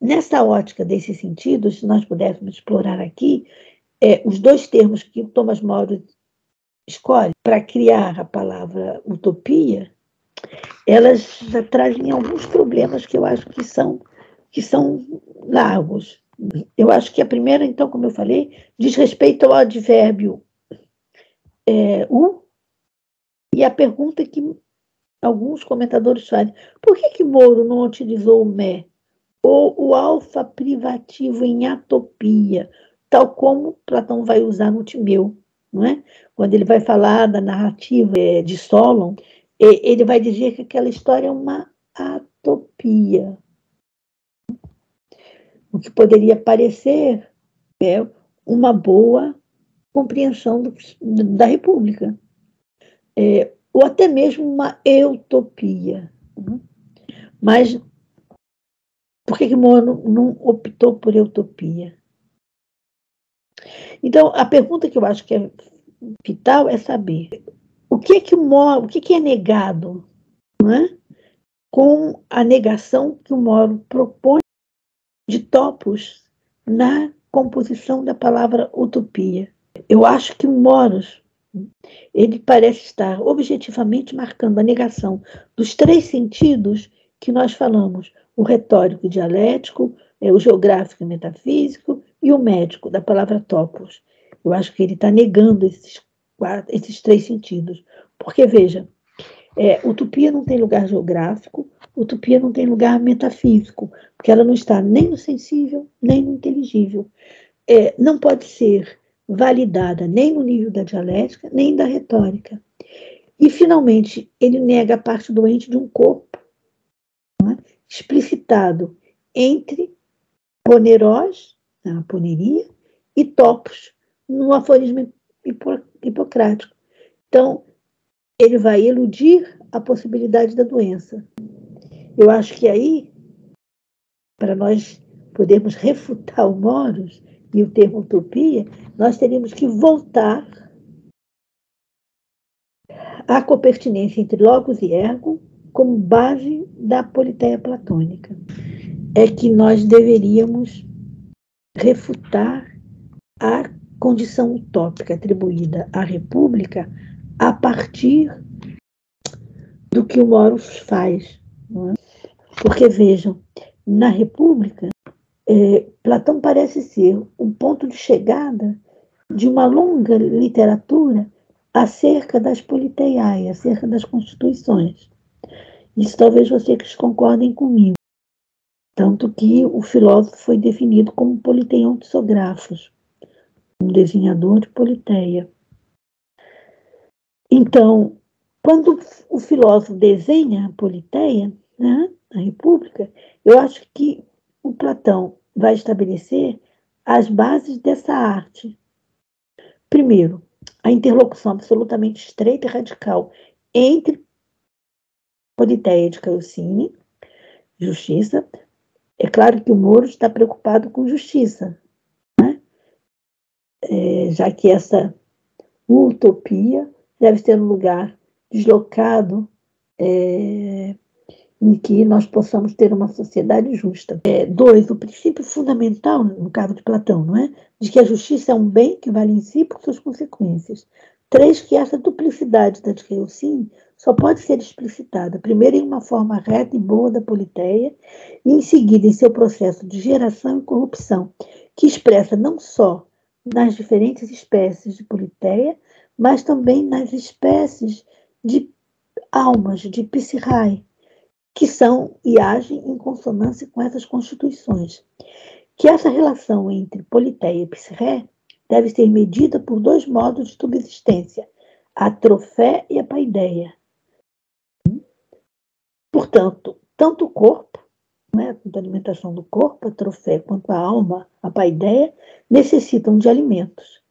nessa ótica desses sentidos, se nós pudéssemos explorar aqui, é, os dois termos que Thomas More escolhe para criar a palavra utopia, elas trazem alguns problemas que eu acho que são, que são largos. Eu acho que a primeira, então, como eu falei, diz respeito ao advérbio é, o, e a pergunta que alguns comentadores fazem, por que, que Moro não utilizou o me ou o alfa privativo em atopia, tal como Platão vai usar no Timeu, não é? Quando ele vai falar da narrativa é, de Solon, ele vai dizer que aquela história é uma atopia. O que poderia parecer é uma boa compreensão do, da República. É, ou até mesmo uma utopia. Mas por que, que não optou por utopia? Então, a pergunta que eu acho que é vital é saber o que é que, o, o que, que é negado não é? com a negação que o Moro propõe de topos na composição da palavra utopia. Eu acho que o Moros ele parece estar objetivamente marcando a negação dos três sentidos que nós falamos: o retórico e dialético, é, o geográfico e metafísico e o médico, da palavra topos. Eu acho que ele está negando esses quatro, esses três sentidos. Porque, veja, é, utopia não tem lugar geográfico, utopia não tem lugar metafísico, porque ela não está nem no sensível, nem no inteligível. É, não pode ser validada nem no nível da dialética, nem da retórica. E, finalmente, ele nega a parte doente de um corpo, é? explicitado entre ponerós, a poneria, e topos, no aforismo hipocrático. Então, ele vai eludir a possibilidade da doença. Eu acho que aí, para nós podermos refutar o Moros e o termo utopia, nós teríamos que voltar à copertinência entre logos e ergo como base da politeia platônica. É que nós deveríamos refutar a condição utópica atribuída à República a partir do que o Moros faz. É? Porque, vejam, na República, é, Platão parece ser um ponto de chegada de uma longa literatura acerca das politeiai, acerca das constituições. Isso talvez vocês concordem comigo. Tanto que o filósofo foi definido como politeion um desenhador de politeia. Então, quando o filósofo desenha a politeia, né, a república, eu acho que o Platão vai estabelecer as bases dessa arte. Primeiro, a interlocução absolutamente estreita e radical entre politeia de Caocine, justiça. É claro que o Moro está preocupado com justiça, é, já que essa utopia deve ter um lugar deslocado é, em que nós possamos ter uma sociedade justa. É, dois, o princípio fundamental, no caso de Platão, não é? De que a justiça é um bem que vale em si por suas consequências. Três, que essa duplicidade da Dikaiosine só pode ser explicitada, primeiro, em uma forma reta e boa da politeia, e em seguida, em seu processo de geração e corrupção, que expressa não só nas diferentes espécies de politeia, mas também nas espécies de almas, de psirai, que são e agem em consonância com essas constituições. Que essa relação entre politeia e psirré deve ser medida por dois modos de subsistência, a trofé e a paideia. Portanto, tanto o corpo, né, tanto a alimentação do corpo, a trofé, quanto a alma, a paideia, necessitam de alimentos.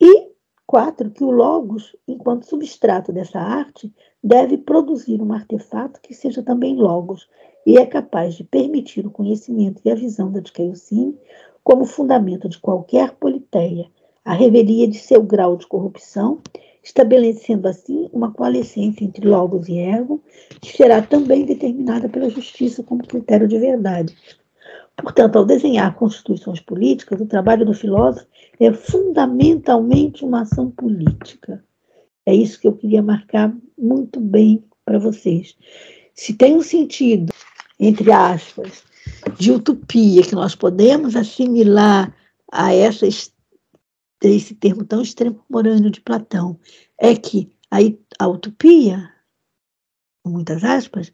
E, quatro, que o logos, enquanto substrato dessa arte, deve produzir um artefato que seja também logos e é capaz de permitir o conhecimento e a visão da Dikaiosine como fundamento de qualquer politeia, a revelia de seu grau de corrupção, estabelecendo assim uma coalescência entre logos e ego, que será também determinada pela justiça como critério de verdade. Portanto, ao desenhar constituições políticas, o trabalho do filósofo é fundamentalmente uma ação política. É isso que eu queria marcar muito bem para vocês. Se tem um sentido, entre aspas, de utopia que nós podemos assimilar a essa, esse termo tão extemporâneo de Platão é que a, a utopia, com muitas aspas,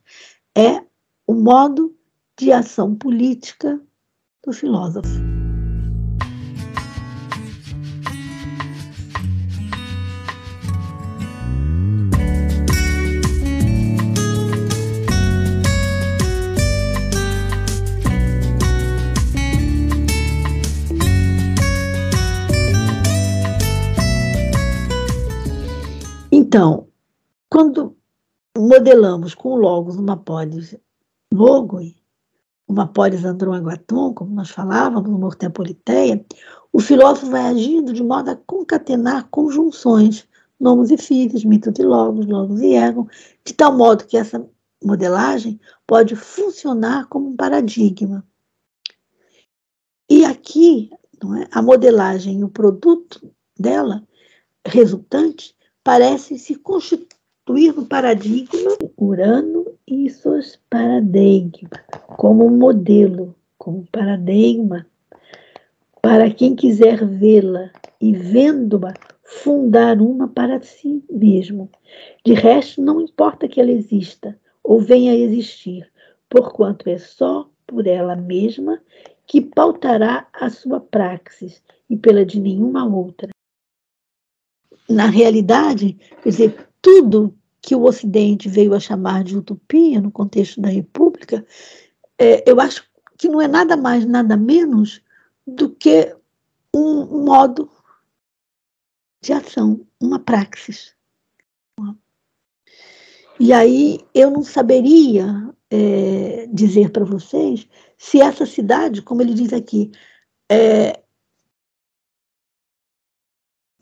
é o modo de ação política do filósofo. Então, quando modelamos com logos uma polis logoi, uma polis androaguatum, como nós falávamos, uma ortepoliteia, o filósofo vai agindo de modo a concatenar conjunções, nomos e filhos, mito de logos, logos e ego, de tal modo que essa modelagem pode funcionar como um paradigma. E aqui, é, a modelagem e o produto dela resultante parecem se constituir no paradigma Urano e seus paradigmas, como modelo, como paradigma, para quem quiser vê-la e vendo-a fundar uma para si mesmo. De resto, não importa que ela exista ou venha a existir, porquanto é só por ela mesma que pautará a sua praxis e pela de nenhuma outra na realidade, quer dizer, tudo que o Ocidente veio a chamar de utopia no contexto da República, é, eu acho que não é nada mais, nada menos do que um modo de ação, uma praxis. E aí eu não saberia é, dizer para vocês se essa cidade, como ele diz aqui, é,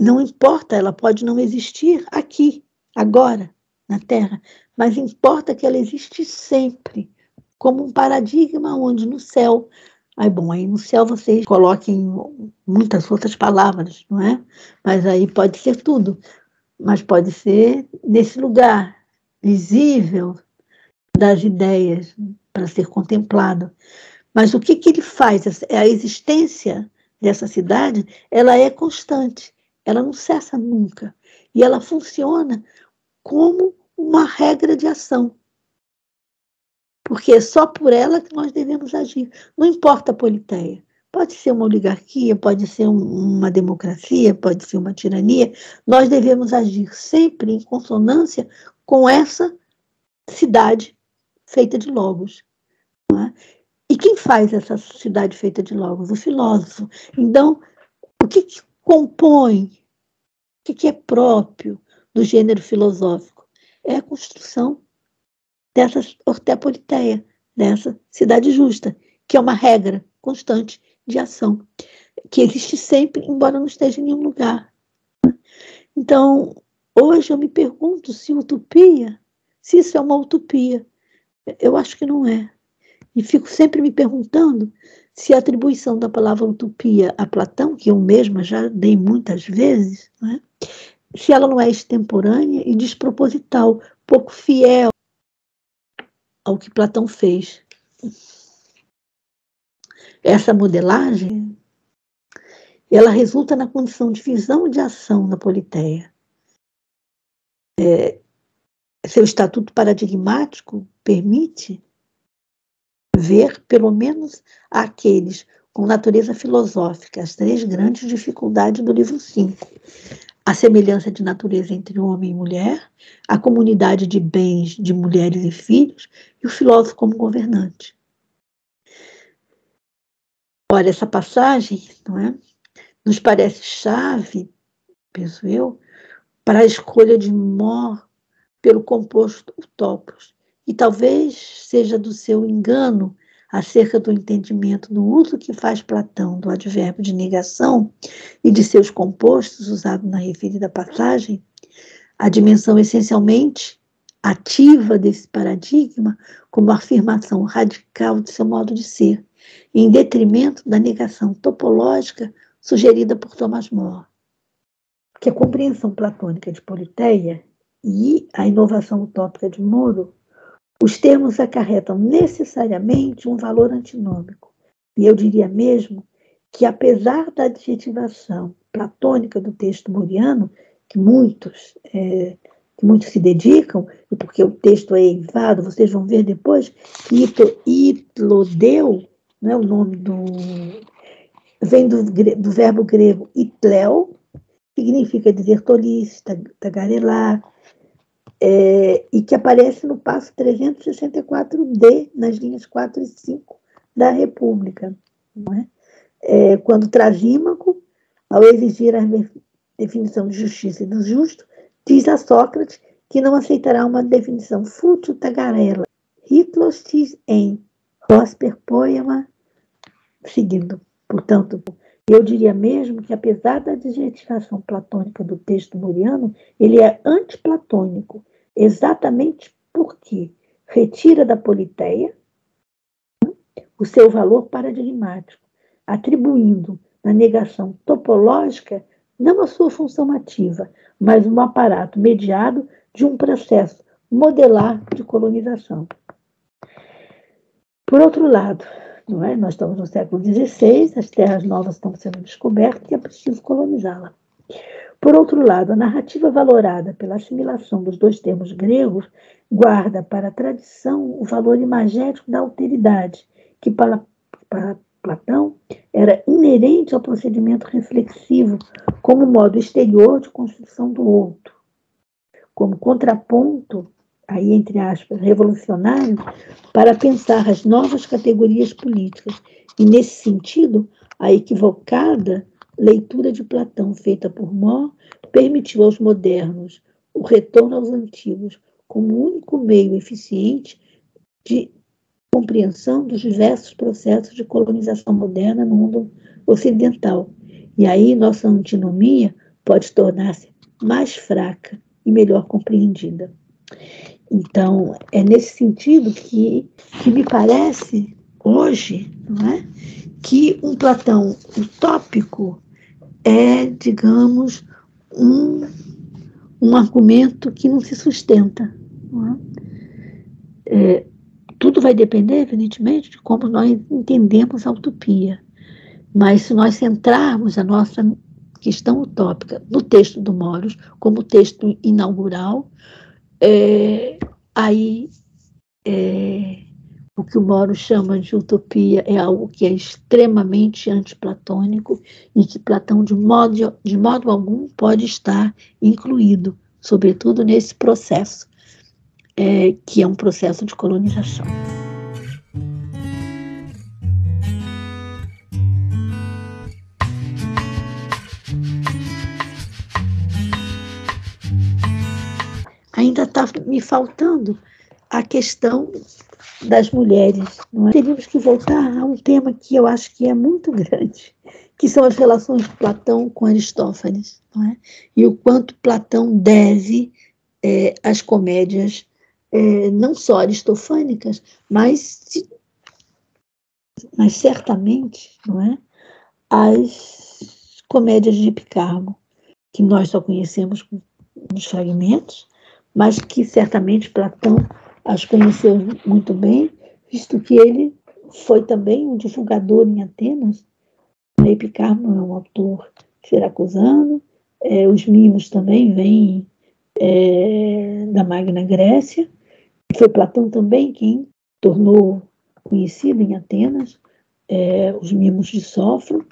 não importa, ela pode não existir aqui, agora, na Terra, mas importa que ela existe sempre, como um paradigma onde no céu. Aí, bom, aí no céu vocês coloquem muitas outras palavras, não é? Mas aí pode ser tudo. Mas pode ser nesse lugar visível das ideias para ser contemplado. Mas o que, que ele faz? A existência dessa cidade, ela é constante ela não cessa nunca. E ela funciona como uma regra de ação. Porque é só por ela que nós devemos agir. Não importa a politeia. Pode ser uma oligarquia, pode ser um, uma democracia, pode ser uma tirania. Nós devemos agir sempre em consonância com essa cidade feita de logos. É? E quem faz essa cidade feita de logos? O filósofo. Então, o que compõe o que é próprio do gênero filosófico? É a construção dessa ortepoliteia, dessa cidade justa, que é uma regra constante de ação, que existe sempre, embora não esteja em nenhum lugar. Então, hoje eu me pergunto se utopia, se isso é uma utopia. Eu acho que não é. E fico sempre me perguntando se a atribuição da palavra utopia a Platão, que eu mesma já dei muitas vezes, né, se ela não é extemporânea e desproposital, pouco fiel ao que Platão fez. Essa modelagem, ela resulta na condição de visão de ação da politeia. É, seu estatuto paradigmático permite ver, pelo menos, aqueles com natureza filosófica, as três grandes dificuldades do livro 5. A semelhança de natureza entre homem e mulher, a comunidade de bens de mulheres e filhos e o filósofo como governante. Olha, essa passagem não é, nos parece chave, penso eu, para a escolha de Mó pelo composto utopos, e talvez seja do seu engano acerca do entendimento do uso que faz Platão do advérbio de negação e de seus compostos usado na referida passagem, a dimensão essencialmente ativa desse paradigma como afirmação radical de seu modo de ser, em detrimento da negação topológica sugerida por Thomas More. Que a compreensão platônica de Politeia e a inovação utópica de Moro, os termos acarretam necessariamente um valor antinômico. E eu diria mesmo que, apesar da adjetivação platônica do texto moriano, que muitos, é, que muitos se dedicam, e porque o texto é eivado, vocês vão ver depois, Itlodeu né, o nome do. vem do, do verbo grego itleo, significa dizer tolice, tagarelar, é, e que aparece no passo 364D, nas linhas 4 e 5 da República. É? É, quando Trasímaco, ao exigir a definição de justiça e do justo, diz a Sócrates que não aceitará uma definição fútil tagarela, hitlos em Prosper Poema, seguindo. Portanto, eu diria mesmo que, apesar da adjetivação platônica do texto muriano, ele é antiplatônico, exatamente porque retira da politeia o seu valor paradigmático, atribuindo na negação topológica não a sua função ativa, mas um aparato mediado de um processo modelar de colonização. Por outro lado, não é? nós estamos no século XVI, as terras novas estão sendo descobertas e é preciso colonizá-la. Por outro lado, a narrativa valorada pela assimilação dos dois termos gregos guarda para a tradição o valor imagético da alteridade, que para, para Platão era inerente ao procedimento reflexivo como modo exterior de construção do outro. Como contraponto aí entre aspas, revolucionário, para pensar as novas categorias políticas. E, nesse sentido, a equivocada leitura de Platão feita por Mó permitiu aos modernos o retorno aos antigos como único meio eficiente de compreensão dos diversos processos de colonização moderna no mundo ocidental. E aí nossa antinomia pode tornar-se mais fraca e melhor compreendida. Então, é nesse sentido que, que me parece, hoje, não é? que um Platão utópico é, digamos, um, um argumento que não se sustenta. Não é? É, tudo vai depender, evidentemente, de como nós entendemos a utopia. Mas se nós centrarmos a nossa questão utópica no texto do Moros, como texto inaugural, é, aí é, o que o Moro chama de utopia é algo que é extremamente antiplatônico e que Platão, de modo, de modo algum, pode estar incluído, sobretudo nesse processo, é, que é um processo de colonização. ainda está me faltando a questão das mulheres. É? Teríamos que voltar a um tema que eu acho que é muito grande, que são as relações de Platão com Aristófanes, é? e o quanto Platão deve é, as comédias, é, não só aristofânicas, mas, mas certamente não é? as comédias de Picarmo, que nós só conhecemos nos fragmentos, mas que certamente Platão as conheceu muito bem, visto que ele foi também um divulgador em Atenas. Epicarmo é um autor siracusano, é, os mimos também vêm é, da Magna Grécia. Foi Platão também quem tornou conhecido em Atenas é, os mimos de Sófro.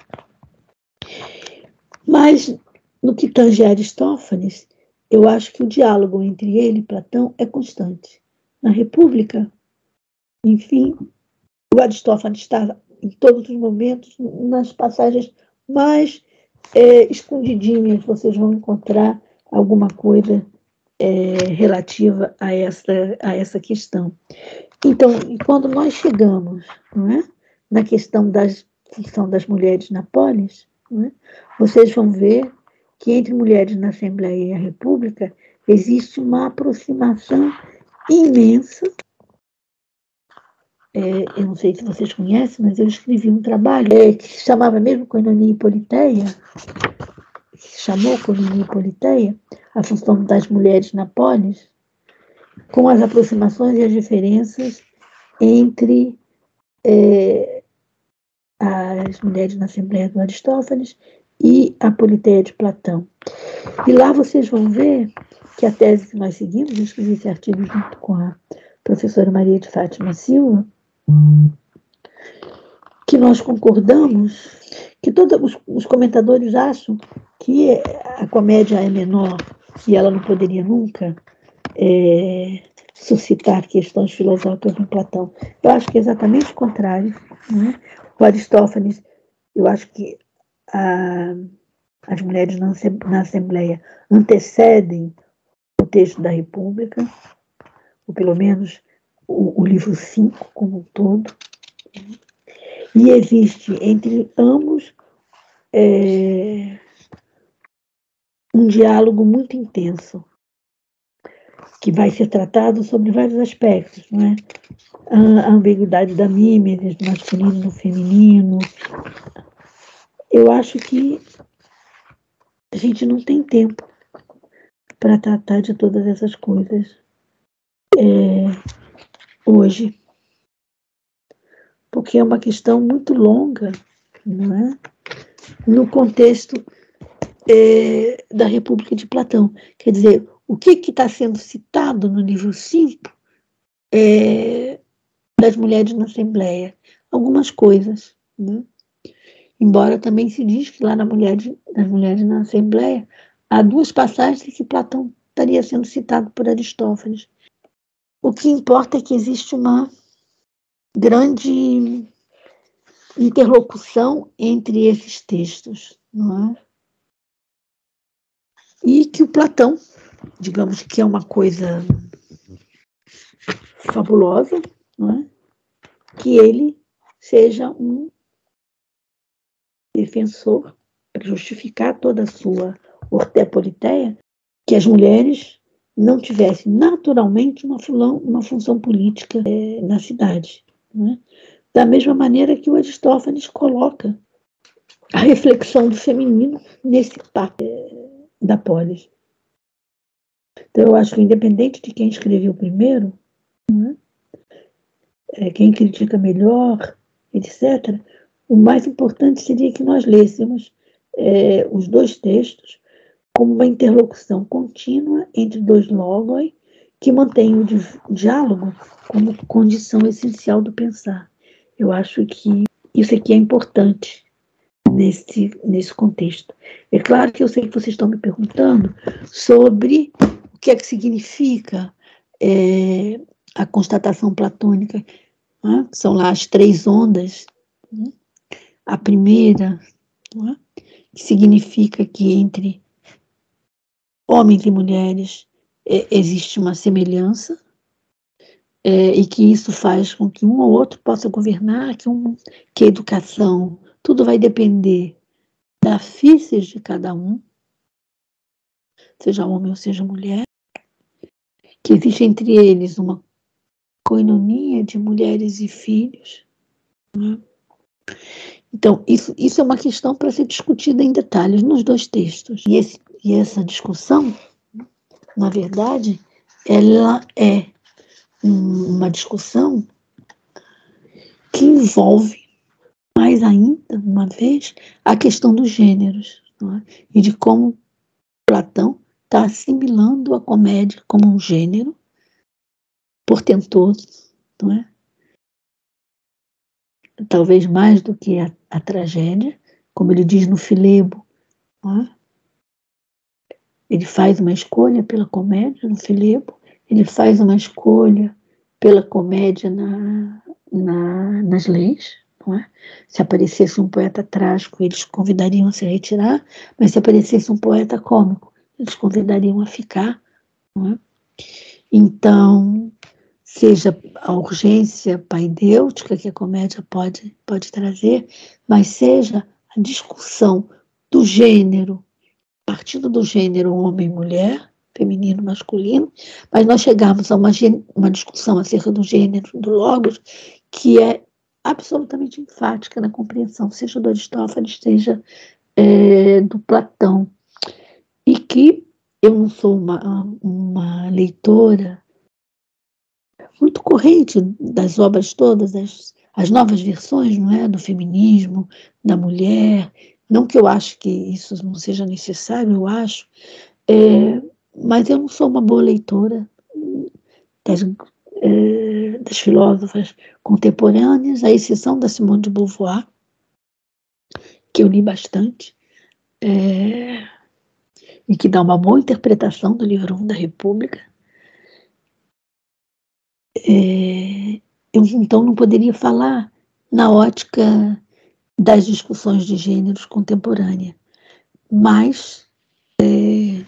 Mas, no que tange a Aristófanes, eu acho que o diálogo entre ele e Platão é constante. Na República, enfim, o Aristófanes está em todos os momentos, nas passagens mais é, escondidinhas, vocês vão encontrar alguma coisa é, relativa a essa, a essa questão. Então, quando nós chegamos é, na questão das função das mulheres na polis, é, vocês vão ver que entre mulheres na Assembleia e a República existe uma aproximação imensa. É, eu não sei se vocês conhecem, mas eu escrevi um trabalho é, que se chamava mesmo Coinonia e Politeia, que se chamou Coinonia e Politeia, a função das mulheres na polis, com as aproximações e as diferenças entre é, as mulheres na Assembleia do Aristófanes e a Politeia de Platão. E lá vocês vão ver que a tese que nós seguimos, escrevi esse artigo junto com a professora Maria de Fátima Silva, que nós concordamos, que todos os, os comentadores acham que a comédia é menor e ela não poderia nunca é, suscitar questões filosóficas em Platão. Eu acho que é exatamente o contrário. Né? O Aristófanes, eu acho que a, as mulheres na, na Assembleia antecedem texto da República, ou pelo menos o, o livro 5 como um todo. E existe entre ambos é, um diálogo muito intenso, que vai ser tratado sobre vários aspectos, não é? A, ambiguidade da mímesis, do masculino no feminino. Eu acho que a gente não tem tempo para tratar de todas essas coisas é, hoje, porque é uma questão muito longa, não é? No contexto é, da República de Platão. Quer dizer, o que está sendo citado no livro 5 é, das mulheres na Assembleia? Algumas coisas. Né? Embora também se diz que lá na mulher nas mulheres na Assembleia há duas passagens que Platão estaria sendo citado por Aristófanes. O que importa é que existe uma grande interlocução entre esses textos, não é? E que o Platão, digamos que é uma coisa fabulosa, não é? que ele seja um defensor para justificar toda a sua ortepoliteia, que as mulheres não tivessem naturalmente uma, fulão, uma função política é, na cidade. É? Da mesma maneira que o Aristófanes coloca a reflexão do feminino nesse papo. É, da polis. Então, eu acho que, independente de quem escreveu primeiro, né, é, quem critica melhor, etc., o mais importante seria que nós lêssemos é, os dois textos como uma interlocução contínua entre dois logos que mantém o diálogo como condição essencial do pensar. Eu acho que isso aqui é importante nesse, nesse contexto. É claro que eu sei que vocês estão me perguntando sobre o que é que significa é, a constatação platônica. Né? São lá as três ondas. Né? A primeira, né? que significa que entre homens e mulheres é, existe uma semelhança, é, e que isso faz com que um ou outro possa governar, que, um, que a educação tudo vai depender da físis de cada um, seja homem ou seja mulher, que existe entre eles uma coinonia de mulheres e filhos. Né? Então, isso, isso é uma questão para ser discutida em detalhes nos dois textos. E, esse, e essa discussão, na verdade, ela é uma discussão que envolve mais ainda, uma vez, a questão dos gêneros é? e de como Platão está assimilando a comédia como um gênero portentoso, não é? talvez mais do que a, a tragédia, como ele diz no Filebo. É? Ele faz uma escolha pela comédia no Filebo, ele faz uma escolha pela comédia na, na, nas leis. É? Se aparecesse um poeta trágico, eles convidariam a se retirar, mas se aparecesse um poeta cômico, eles convidariam a ficar. É? Então, seja a urgência paidêutica que a comédia pode, pode trazer, mas seja a discussão do gênero, partindo do gênero homem-mulher, feminino, masculino, mas nós chegamos a uma, uma discussão acerca do gênero, do logos, que é absolutamente enfática na compreensão, seja do Aristófanes, seja é, do Platão, e que eu não sou uma, uma leitora muito corrente das obras todas, as, as novas versões, não é, do feminismo, da mulher. Não que eu acho que isso não seja necessário, eu acho, é, mas eu não sou uma boa leitora das, é, das filósofas contemporâneas, à exceção da Simone de Beauvoir, que eu li bastante, é, e que dá uma boa interpretação do livro 1 da República. É, eu então não poderia falar na ótica das discussões de gêneros contemporânea, mas é,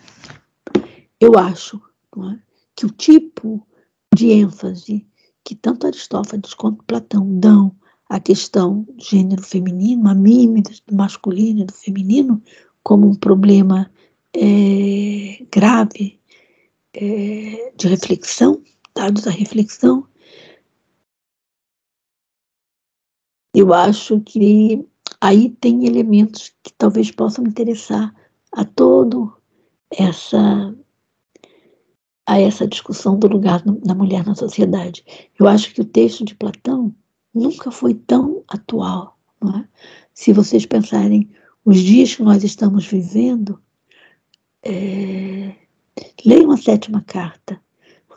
eu acho é, que o tipo de ênfase que tanto Aristófanes quanto Platão dão à questão do gênero feminino, a mímica do masculino e do feminino, como um problema é, grave é, de reflexão, dados à reflexão, eu acho que aí tem elementos que talvez possam interessar a todo essa a essa discussão do lugar da mulher na sociedade. Eu acho que o texto de Platão nunca foi tão atual. É? Se vocês pensarem os dias que nós estamos vivendo, é, leiam a sétima carta,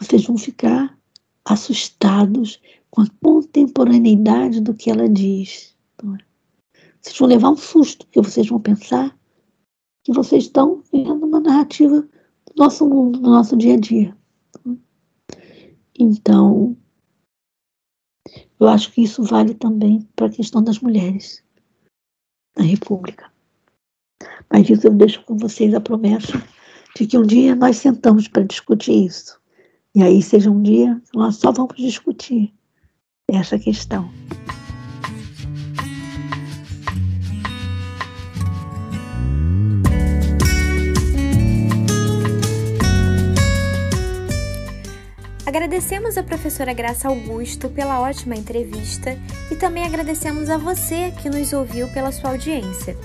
vocês vão ficar assustados com a contemporaneidade do que ela diz. É? Vocês vão levar um susto, porque vocês vão pensar que vocês estão vendo uma narrativa do nosso mundo, do nosso dia a dia. Então, eu acho que isso vale também para a questão das mulheres na República. Mas isso eu deixo com vocês a promessa de que um dia nós sentamos para discutir isso. E aí seja um dia que nós só vamos discutir essa questão. Agradecemos a professora Graça Augusto pela ótima entrevista e também agradecemos a você que nos ouviu pela sua audiência.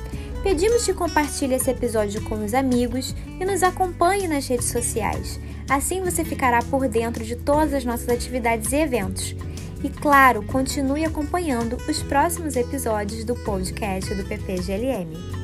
Pedimos que compartilhe esse episódio com os amigos e nos acompanhe nas redes sociais. Assim você ficará por dentro de todas as nossas atividades e eventos. E claro, continue acompanhando os próximos episódios do podcast do PPGLM.